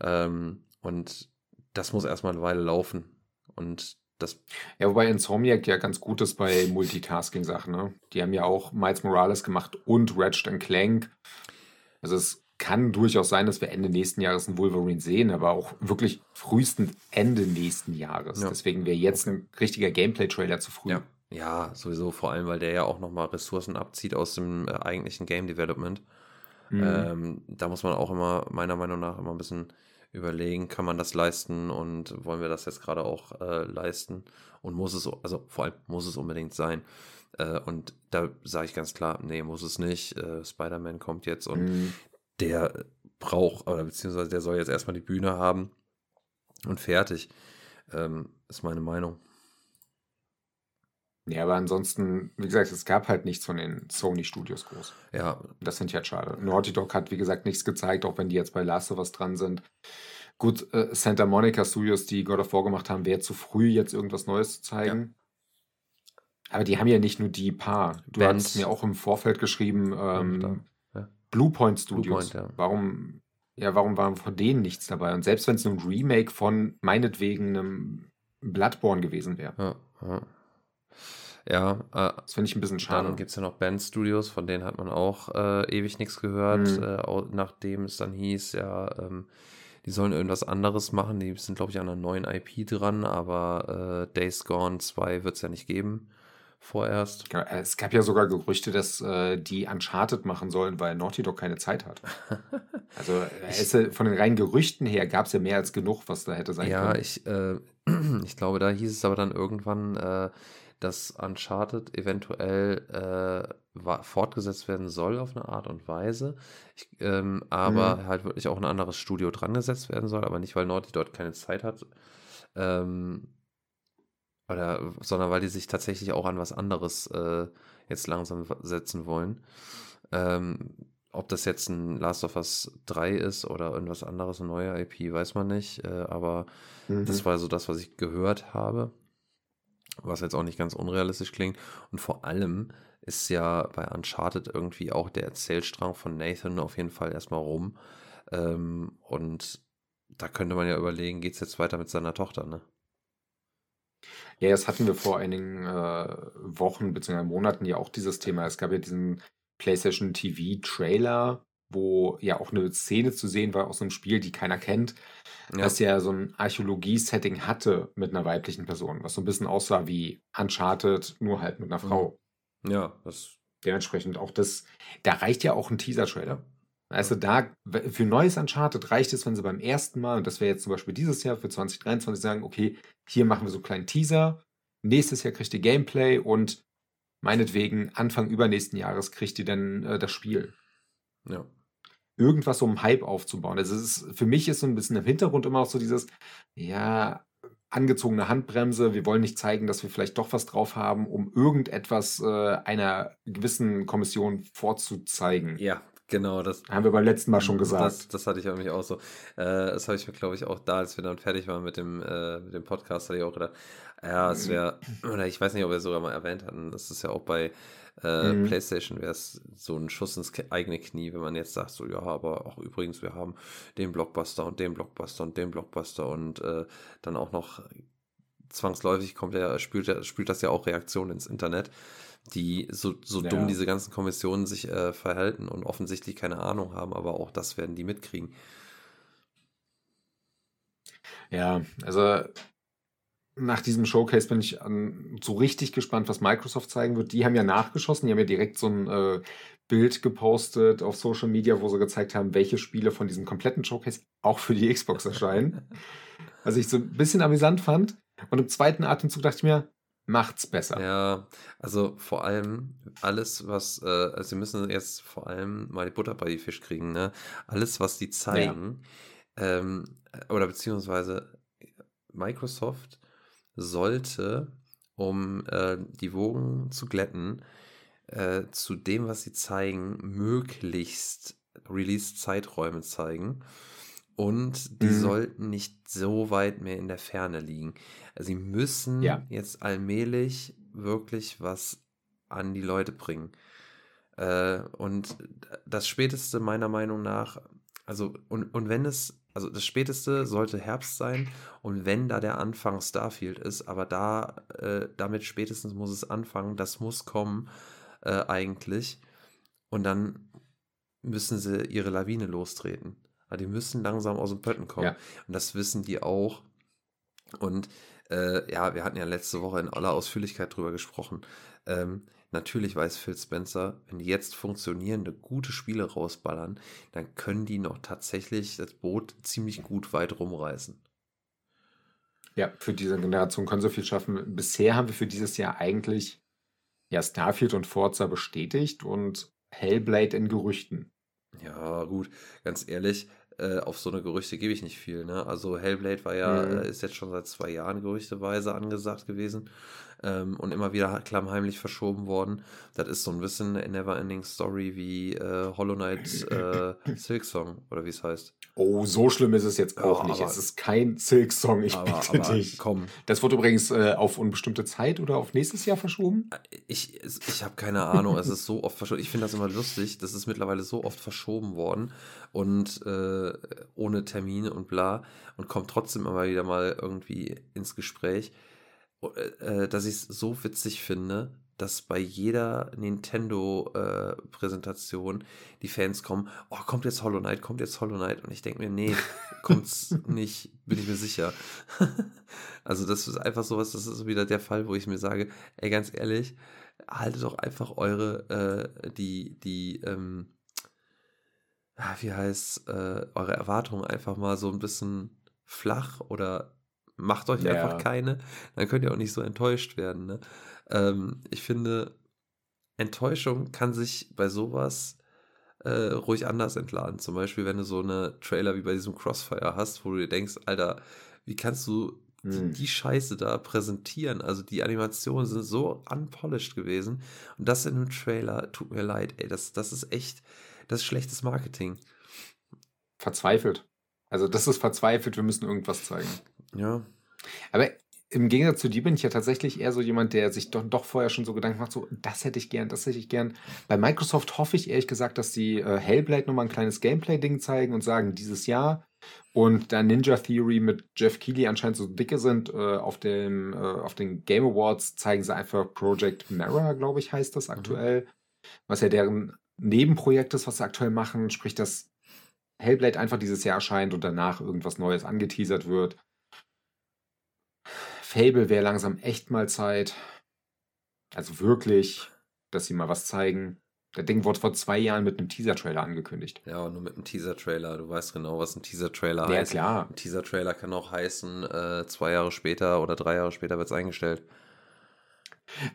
Ähm, und das muss erstmal eine Weile laufen. Und das, Ja, wobei Insomniac ja ganz gut ist bei Multitasking-Sachen. Ne? Die haben ja auch Miles Morales gemacht und Ratchet Clank. Also es kann durchaus sein, dass wir Ende nächsten Jahres einen Wolverine sehen, aber auch wirklich frühestens Ende nächsten Jahres. Ja. Deswegen wäre jetzt ein richtiger Gameplay-Trailer zu früh. ja, ja, sowieso, vor allem, weil der ja auch nochmal Ressourcen abzieht aus dem äh, eigentlichen Game Development. Mhm. Ähm, da muss man auch immer, meiner Meinung nach, immer ein bisschen überlegen, kann man das leisten und wollen wir das jetzt gerade auch äh, leisten und muss es, also vor allem muss es unbedingt sein. Äh, und da sage ich ganz klar, nee, muss es nicht. Äh, Spider-Man kommt jetzt und Mhm. der braucht, oder beziehungsweise der soll jetzt erstmal die Bühne haben und fertig. Ähm, ist meine Meinung. Ja, aber ansonsten, wie gesagt, es gab halt nichts von den Sony-Studios groß. Ja, Das finde ich halt schade. Naughty Dog hat, wie gesagt, nichts gezeigt, auch wenn die jetzt bei Last of Us dran sind. Gut, äh, Santa Monica Studios, die God of War gemacht haben, wäre zu früh, jetzt irgendwas Neues zu zeigen. Aber die haben ja nicht nur die paar. Du Band. hast mir auch im Vorfeld geschrieben, ähm, Ja. Bluepoint Studios. Bluepoint, ja. Warum, ja, warum war von denen nichts dabei? Und selbst wenn es nur ein Remake von meinetwegen einem Bloodborne gewesen wäre, ja, ja. Ja, äh, das finde ich ein bisschen schade. Dann gibt es ja noch Band Studios, von denen hat man auch äh, ewig nichts gehört, Mhm. äh, nachdem es dann hieß, ja, ähm, Die sollen irgendwas anderes machen. Die sind, glaube ich, an einer neuen IP dran, aber äh, Days Gone 2 wird es ja nicht geben. Vorerst. Ja, es gab ja sogar Gerüchte, dass äh, die Uncharted machen sollen, weil Naughty Dog keine Zeit hat. Also es, von den reinen Gerüchten her gab es ja mehr als genug, was da hätte sein ja, können. ich, äh, ich glaube, da hieß es aber dann irgendwann, äh, dass Uncharted eventuell äh, fortgesetzt werden soll auf eine Art und Weise, ich, ähm, aber Mhm. halt wirklich auch ein anderes Studio dran gesetzt werden soll, aber nicht, weil Naughty dort keine Zeit hat, ähm, oder, sondern weil die sich tatsächlich auch an was anderes äh, jetzt langsam setzen wollen. Ähm, ob das jetzt ein Last of Us 3 ist oder irgendwas anderes, eine neue IP, weiß man nicht, äh, aber Mhm. das war so das, was ich gehört habe, was jetzt auch nicht ganz unrealistisch klingt. Und vor allem ist ja bei Uncharted irgendwie auch der Erzählstrang von Nathan auf jeden Fall erstmal rum. Ähm, und da könnte man ja überlegen, geht es jetzt weiter mit seiner Tochter, ne? Ja, das hatten wir vor einigen äh, Wochen bzw. Monaten ja auch dieses Thema. Es gab ja diesen PlayStation TV Trailer, wo ja auch eine Szene zu sehen war aus einem Spiel, die keiner kennt, Ja, das ja so ein Archäologie-Setting hatte mit einer weiblichen Person, was so ein bisschen aussah wie Uncharted, nur halt mit einer Mhm. Frau. ja, das, Dementsprechend auch das, da reicht ja auch ein Teaser-Trailer. Also da, für neues Uncharted reicht es, wenn sie beim ersten Mal, und das wäre jetzt zum Beispiel dieses Jahr für 2023, sagen, okay, hier machen wir so einen kleinen Teaser, nächstes Jahr kriegt ihr Gameplay und meinetwegen Anfang übernächsten Jahres kriegt ihr dann äh, das Spiel. ja. Irgendwas, um Hype aufzubauen. Also es ist, für mich ist so ein bisschen im Hintergrund immer auch so dieses, ja, angezogene Handbremse, wir wollen nicht zeigen, dass wir vielleicht doch was drauf haben, um irgendetwas äh, einer gewissen Kommission vorzuzeigen. Ja, genau, das, Haben wir beim letzten Mal schon gesagt. Das, das hatte ich nämlich auch so. Äh, das habe ich mir, glaube ich, auch da, als wir dann fertig waren mit dem, äh, mit dem Podcast, hatte ich auch gedacht, ja, es wäre, oder ich weiß nicht, ob wir es sogar mal erwähnt hatten, das ist ja auch bei äh, Mhm. PlayStation wäre es so ein Schuss ins eigene Knie, wenn man jetzt sagt, so, ja, aber auch übrigens, wir haben den Blockbuster und den Blockbuster und den Blockbuster und äh, dann auch noch zwangsläufig kommt ja, spült, spült das ja auch Reaktionen ins Internet, die so, so Ja. dumm diese ganzen Kommissionen sich äh, verhalten und offensichtlich keine Ahnung haben, aber auch das werden die mitkriegen. Ja, also nach diesem Showcase bin ich an, so richtig gespannt, was Microsoft zeigen wird. Die haben ja nachgeschossen, die haben ja direkt so ein äh, Bild gepostet auf Social Media, wo sie gezeigt haben, welche Spiele von diesem kompletten Showcase auch für die Xbox erscheinen. was ich so ein bisschen amüsant fand. Und im zweiten Atemzug dachte ich mir, macht's besser. Ja, also vor allem alles, was, äh, also sie müssen jetzt vor allem mal die Butter bei die Fisch kriegen, ne? Alles, was die zeigen, ähm, oder beziehungsweise Microsoft sollte, um äh, die Wogen zu glätten, äh, zu dem, was sie zeigen, möglichst Release-Zeiträume zeigen. Und die Mhm. sollten nicht so weit mehr in der Ferne liegen. Also sie müssen Ja. jetzt allmählich wirklich was an die Leute bringen. Äh, und das Späteste meiner Meinung nach, also, und, und wenn es, also das Späteste sollte Herbst sein und wenn da der Anfang Starfield ist, aber da, äh, damit spätestens muss es anfangen, das muss kommen äh, eigentlich. Und dann müssen sie ihre Lawine lostreten. Aber die müssen langsam aus dem Pötten kommen. Ja. Und das wissen die auch. Und äh, ja, wir hatten ja letzte Woche in aller Ausführlichkeit drüber gesprochen. Ähm, natürlich weiß Phil Spencer, wenn die jetzt funktionierende, gute Spiele rausballern, dann können die noch tatsächlich das Boot ziemlich gut weit rumreißen. Ja, für diese Generation können sie viel schaffen. Bisher haben wir für dieses Jahr eigentlich ja Starfield und Forza bestätigt und Hellblade in Gerüchten. Ja, gut, ganz ehrlich, äh, auf so eine Gerüchte gebe ich nicht viel. Ne? Also Hellblade war ja, Mhm. äh, ist jetzt schon seit zwei Jahren gerüchteweise angesagt gewesen ähm, und immer wieder klammheimlich verschoben worden. Das ist so ein bisschen eine Neverending Story wie äh, Hollow Knight äh, Silksong oder wie es heißt. Oh, so schlimm ist es jetzt auch Ja, nicht. es ist kein Silk-Song, ich aber, bitte aber dich. komm, Das wurde übrigens äh, auf unbestimmte Zeit oder auf nächstes Jahr verschoben. Ich, es- ich habe keine Ahnung, es ist so oft verschoben. Ich finde das immer lustig, das ist mittlerweile so oft verschoben worden und äh, ohne Termine und bla und kommt trotzdem immer wieder mal irgendwie ins Gespräch, äh, dass ich es so witzig finde, dass bei jeder Nintendo-Präsentation die Fans kommen, oh, kommt jetzt Hollow Knight, kommt jetzt Hollow Knight. Und ich denke mir, nee, kommt's nicht, bin ich mir sicher. also das ist einfach sowas, das ist wieder der Fall, wo ich mir sage, ey, ganz ehrlich, haltet doch einfach eure, äh, die, die, ähm, ah, wie heißt, äh, eure Erwartungen einfach mal so ein bisschen flach oder macht euch Ja. einfach keine, dann könnt ihr auch nicht so enttäuscht werden. Ne? Ähm, ich finde, Enttäuschung kann sich bei sowas äh, ruhig anders entladen. Zum Beispiel, wenn du so eine Trailer wie bei diesem Crossfire hast, wo du dir denkst, Alter, wie kannst du die, Hm. die Scheiße da präsentieren? Also die Animationen sind so unpolished gewesen. Und das in einem Trailer, tut mir leid, ey, das, das ist echt, das ist schlechtes Marketing. Verzweifelt. Also das ist verzweifelt, wir müssen irgendwas zeigen. Ja. Aber im Gegensatz zu dir bin ich ja tatsächlich eher so jemand, der sich doch, doch vorher schon so Gedanken macht, so, das hätte ich gern, das hätte ich gern. Bei Microsoft hoffe ich ehrlich gesagt, dass die äh, Hellblade nochmal ein kleines Gameplay-Ding zeigen und sagen, dieses Jahr. Und da Ninja Theory mit Jeff Keighley anscheinend so dicke sind, äh, auf, dem, äh, auf den Game Awards zeigen sie einfach Project Mara, glaube ich, heißt das aktuell. Was ja deren Nebenprojekt ist, was sie aktuell machen, sprich, dass Hellblade einfach dieses Jahr erscheint und danach irgendwas Neues angeteasert wird. Fable wäre langsam echt mal Zeit. Also wirklich, dass sie mal was zeigen. Das Ding wurde vor zwei Jahren mit einem Teaser-Trailer angekündigt. Ja, nur mit einem Teaser-Trailer. Du weißt genau, was ein Teaser-Trailer Ja, heißt. klar. Ein Teaser-Trailer kann auch heißen, äh, zwei Jahre später oder drei Jahre später wird es eingestellt.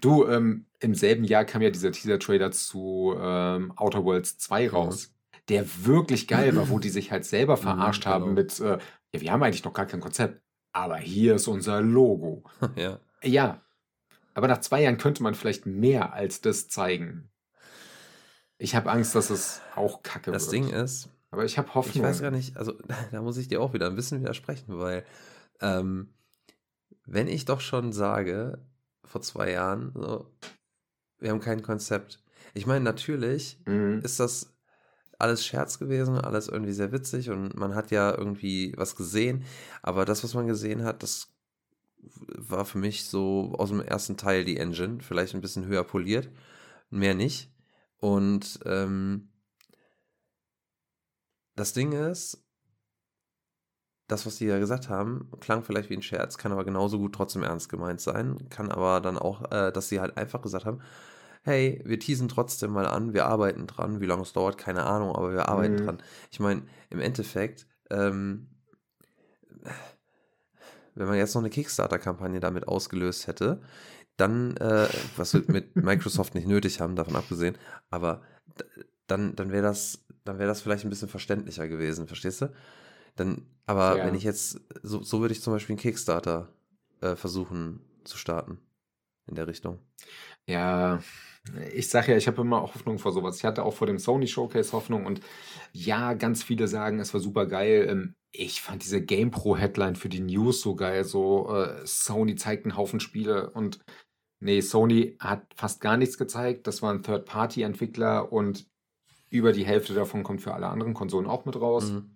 Du, ähm, im selben Jahr kam ja dieser Teaser-Trailer zu ähm, Outer Worlds 2 raus, der wirklich geil war, wo die sich halt selber verarscht genau. haben mit, äh, ja, wir haben eigentlich noch gar kein Konzept, aber hier ist unser Logo. ja. Ja, aber nach zwei Jahren könnte man vielleicht mehr als das zeigen. Ich habe Angst, dass es auch kacke Das wird. Ding ist, aber ich habe ich Hoffnung. weiß gar nicht, also da muss ich dir auch wieder ein bisschen widersprechen, weil ähm, wenn ich doch schon sage, vor zwei Jahren, so, wir haben kein Konzept. Ich meine, natürlich Mhm. ist das alles Scherz gewesen, alles irgendwie sehr witzig und man hat ja irgendwie was gesehen, aber das, was man gesehen hat, das war für mich so aus dem ersten Teil die Engine, vielleicht ein bisschen höher poliert, mehr nicht. Und ähm, das Ding ist, das, was die ja gesagt haben, klang vielleicht wie ein Scherz, kann aber genauso gut trotzdem ernst gemeint sein. Kann aber dann auch, äh, dass sie halt einfach gesagt haben, hey, wir teasen trotzdem mal an, wir arbeiten dran. Wie lange es dauert, keine Ahnung, aber wir arbeiten Mhm. dran. Ich meine, im Endeffekt, ähm, wenn man jetzt noch eine Kickstarter-Kampagne damit ausgelöst hätte, dann, äh, was wir mit Microsoft nicht nötig haben, davon abgesehen, aber dann, dann wäre das, dann wäre das vielleicht ein bisschen verständlicher gewesen, verstehst du? Dann, aber Ja. wenn ich jetzt, so, so würde ich zum Beispiel einen Kickstarter äh, versuchen zu starten in der Richtung. Ja, ich sage ja, ich habe immer Hoffnung vor sowas. Ich hatte auch vor dem Sony Showcase Hoffnung und ja, ganz viele sagen, es war super geil. Ähm, Ich fand diese GamePro Headline für die News so geil. So, äh, Sony zeigt einen Haufen Spiele und nee, Sony hat fast gar nichts gezeigt. Das waren Third-Party-Entwickler und über die Hälfte davon kommt für alle anderen Konsolen auch mit raus. Mhm.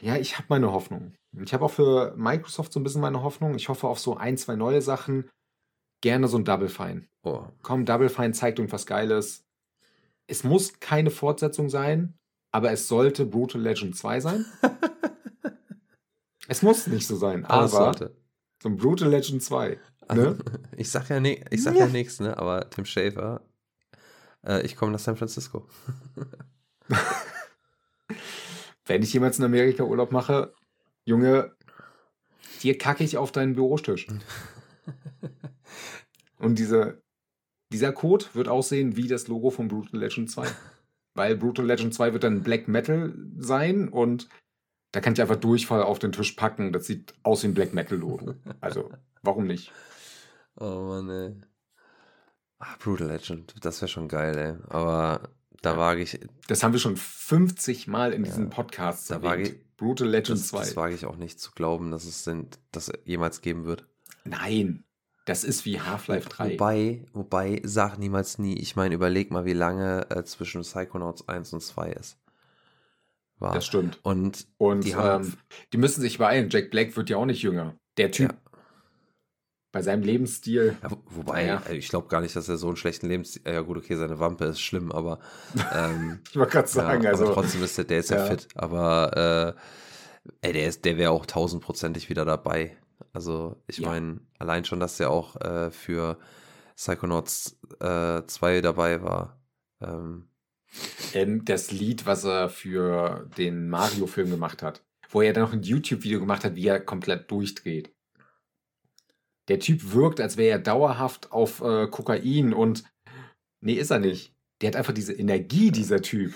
Ja, ich habe meine Hoffnung. Ich habe auch für Microsoft so ein bisschen meine Hoffnung. Ich hoffe auf so ein, zwei neue Sachen. Gerne so ein Double Fine. Oh, Komm, Double Fine zeigt irgendwas Geiles. Es muss keine Fortsetzung sein, aber es sollte Brutal Legend 2 sein. es muss nicht so sein, aber so ein Brutal Legend 2. Also, Ne? ich sag ja, ne, ich sag ja nichts, ne? Aber Tim Schafer, äh, ich komme nach San Francisco. Wenn ich jemals in Amerika Urlaub mache, Junge, dir kacke ich auf deinen Bürotisch. Und diese, dieser Code wird aussehen wie das Logo von Brutal Legend 2. Weil Brutal Legend 2 wird dann Black Metal sein und da kann ich einfach Durchfall auf den Tisch packen. Das sieht aus wie ein Black Metal Logo. Also, warum nicht? Oh Mann, ey. Ah, Brutal Legend, das wäre schon geil, ey. Aber da wage ich, Das haben wir schon 50 Mal in Ja, diesen Podcasts da wage erwähnt. Brutal Legend das, 2. das wage ich auch nicht zu glauben, dass es denn, das jemals geben wird. Nein, das ist wie Half-Life 3. Wobei, wobei, sag niemals nie. Ich meine, überleg mal, wie lange äh, zwischen Psychonauts 1 und 2 ist. War. Das stimmt. Und Und Die ähm, die müssen sich beeilen. Jack Black wird ja auch nicht jünger. Der Typ, Ja. bei seinem Lebensstil. Ja, wo- wobei, Naja. äh, ich glaube gar nicht, dass er so einen schlechten Lebens... Ja gut, okay, seine Wampe ist schlimm, aber... Ähm, Ich wollte gerade sagen, ja, also. aber trotzdem ist der, der ist ja, ja. fit. Aber äh, ey, der, ist- der wäre auch tausendprozentig wieder dabei. Also ich Ja. meine, allein schon, dass der auch äh, für Psychonauts äh, 2 dabei war. Ähm, ähm, das Lied, was er für den Mario-Film gemacht hat, wo er dann noch ein YouTube-Video gemacht hat, wie er komplett durchdreht. Der Typ wirkt, als wäre er dauerhaft auf äh, Kokain und nee, ist er nicht. Der hat einfach diese Energie, dieser Typ.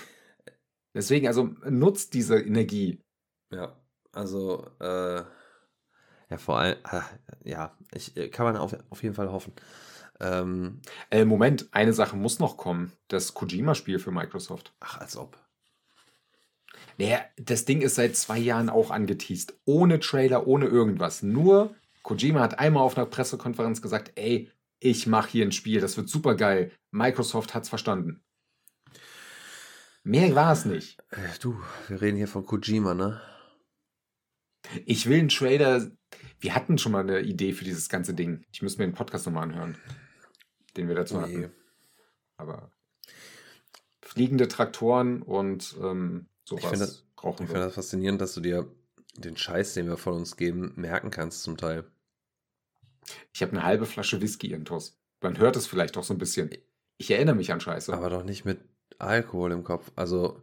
Deswegen, also nutzt diese Energie. Ja, also, äh, ja, vor allem, ja, ich, äh, kann man auf, auf jeden Fall hoffen. Ähm, Äh, Moment, eine Sache muss noch kommen. Das Kojima-Spiel für Microsoft. ach, als ob. Naja, das Ding ist seit zwei Jahren auch angeteased. Ohne Trailer, ohne irgendwas. Nur Kojima hat einmal auf einer Pressekonferenz gesagt, ey, ich mache hier ein Spiel, das wird super geil. Microsoft hat's verstanden. Mehr war es nicht. Äh, du, wir reden hier von Kojima, ne? Ich will einen Trailer. Wir hatten schon mal eine Idee für dieses ganze Ding. Ich müsste mir den Podcast nochmal anhören, den wir dazu Oh hatten. Aber fliegende Traktoren und ähm, sowas Ich finde das- brauchen Ich wir. finde das faszinierend, dass du dir den Scheiß, den wir von uns geben, merken kannst zum Teil. Ich habe eine halbe Flasche Whisky intus. Man hört es vielleicht auch so ein bisschen. Ich erinnere mich an Scheiße. Aber doch nicht mit Alkohol im Kopf. Also,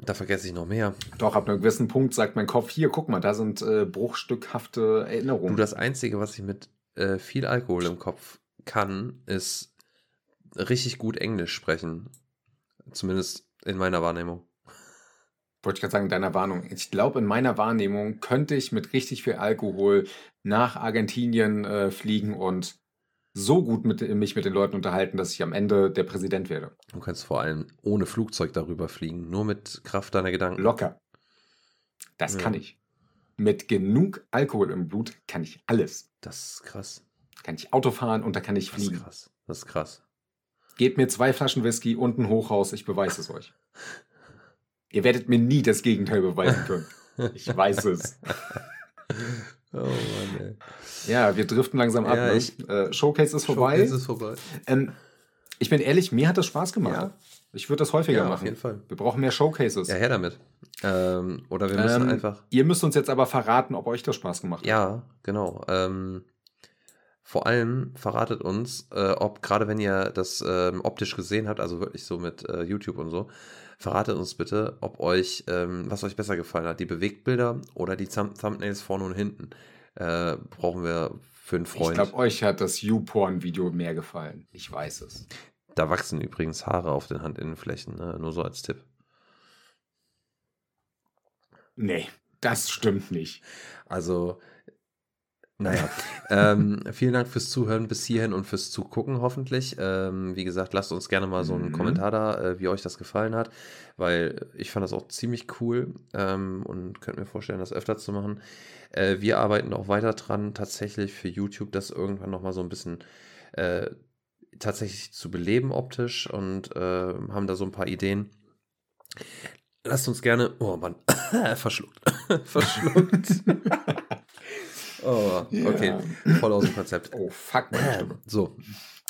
da vergesse ich noch mehr. Doch, ab einem gewissen Punkt sagt mein Kopf, hier, guck mal, da sind äh, bruchstückhafte Du, Erinnerungen. das Einzige, was ich mit äh, viel Alkohol im Kopf kann, ist richtig gut Englisch sprechen. Zumindest in meiner Wahrnehmung. Wollte ich gerade sagen, in deiner Warnung. Ich glaube, in meiner Wahrnehmung könnte ich mit richtig viel Alkohol nach Argentinien äh, fliegen und so gut mit, mich mit den Leuten unterhalten, dass ich am Ende der Präsident werde. Du kannst vor allem ohne Flugzeug darüber fliegen, nur mit Kraft deiner Gedanken. Locker. Das Ja. kann ich. Mit genug Alkohol im Blut kann ich alles. Das ist krass. Kann ich Auto fahren und da kann ich Das ist fliegen. krass. Das ist krass. Gebt mir zwei Flaschen Whisky und ein Hochhaus, ich beweise es euch. Ihr werdet mir nie das Gegenteil beweisen können. Ich weiß es. Oh Mann, ey. Ja, wir driften langsam ab. Ja, ne? ich- äh, Showcase ist vorbei. Showcase ist vorbei. ähm, ich bin ehrlich, mir hat das Spaß gemacht. Ja. Ich würde das häufiger Ja, auf machen. jeden Fall. Wir brauchen mehr Showcases. Ja, her damit. Ähm, oder wir müssen Ähm, einfach. Ihr müsst uns jetzt aber verraten, ob euch das Spaß gemacht hat. Ja, genau. Ähm, vor allem verratet uns, äh, ob gerade wenn ihr das ähm, optisch gesehen habt, also wirklich so mit äh, YouTube und so, verratet uns bitte, ob euch, ähm, was euch besser gefallen hat, die Bewegtbilder oder die Thumb Thumbnails vorne und hinten. Äh, brauchen wir für einen Ich Freund. glaube, euch hat das YouPorn-Video mehr gefallen. Ich weiß es. da wachsen übrigens Haare auf den Handinnenflächen, ne? nur so als Tipp. Nee, das stimmt nicht. Also, naja. ähm, vielen Dank fürs Zuhören bis hierhin und fürs Zugucken hoffentlich. Ähm, wie gesagt, lasst uns gerne mal so einen Mhm. Kommentar da, äh, wie euch das gefallen hat, weil ich fand das auch ziemlich cool ähm, und könnte mir vorstellen, das öfter zu machen. Äh, wir arbeiten auch weiter dran, tatsächlich für YouTube das irgendwann nochmal so ein bisschen äh, tatsächlich zu beleben optisch und äh, haben da so ein paar Ideen. Lasst uns gerne, oh Mann, verschluckt, verschluckt. oh, okay, voll aus dem Konzept. Oh, fuck meine Stimme. So,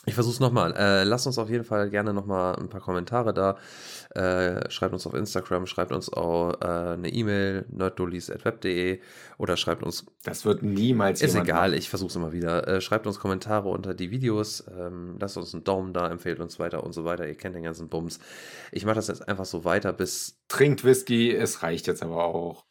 ich versuche es nochmal. Äh, lasst uns auf jeden Fall gerne nochmal ein paar Kommentare da. Äh, schreibt uns auf Instagram, schreibt uns auch äh, eine E-Mail, nerddolis.web.de oder schreibt uns, Das wird niemals ist egal, machen. ich versuche es immer wieder. Äh, schreibt uns Kommentare unter die Videos, ähm, lasst uns einen Daumen da, empfehlt uns weiter und so weiter. Ihr kennt den ganzen Bums. Ich mache das jetzt einfach so weiter bis Trinkt Whisky, es reicht jetzt aber auch.